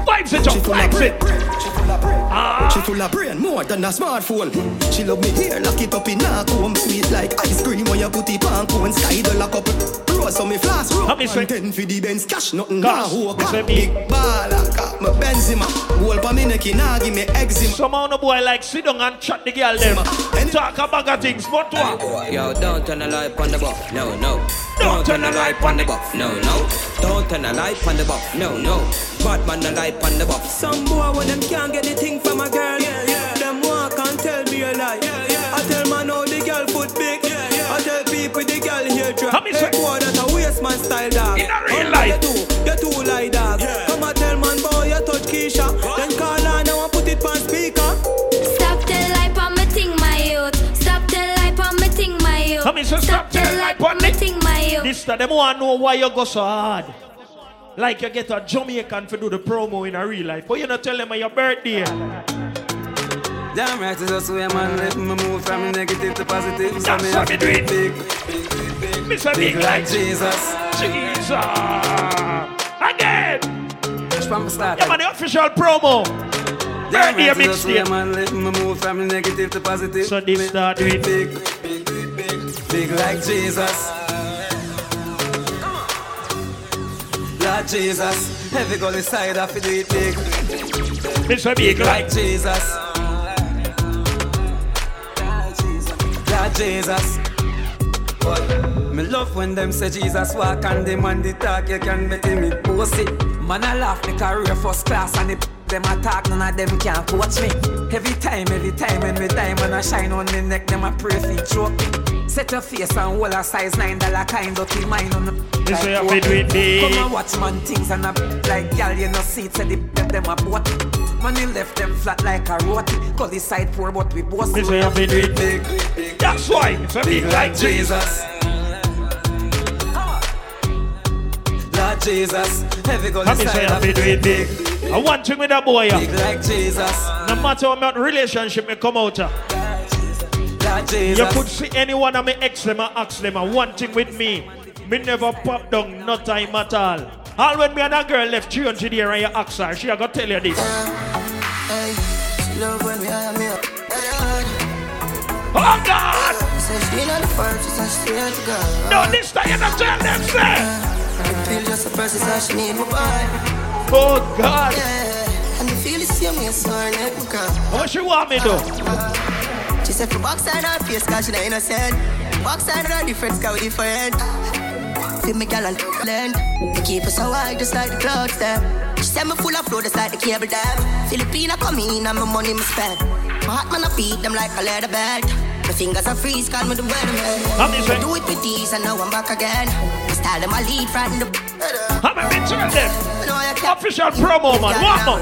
Vibes it up, vibes it. Ah. She full of brain, more than a smartphone. She love me here, lock it up in a comb. Sweet like ice cream when you put it on cone. Sky the lock up. Rose on me flask rope. And ten for the Benz cash, nothing now. Who got big baller, got my Benzema. Goal pa me neck, nah give me eczema. Some on the boy like sit down and chat the girl them. Talk about a things, but what? Yo, don't turn the light on the buff, no, no. Don't turn the light on the buff, no, no. Don't turn the light on the buff, no, no. Bad man the light on the buff. Some boy when them can't get the thing from a girl, yeah, yeah. Them walk and tell me a lie. Yeah, yeah. I tell man how the girl foot big. Yeah, yeah. I tell people the girl here drop. Come Hey boy, that a waste man style dog. In a real life. You too, you too lie dog. Yeah. Come and tell man boy you touch Keisha. Then call her now and put it on speaker. Stop tell life on me thing, my youth. Stop tell life on me thing, my youth. Come in, so stop tell life on me thing, my youth. This time, them want know why you go so hard. Like you get a Jamaican to do the promo in a real life, but you not tell them on your birthday. Damn right, it's also a man let me move from negative to positive. So That's me what have me to do it. big, big, big, big, Mr. Big like like Jesus. Jesus. Again. Just from the start. Yeah, man, the official promo. Damn right, it's a mixtape. man let me move from negative to positive. So this start big, with big, big, big, big, big like Jesus. Lord Jesus, Every go inside, I feel do it big. Mr. Big like Jesus. Lord Jesus. Boy, me love when them say Jesus walk and them on the talk, you can bet him it pussy. Man, I laugh me career first class and it them attack, none of them can coach me. Every time, every time, when me diamond I shine on me neck, them I pray for choke me. Set your face and hold a size nine dollar kind dirty mind on the This way I like feel do it big. Come and watch man things and a like gal you know see it say the them a boat. Man you left them flat like a roti. Call the side poor but we both This way I feel do it big. That's why Mr. Big like Jesus. Lord Jesus, heavy go Let me say I feel do it big. I want to with that boy. yeah. Big like Jesus. No matter how much relationship me come out. uh, Jesus. You could see anyone of me ex them and ask them and one thing with me. Me never pop down, no time at all. All when me and a girl left 300 here and you ask her, she a go tell you this. Hey, love when we have me. Oh God! Say she not the first, she said she swear to God. No, this time you not tell them, say. I feel just a person, so need my boy. Oh God! Yeah, and the feel the same way, so her neck me come. What she want me do? Uh, She said for box on her face, cause she not innocent. Box on her different, cause we different. Feel me gal and blend. They keep us so high, just like the clouds there. She said me full of flow, just like the cable dam. Filipina come in and my money me spend. My heart man I beat them like a leather belt. My fingers are freeze, call me the weatherman. I do it with these and now I'm back again. My style them I lead from the. Many been tell them? Official promo, man. One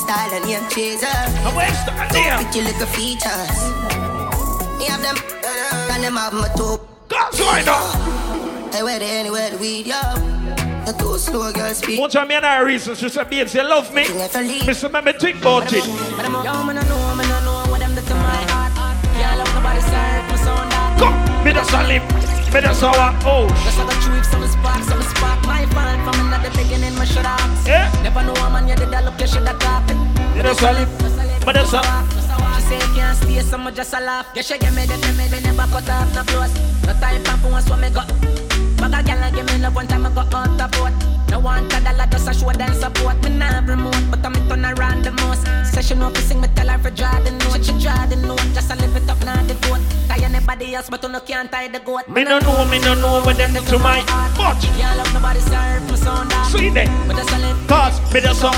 more. Room for a reason. My style and name chaser. And where's the idea? Pretty little features. Me have them, uh, and them have my top. God's right now. Hey, where they anywhere the weed, yo. The two slow girls speak. One time me and her reason, she said, babes, you love me. Mr. Man, me think about it. Yo, man, I know, man, I know what them do to my heart. Can't love nobody serve my sound that. Come, me just a lip, me just a walk. Oh, Just like a trip, some spark, some spark. My from beginning, my shut up. Yeah. Never know a man, you did that look, you should have it. me just a lip, me just a. She say can't stay, so me just a laugh. Yeah, she give me the me, me never cut off no clothes. No time for phones, what me got. Bag a gal give me love one time I got out the boat. No one a dollar just a show them support. Me nah remote, but I'm turn around the most. She know if sing, me tell her for draw the note. She draw the note, just a live it up now the goat. Tie anybody else, but you no can't tie the goat. Me no know, me no know what them to my butt. Can't love nobody serve me sound that. See that? Me just a live. Cause me just a.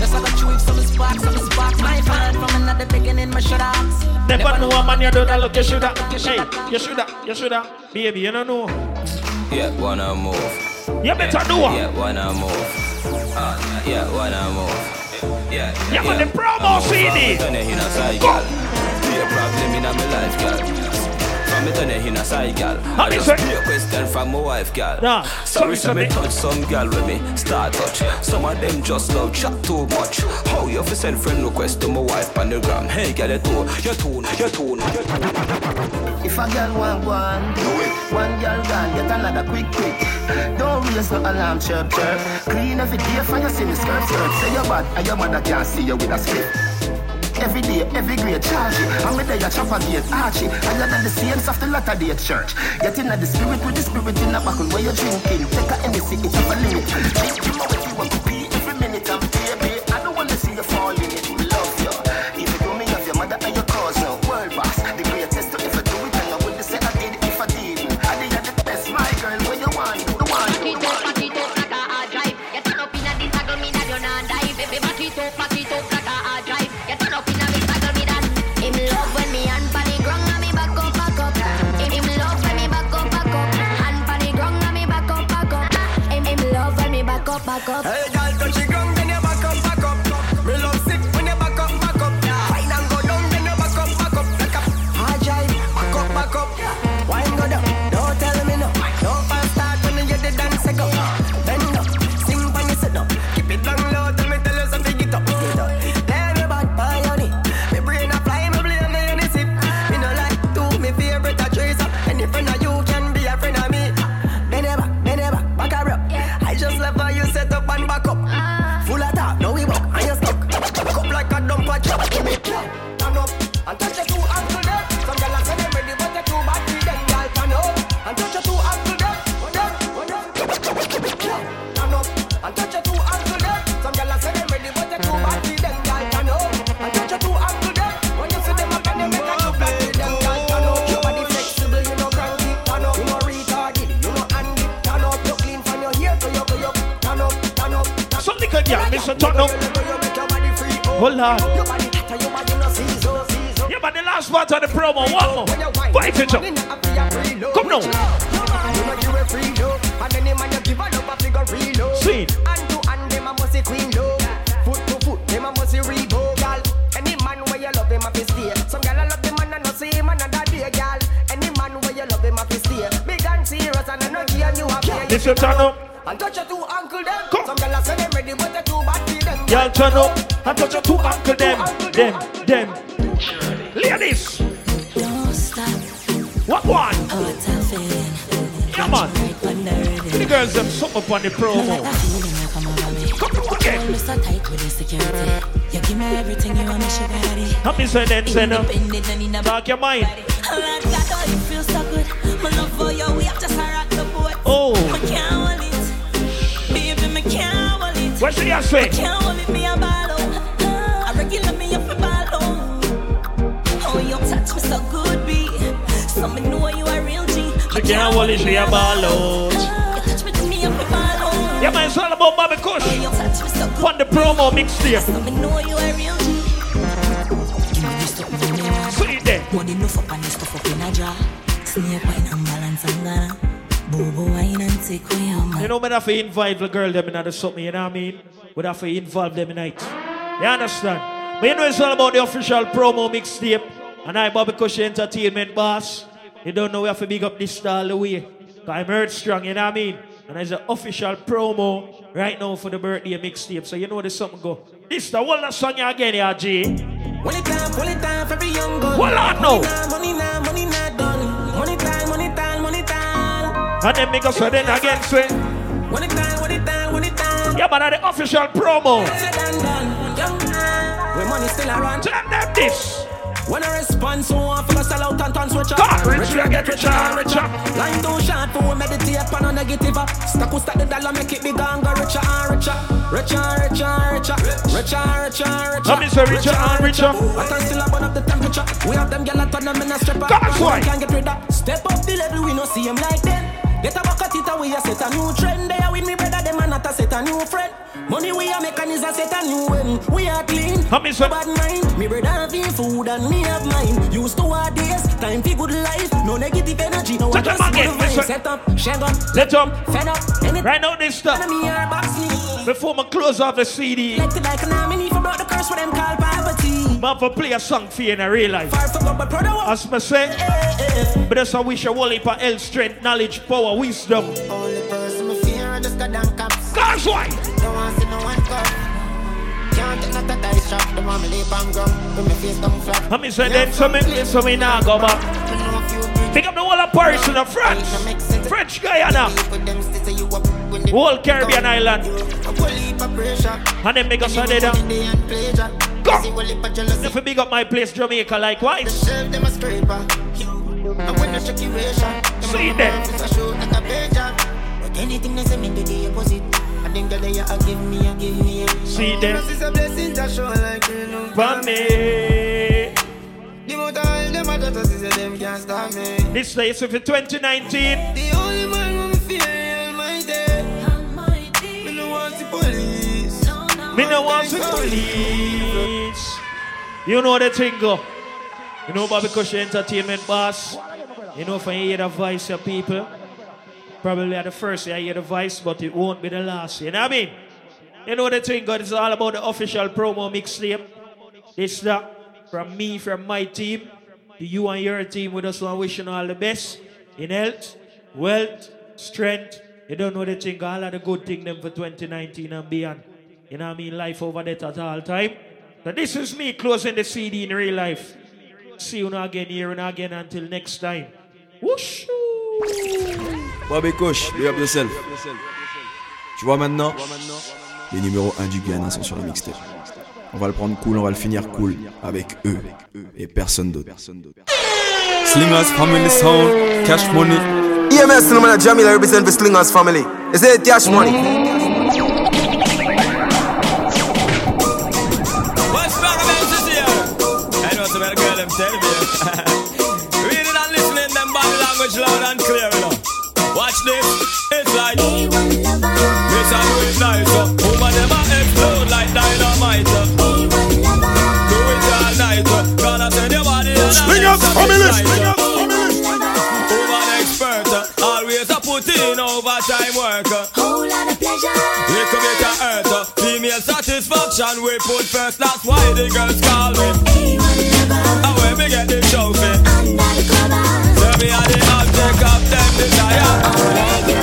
Just like a trip, some spark, some spark. My fault from another beginning, my shut ups. Never know a man you do that look, you shoulda. Hey, you shoulda, you shoulda. Baby, you don't know. Yeah, wanna move. You better do it. Yeah, wanna move. Uh, yeah, wanna move. Yeah, Yeah, but the promo CD. Done it in a side, girl. Be a problem in my life, girl. From me turn in a side, gal. I just be a question from my wife, gal. Nah, Sorry, sorry, say me touch some gal with me start touch. Some of them just love chat too much. How you fi send friend request to my wife on the gram? Hey, gal, you tune, you tune, you tune, you tune. If a girl want one, do it. One girl gone, get another quick, quick. Don't raise no alarm, chirp, chirp. Clean every day for you see me skirt, skirt. Say your bad, and your mother can't see you with a split. Every day, every grade charge it. I'm with the chopper gate, archie. Higher than the saints of the latter day church. Get in the spirit with the spirit in the buckle where you're drinking. Take a Hennessy, it's a limit. Drink him out if you want to pee Hey, On. Yeah, but the last part of the promo, one more. Fight it up. Come now. See. Hand to hand, them a must see queen though. Foot to foot, them a must see rebo, gal. Any man where you love him a stay. Some gal a love the man and no see him another day, gal. Any man where you love him a stay. Big and serious and I no care you a. This your turn up. And touch your two ankle them. Some gal a say them ready, but they too bad for them. Y'all turn up and touch your two uncle them. Them, them. Ladies. Don't stop. What one? Oh, it's. Come on. Right when they're ready. The girls them something up on the promo. Come over me. Hold me so tight with the security. You give me everything you want me sugar daddy. Help me say then, say no. Independent and in a Talk your mind. Like that, oh, you feel so good. My love for you, we have just a rock the boat. Oh. I can't hold it. Baby, me can't hold it. What should you say? I can't hold it, can't hold it, she a ball out. Yeah, man, it's all about Bobby Kush. On the promo mixtape. See there. Money enough up and stuff up in a jar. Snake wine and balance and gana. Bobo wine and take away your man. You know, me have to invite the girl them in the something, you know what I mean? We have to involve them in it. You understand? But you know it's all about the official promo mixtape. And I, Bobby Kush Entertainment boss. You don't know we have to big up this style the way. Cause I'm heard strong, you know what I mean? And there's an official promo right now for the birthday mixtape. So you know there's something go. This the whole song you again, yeah, G. Money time, money time for every young girl. Hold on now. Money now, money done. Money time, money time, money time. And then make us then again say. Money time, money time, money time. Yeah, but that's the official promo. And done. Young man, when money still around. Tell them this. When I respond, so I feel sell out and turn switch up. God, rich, we get richer richer. Line too short for we meditate on a negative. uh. Stack who stack the dollar, make it bigger and go richer and richer. Richer, richer, richer. Richer, richer, richer. Let me say richer and richer. But I still burn up the temperature. We have them gyal turn them in a stripper. That's why. Can't get rid of. Step up the level, we no see him like them. Get a bucket it away, a set a new trend. They are with me brother, them and a set a new friend. Money we are making is a set a new end. We are clean, Help me, sir. bad mind. Me brother have food and me have mine. Used to our days, time for good life. No negative energy, no Set up again, listen. Set up, shag up, Let them. fed up. Any Right now, this stuff. enemy are box me. Before I close off the CD. Like to like an army, for brought the curse for them call poverty. Man for play a song for you in a real life. As me say, eh, eh, eh. but that's a wish a whole heap of health, strength, knowledge, power, wisdom. Only person me fear is just goddamn cops. Gosh, why? Don't want see no one come. Can't take not a dice. Don't want me leap and gum. When me face come flat. I me say then so me, so me now go back. Pick up the whole of Paris in the France, French Guyana, whole Caribbean island, and then make us a dead. Go. If you big up my place, Jamaica, likewise. See there. Anything they say me do the opposite. I think that they are give me, a give me. a- See there. This is a blessing to show like rain on For me. The more time them a just say them can't stop me. This place for 2019. The only man who me fear Almighty. Me no want the police. Me no want the police. You know the thing go. You know Bobby Kush Entertainment boss. You know if I hear the voice of people. Probably at the first I hear the voice, but it won't be the last. You know what I mean? You know the thing, God, it's all about the official promo mixtape. This that from me, from my team, to you and your team. We just want to wish you all the best in health, wealth, strength. You don't know the thing, all of the good thing them for 2019 and beyond. You know what I mean? Life over that at all time. So this is me closing the CD in real life. See you now again here and again until next time. Whoosh! Bobby. Tu vois maintenant Les numéros 1 du Ghana sont sur le mixtape. On va le prendre cool, on va le finir cool avec eux et personne d'autre. Slingers family sound, cash money. EMS no man Jamila represent the Slingers family. Is it cash money? Body loud and clear, you know. Watch this, it's like Yes, I do it nice, uh. Woman them a explode like dynamite, uh. Do it all night, uh. Gonna send your body and Slingers family, slingers Woman expert, uh. Always a put in overtime work, uh. Whole lot of pleasure. We could make a earth, uh. Female satisfaction we put first, that's why the girls call me. And when we get the trophy, desire.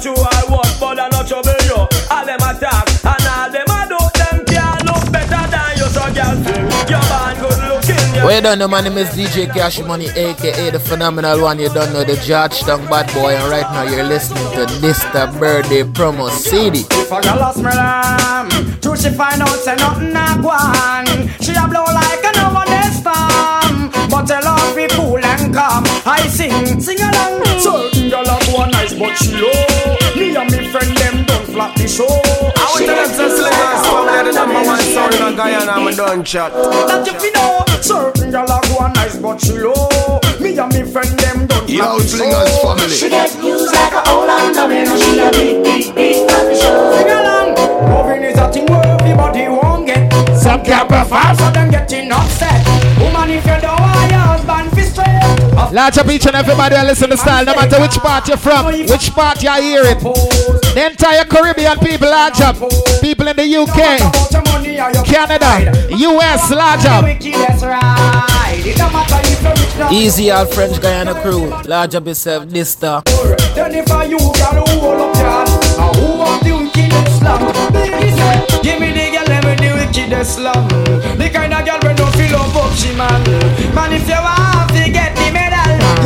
Not true I want but I not trouble you All them a talk And all them a do them can't look better than you So girl Your man good looking you Well, you don't know, my name is DJ Cash Money, aka the phenomenal one. You don't know the Georgetown bad boy, and right now you're listening to Mr. Birthday promo CD. If a girl a smell um, true she find out say nothing a go on. She a blow like a no one else storm, but tell her be cool and calm. I sing, sing along. Certain girl a go nice, but she low. Me and me friend them don't flap the show. Oh. I want to tell them say Slingers family the number one sound in Guyana. I'm done chat. That you know. Certain girl a go nice, but she low. Me and me friend them don't flap the show. family. She get used like a old and dummy. She a big, big, big the show. Sing along. Loving is a thing where everybody won't get. Some can't perform, so them getting upset. Woman, if you don't Large up each and everybody and listen to style, no matter which part you're from, which part you're hearing. The entire Caribbean people, large up. People in the UK, Canada, US, large up. Easy old French Guyana crew, large up yourself, this the kind of girl don't feel up, she man. Man, if you want.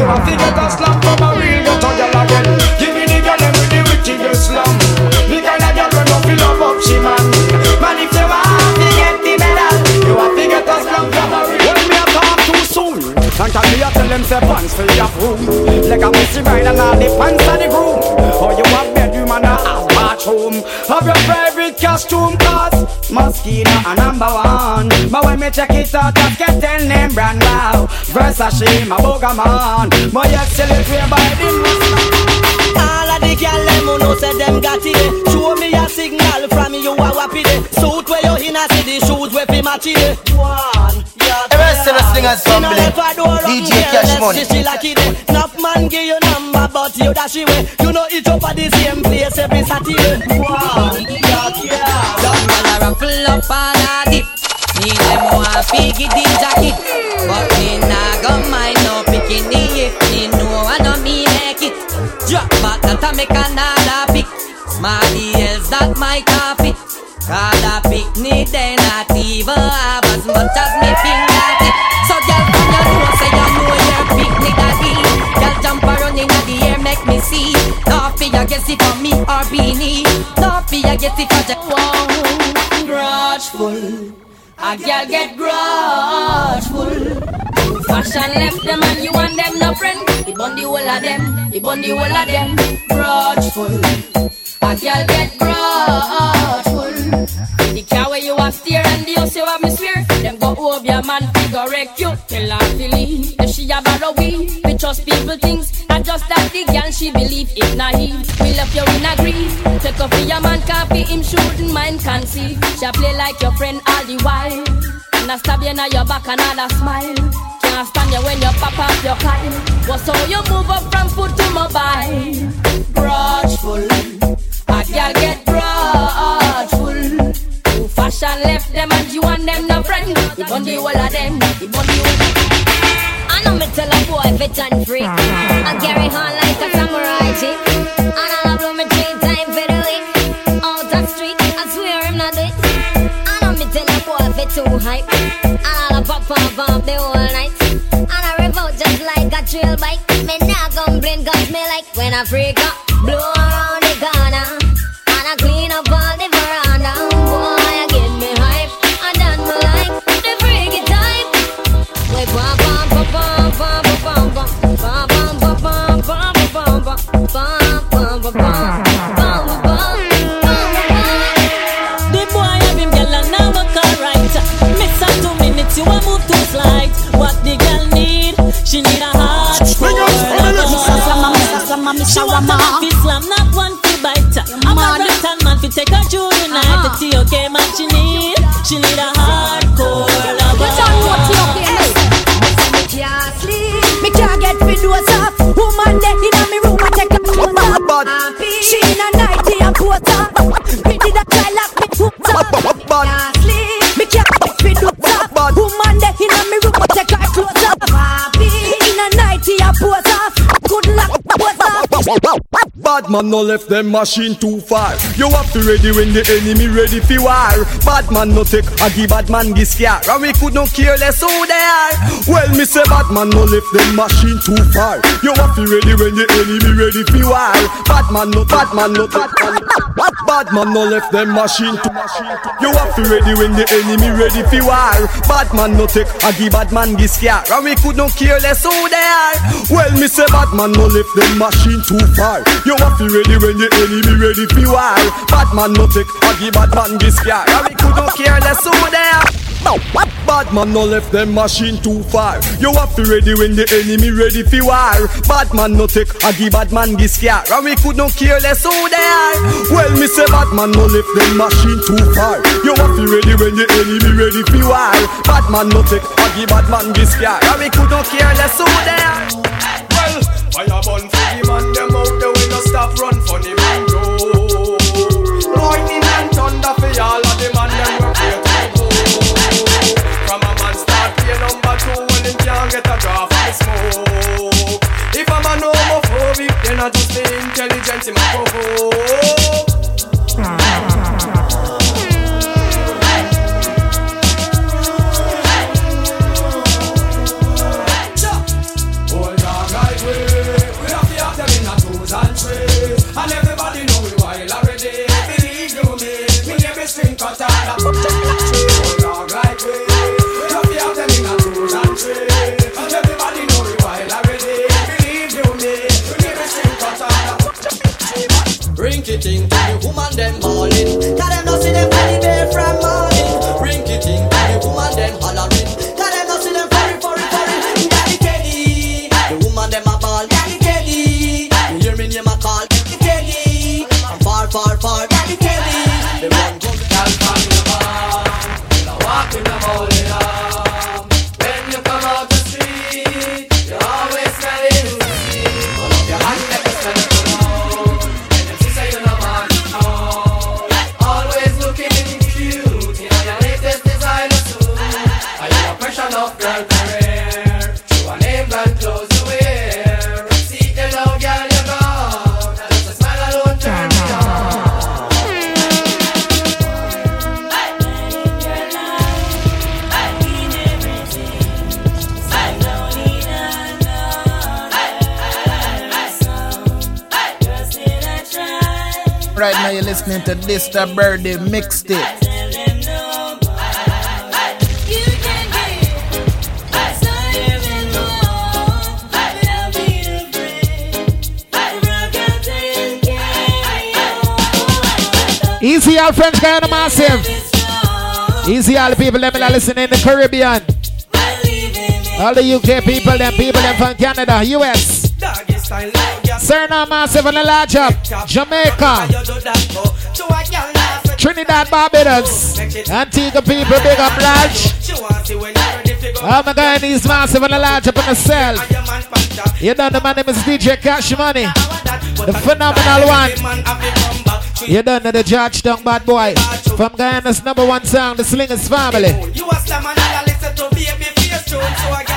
I think get a slam from a real ghetto girl again. Give me the girl them with the wickedest slam. The kind of girl when no feel love up she man. Man if you want to get the medal, you have to get a slam from a real. When me a talk too soon, and can me a tell them say pants for your room. Like a pussy ride the pants on the groom. Or you have bedroom and a half bathroom. Have your favorite costume cause Moschino a number one. But when me check it out I get ten name brand wow Versace my booger man But you celebrate by the All of the girl them who know say them got it. Show me a signal from you a wappy day. Suit where you in a see the shoes where fi match it. One The rest of the slingers fumbling DJ Cash Money. Enough eh. man give you number but you dash away. You know each up at the same place every Saturday. One yeah Some gyal a ruffle up and a dip Me want piggy the jacket But me nah go mind no bikini If me know I know me make it. Drop back that I make another pick. Smarty else that my coffee. Cause a picnic they not even have as much as me finger tip. So girl from your know say you know your picnic daddy Girl jump around inna the air make me see. No fear get it from me or beanie. No fear get it from the grudgeful. A girl get grudgeful. Fashion left them and you and them no friend. He bun the whole of them, he bun the whole of them. Grudgeful. A girl get grudgeful. The car where you have steer go your man figure wreck you. Tell to leave. If she a borrow we, we trust people things. Not just that the girl she believe it naive. We left you in a grief. Take off your man copy him shouldn't mind conceive. She play like your friend all the while. And I stab you now your back another smile. Can't stand you when you pop up your Kyle. What's how you move up from foot to mobile? Grudgeful. A girl get grudgeful. You left them and you and them no friend. The whole of them. You bun the whole I know me tell a boy fit and free. I carry on like a samurai chick. And I love blow me three time for the week. Out the street, I swear I'm not do it. I know me tell a boy fit too hype. And I love pop pop pop the whole night. And I revolt just like a trail bike. Me not complain cause me like when I freak up. Blow around lover. She want a man fi slam, not one fi bite. I'm a brutal man fi take her through the night. The T.O.K. man she need. She need a hardcore lover. Me can't sleep. Me can't get fi doze off. Woman dead inna me room, I take her clothes off. She in a nightie and pose off. Me did a try lock me foot off. Can't sleep. Me can't get fi doze off. Woman dead inna me room, I take her clothes off. In a nightie and pose off whoa, whoa. Bad man no left them machine too far. You have to ready when the enemy ready fi war. Bad man no take a give bad man this scare. And we could no care less who they are. Well, me say bad man no left them machine too far. You have to ready when the enemy ready fi war. Bad man no, bad man no, bad man. Bad man no left them machine too. You have to ready when the enemy ready fi war. Bad man no take a give bad man this scare. And we could no care less who they are. Well, me say bad man no left them machine too far. You have to ready when the enemy ready fi war. Bad man no take a give bad man this scare. And we could no care less who they are. Bad man no left them machine too far. You have to ready when the enemy ready fi war. Bad man no take a give bad man this scare. And we could no care less who they are. Well, me say bad man no left them machine too far. You have to ready when the enemy ready fi war. Bad man no take a give bad man this scare. And we could no care less who they are. Well, fire burn for the man them out no stop run funny man go. Lightning and thunder for all of the man them we pray to go. From a man start pay number two, well him can't get a draw from the smoke. If I'm a homophobic, then I just be intelligent him a provoke. This the birthday mixed it. Easy all French Guyana massive. Easy all the people them that listen in the Caribbean. All the UK people, them people them from Canada, US. Suriname massive on the large up. Jamaica. Trinidad, Barbados. Antigua people, big up large. Oh my God, he's massive on the large up on the cell. You know the man name is DJ Cash Money. The phenomenal one. You don't know the Georgetown bad boy. From Guyana's number one song, the Slingers family. You a slam I listen to baby face tune, so I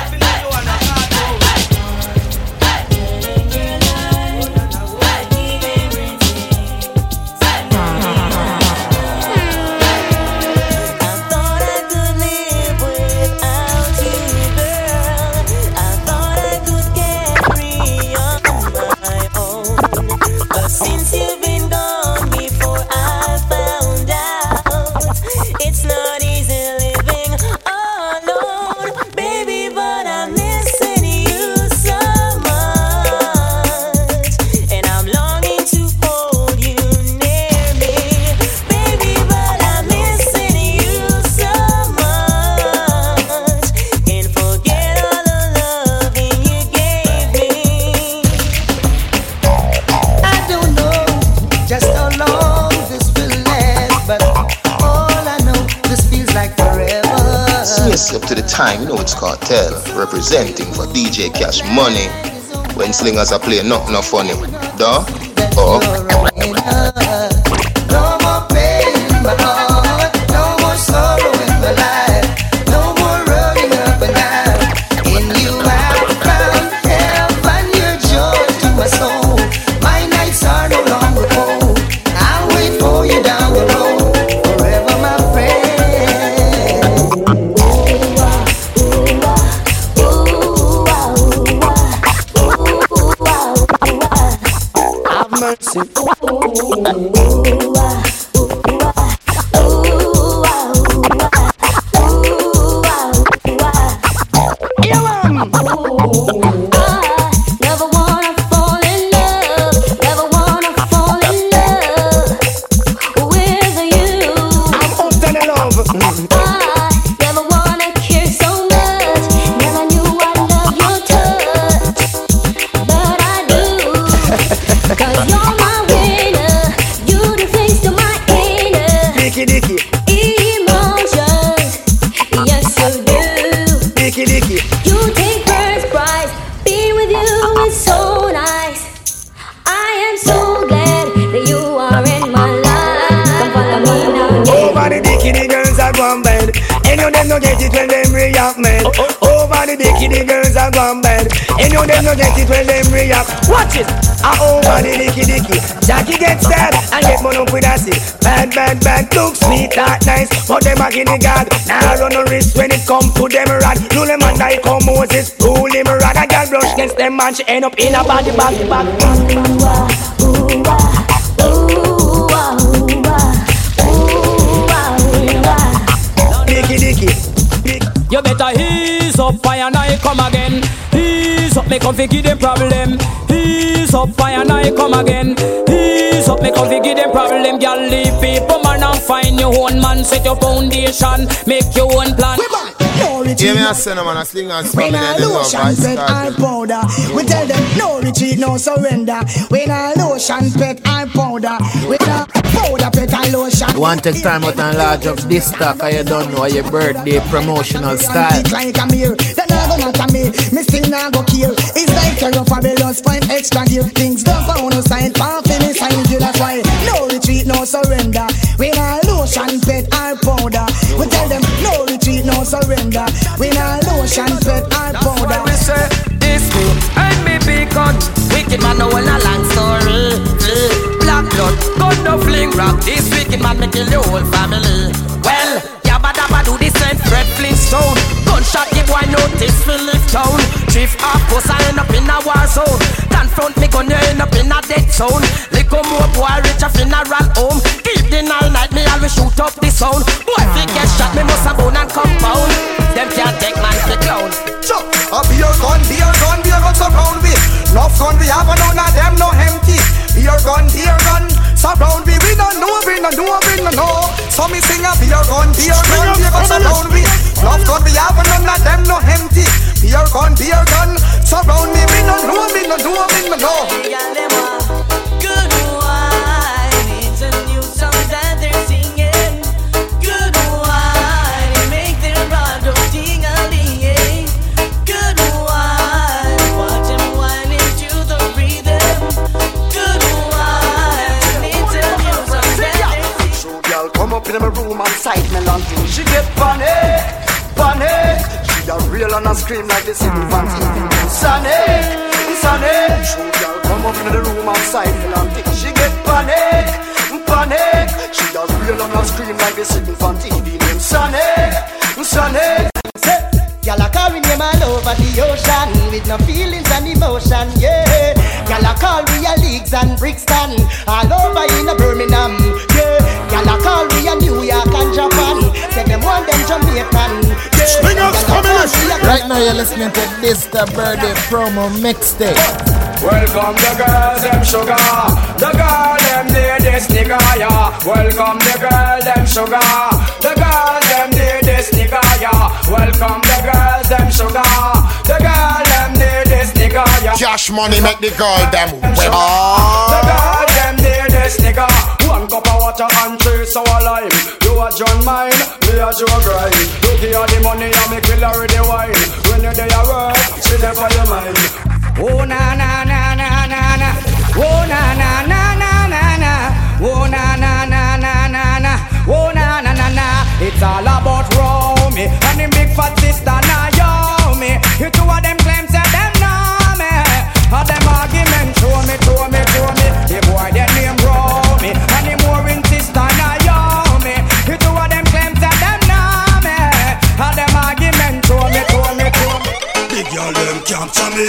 time, you know it's cartel. Representing for DJ Cash Money. When slingers are playing, not no funny. Duh? Oh. Watch it. Ah, over the dicky dicky. Jackie gets stabbed and get money up with a stick. Bad, bad, bad. Look sweet, that nice. But them a guinea god. Now run no risk when it come to them rod. Rule them and I come Moses. Rule him rod. A girl brush against them man. She end up in a body bag, bag. Dicky dicky. You better ease up, fire and I come again. Ease up, make comfy give them problem. Ease up, fire and I come again. Ease up, make comfy give them problem. Girl, leave people man and find your own man. Set your foundation, make your own plan. No retreat, Yeah, me no- a send them and a slingers When family I and them love lotion vice pet I powder. We tell them no retreat, no surrender. When I lotion pet I powder. When I powder pet I lotion. You want to take time out and large up this stock, or you don't know your birthday promotional style. It's like a mirror, then I go not a me Me still not go kill. It's like a rough fabulous find extra gear Things don't found no sign, palm me sign you That's why no retreat, no surrender When I lotion pet I powder We tell them no retreat, no surrender When I lotion pet I powder we say this me and me be cut. Wicked man no want a long story. Black blood, gun no fling rock. This wicked man me kill the whole family. Well, yabba dabba do the same Fred Flintstone. Gunshot give boy notice fi lift town. Drift off course I end up in a war zone. Confront me gun you end up in a dead zone. Go more boy reach a funeral home. Evening all night me always shoot up the sound. Boy if he get shot me must a bone and compound. Them can't take man to clown. Chuck, a beer gun, beer gun, beer gun surround we. Enough gun we have and none of them no empty. Beer gun, beer gun, surround we. We don't know, we don't know, we don't know. So me sing a beer gun, beer gun, beer gun surround we. Enough gun we have none of them no empty. Beer gun, beer gun, surround me. We don't know, we don't know, we don't know. Good wine, it's a new song that they're singing. Good wine, make their. Good wine, whine into the rhythm. Good wine, it's a new song that they're So girl come up in my room sight me. She get panic, panic. A real and a scream like the city fans. Sonic, Sonic. So girl come up in the room and sight me long. She get panic, panic. She a real and a scream like the city fans. The name Sonic, Sonic. Y'all are carrying them all over the ocean with no feelings and emotion, yeah. Y'all are call we a leagues and Brixton all over in a Birmingham, yeah. Y'all are call we a New York and Japan. Say them want them Jamaican, yeah. Swing up, Y'all a call we a- Right now you're listening to this the birthday promo mixtape. Welcome the girls, them sugar. The girl, them need this nigga, yeah. Welcome the girl, them sugar. The girl, them need this nigga, yeah. Welcome the girls, them sugar. The girl, them need this nigga, yeah. Cash money make the girl them The girl, them need this nigga. One cup of water and three sour lime. You a John mine, me a Joe grind. Look here the money and me kill her with the wine. When you day a work, she there for your mind. Oh na na na na na na. Oh na na na na na na. Oh na na na na na na. Oh na na na na. It's all about Romy and the big fat sister Naomi. You two of them claims that them know me. All them capture me.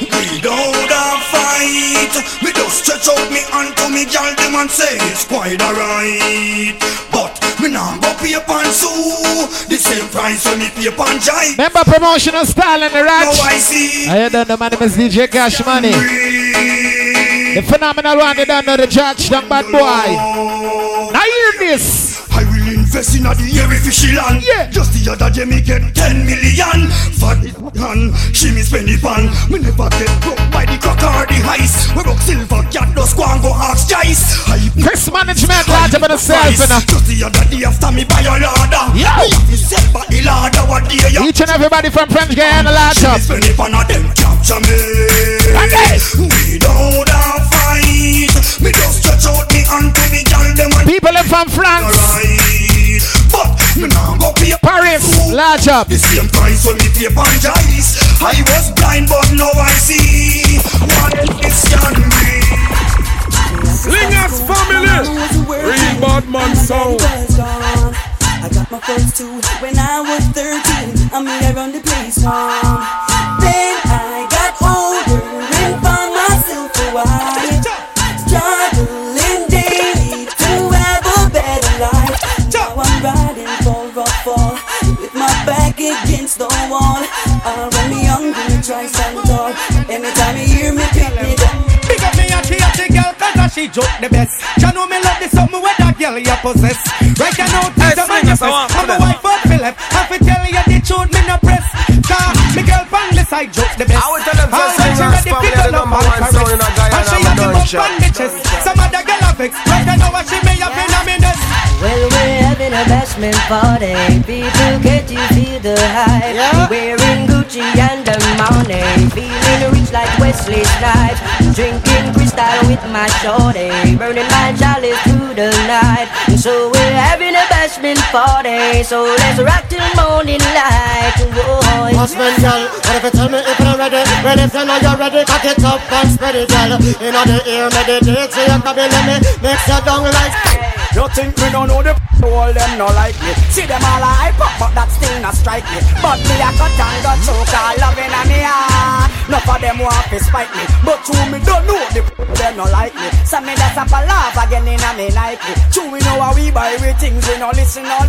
We don't have fight. Me just stretch out me hand to me girl them and say it's quite alright. But me nah go pay pan sue. The same price when me pay pan jive. Remember promotional style and the ranch. Now I see. I don't know, my name is DJ Cash Money. The phenomenal one, they don't know the judge, them bad boy. Now hear this. Invest in a the airy fishy land. Yeah. Just the other day me get 10 million. For the hand, she me spend it pan. Me never get broke by the crack or the ice. We broke silver cat go and go ask Jice. Management, large up on sales, you know. Just the other day after me buy a ladder. Yeah. Me have to sell back the ladder what day. Each and everybody from French Guyana, large She me spend it a them capture me. We don't have fight. Me just stretch out me hand to me them People from France. But me nah go pay Paris, large up. The same price when me pay pan jice. I was blind but now I see what is can be. Slingers family, real bad man sound. I got my first two when I was 13. I mean, I run the place on. Then the wall. I run me hungry, try stand tall. Anytime you hear me, pick me up. Big up me a kitty girl cause she joke the best. You know me love the something where that girl you possess. Right now things are manifest. I'm a wife of Philip. I fi tell you the truth me no press. Cause me girl from the side joke the best. I will tell them All first when she thing, ready family, fi the turn up number and one caress sound in a Guyana, And she I'm have the done, bump chap. on the chest. Some other girl have vex Right now what she may have been a minute. Well, we're having a bashment party. People, can't you feel the hype? Wearing Gucci and the money. Feeling rich like Wesley Snipes. Drinking crystal with my shorty. Burning my chalice through the night. So we're having a bashment party. So let's rock till morning light. Whoa. Husband, girl, what if you tell me if you're ready? Well, if you know you're ready, cock it up and spread it, girl. Know the ear meditate, so you can be let me mix your down like You think me no know the all them no like me? See them all a hype up, but that still not strike me. But me a cut and got choke, all loving a me heart. Enough of them want to spite me, but true me don't know the them no like me. So me that's up a laugh again in a me Nike. True we know how we buy we things, we no listen all.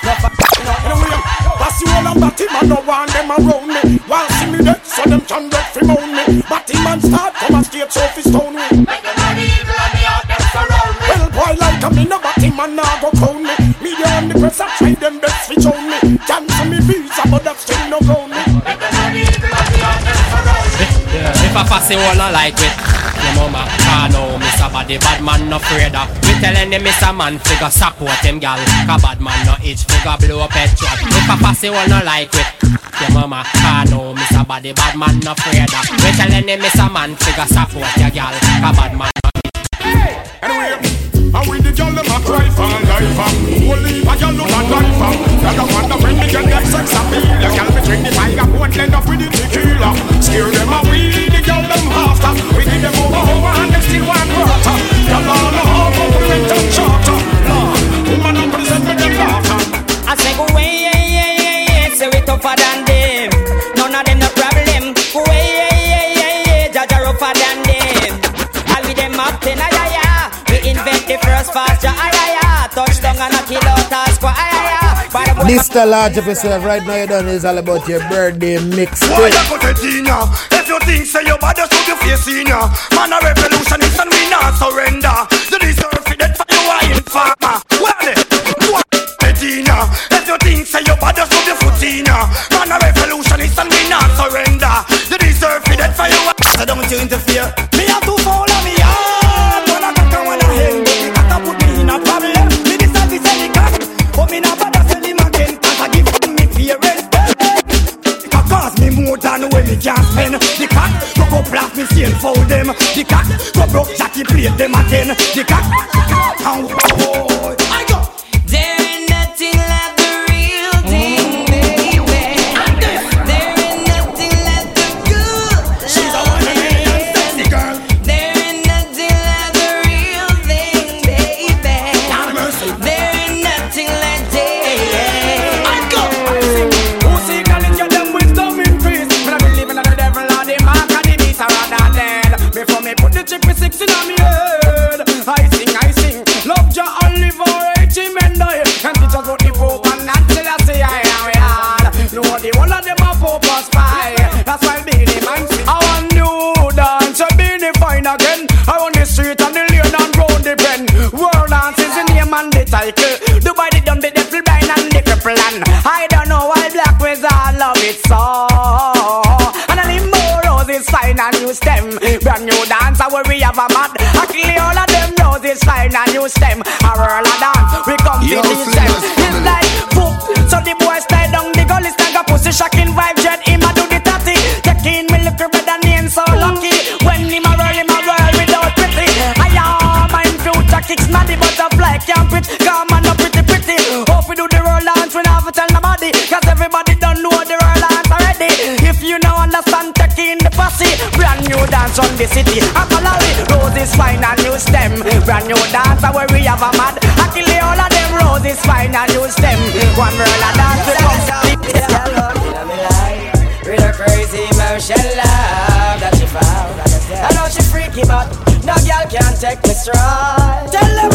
No f- no anyway. Pass you all and batty man, no want them around me. Want see me dead, so them can get free moan me. Batty man start from and skate so fi stone me. Make them money evil and the me no batty man now go crown me. And the press a try them best fi show me. Cancel me visa, but that still no ground me. Make them money evil and the heart them surround me. Yeah, if I pass it all I like it Your mama can't know Mr. Body bad man no afraid of We telling him Mr. Man figure support him gal Cause bad man no itch figure blow petrol If I pass it all I like it Your mama can't know Mr. Body bad man no afraid of We telling him Mr. Man figure support your gal Cause bad man no Anyway, and with the life um. Only a girl look at life um. That a wonder when me get them sex appeal The girl drink the fire, won't end up with the tequila Scare them away, the girl them after We give them over, over and they still want water This the large of yourself right now you done is all about your birthday Why mixtape. you put it in ya? If you think say you bad, just put your face in ya. Man a revolutionist and we not surrender. You deserve it, that for you are in farmer. Well, eh, what it in ya? If you think say you bad, just put your foot in ya. Man a revolutionist and we not surrender. You deserve it, that for you are. So don't you interfere. Me have to fold them. The cock go broke Jackie plate them again. The cock oh, boy and. A whirl a dance, we come to these them. It's like poop. So the boys stay down the gully stand a pussy shocking vibe jet. Him a do the tatty. Taking me look better name so lucky. When him a roll, him a roll without pretty. I am my future kicks not the butterfly can't quit. Come on, no pretty pretty. Hope we do the roll dance, we never tell nobody. Cause everybody don't know the roll dance already. If you know understand, taking the posse. Brand new dance on the city. New stem. One roll a dance with with a crazy motion love that she found. I know she freaky, but no girl can take me stride. Tell them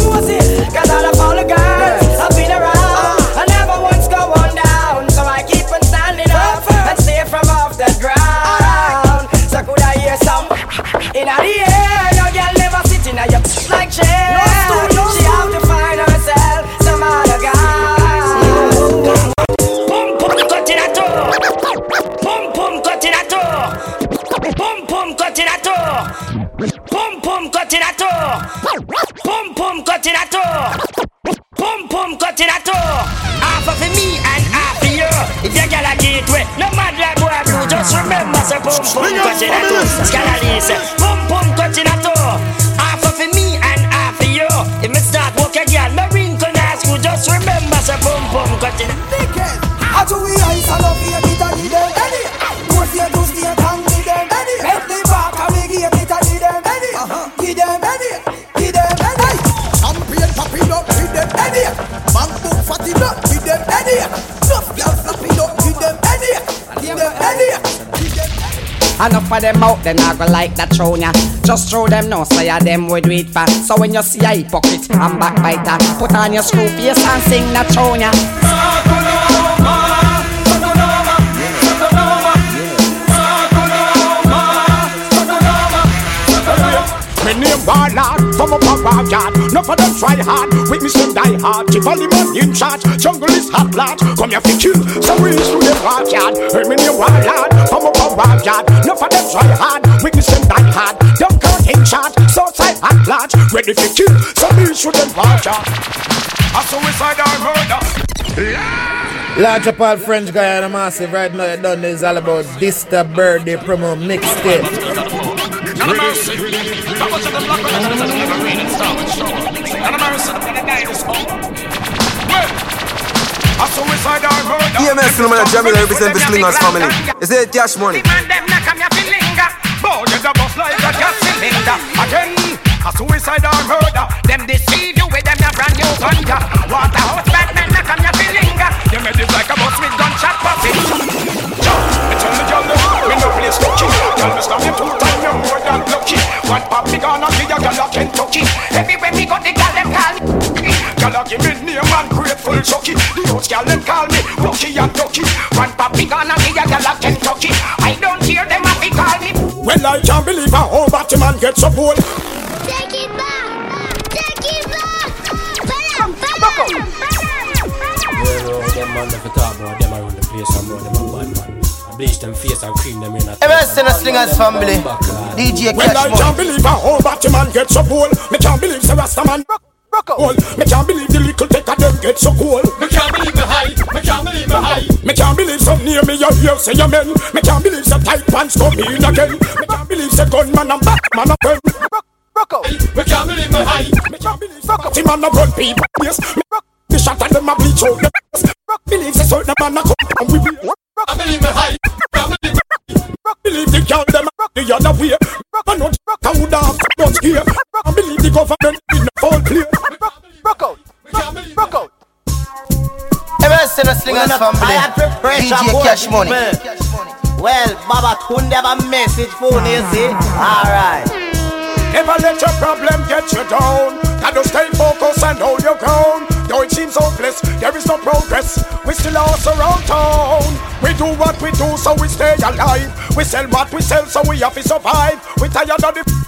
of them out, then I go like that throne ya. Just throw them no, say ya them we do it for. So when you see a hypocrite and backbiter, put on your screw face and sing that throne ya. Warlord, from a backyard No for them try hard, with me some die hard. Tivoli man in charge, jungle is hot blood Come here for kill, so we through the backyard. Heard me name Warlord, from a backyard No for them try hard, with me some die hard. Don't count in charge, so side hot blood Ready for kill, so we through the backyard. A suicidal murder. Large up all French guy and a massive right now. You done this all about this the birthday promo mixtape. EMS no man Jamila represent the Slingers family. It's a cash money. Boy, you bust like a gas cylinder Again, a suicide or murder Them deceive you with them a brand new ganja Waterhouse Batman knock on your finger You made it like a bus with pop me gonna give you girl a Kentucky Everywhere me go the girl them call me Girl a give me name and grateful chucky The host girl them call me Rocky and Ducky One pop me gonna give you girl a Kentucky I don't hear them a fi call me Well I can't believe how old Batman gets so bold Take it back! Take it back! Bam! Bam! Yeah, them man if you talk about them around the place and more them a bad man. I bleach them face and cream them in a EMS in the Slingers family. DJ Well, I can't money. believe how old Batman get so bold. Me can't believe the Rastaman Cool. Me can't believe the little take of them get so cool. Me can't believe me high. Me can't believe me high. Me can't believe some near me you hear say your men. Me can't believe the tight pants come in again. Me can't believe the gunman and Batman a pen. Me can't believe me high. Me can't believe the man a run people. Yes. Me the shot and them a bleach out the face. Believe the certain man a come and we be. I believe me high. Believe the girl them a the other way. I not I would have not here. I believe the government in the fall play. Rock out. Rock out. EMS in the Slingers family. DJ Cash money. Well, Baba Tunde have a message for you, see? Alright. Never let your problem get you down. Gotta stay focused and hold your ground. Though it seems hopeless, there is no progress. We still are around town. We do what we do, so we stay alive. We sell what we sell, so we have to survive. We tired of the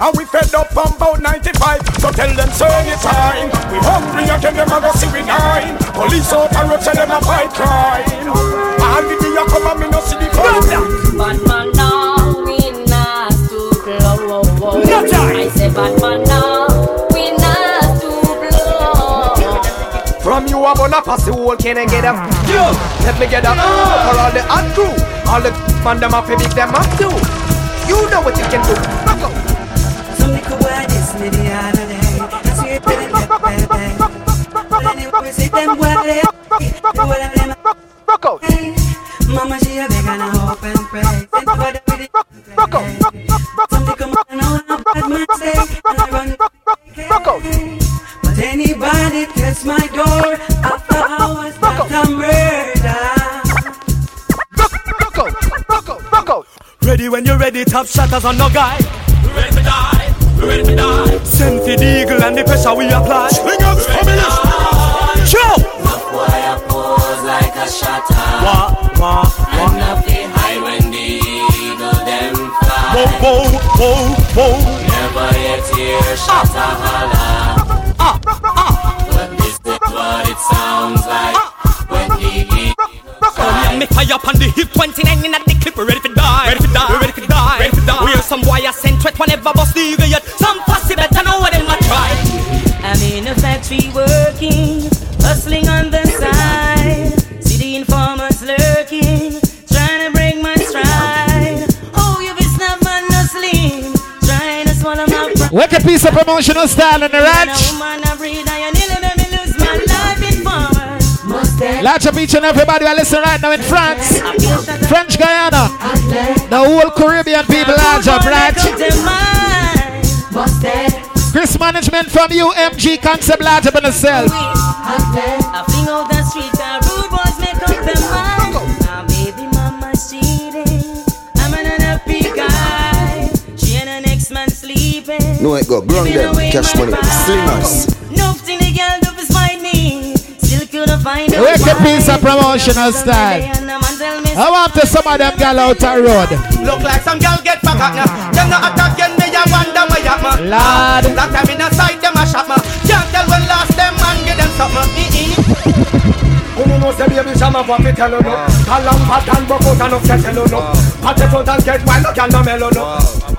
and we fed up from about 95 So tell them so anytime We hungry again, them a go see we nine Police out and road, tell them a fight crime All the day I come and me no see the fun Bad man now, we not to blow. No time. I say bad From you I'm gonna pass the whole can and get them Yo, let me get a uh, for all the hot crew All the man them up, big them up too You know what you can do Rock out Some little boy this me the other day. I see it in the baby. But anyway, see them they them. Rock out. Mama she a beg and I hope and pray. Send for the it. Rock out. Some little man know how bad man say. And I run. Rock out. But anybody test my door after hours, that's a murder. Rock out, rock out, rock out Ready when you're ready, top shatters on no guy. Ready to die, ready to die. Send for the eagle and the pressure we apply. Swing up, family Show Boy, I pose like a shutter. Wah, wah, And nothing high when the eagle them fly. Whoa, whoa, whoa, whoa. Never yet hear shutter holler. It sounds like when the eagle Me fire up on the hip 29 in at the clip Ready for die Ready for die Ready for die Ready for die We hear some wire sent threat Whenever bust the eagle yet Some fussy better know what them a try I'm in a factory working, hustling on the side. See the informers lurking, trying to break my stride. Oh, you be snap and hustling, trying to swallow my pride. Wicked piece of promotional style in the ranch. Large up each and everybody are listening right now in France, French Guiana, the whole Caribbean people large up, right? Chris Management from UMG Concept large up on. Itself. No, it got grounded, cash money, slingers. Still couldn't find a Wake piece of promotional style. I want to some of them gal out the road. Look like some girl get back at ya. Them not attacking me, I wonder where ya ma. Lord. That time in a side, them a shot ma. Can't tell when last them man give them something. Who knows the baby shama what me tell you no Kalam patan broke out and upset tell you no Pat it out and get wild, look and no mellow no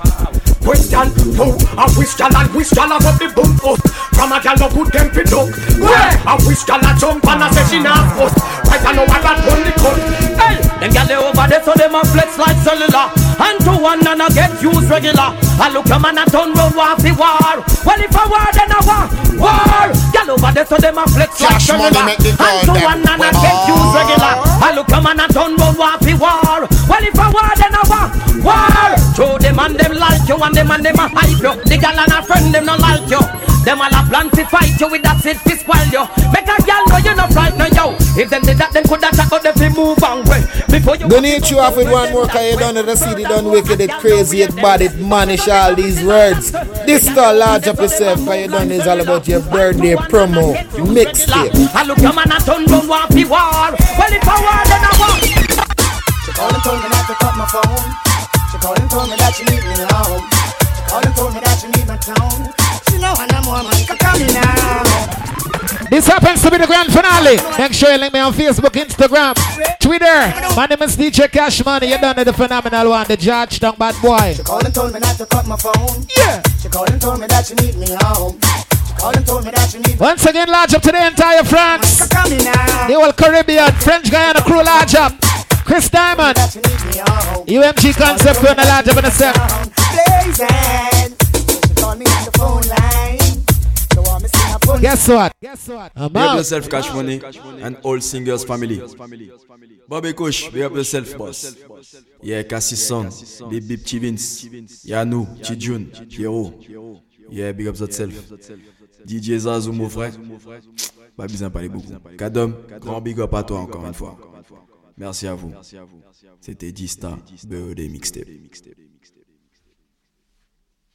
Question. Two, a wish gal and wish gal up the boom post? From a gal no good them fit up Where? A wish gal a jump and a say she not post? Right I know I got run the cut Hey, them gal they over there so them a flex like cellular And to one and a get used regular. I look a man a turn round war fi war. Well if a war then a war, war. Gal over there so them a flex like Cash money make the And to one them. and a get used regular. I look a man a turn round war fi war. Well if a war then a war, war. Show them and them like you and them and them a hype you. The gal and a friend them not like you. Them all a plan to fight you with that shit fi spoil you. Make a gal know you not right now yo. If them did that them coulda check out them fi move on way Before you Don't need you off with one more cause you done it, the CD done wicked, it crazy, it bad, it manish all these words. This call large up yourself cause you done is all about your birthday promo mixtape. I look your man a turn round war fi war Well if a war then a war She called and told me not to cut my phone. She called and told me that she need me home. She called and told me that she need my tone. She know I know more man, so call now. This happens to be the grand finale. Make sure you link me on Facebook, Instagram, Twitter. My name is DJ Cash Money. You done the phenomenal one, the judge, Georgetown bad boy. She called and told me not to cut my phone. Yeah. She called and told me that she need me home. She called and told me that she need me Once again, large up to the entire France. Call me now. The whole Caribbean, French Guiana crew large up. Chris Diamond. UMG concept on the large up in the set. Guess what? Guess what? I'm Big up out. yourself, Cash Money, and all singers family. Bobby Kush, big up yourself, boss. Yeah, Cassie Son, Big Bip Chivins, Yanou, Chijun, Pierrot. Yeah, big up yourself. DJ Zazou, mon frère. Pas besoin de parler beaucoup. Kadom, grand big up à toi encore une fois. Merci à vous. C'était Dista, BED Mixtape.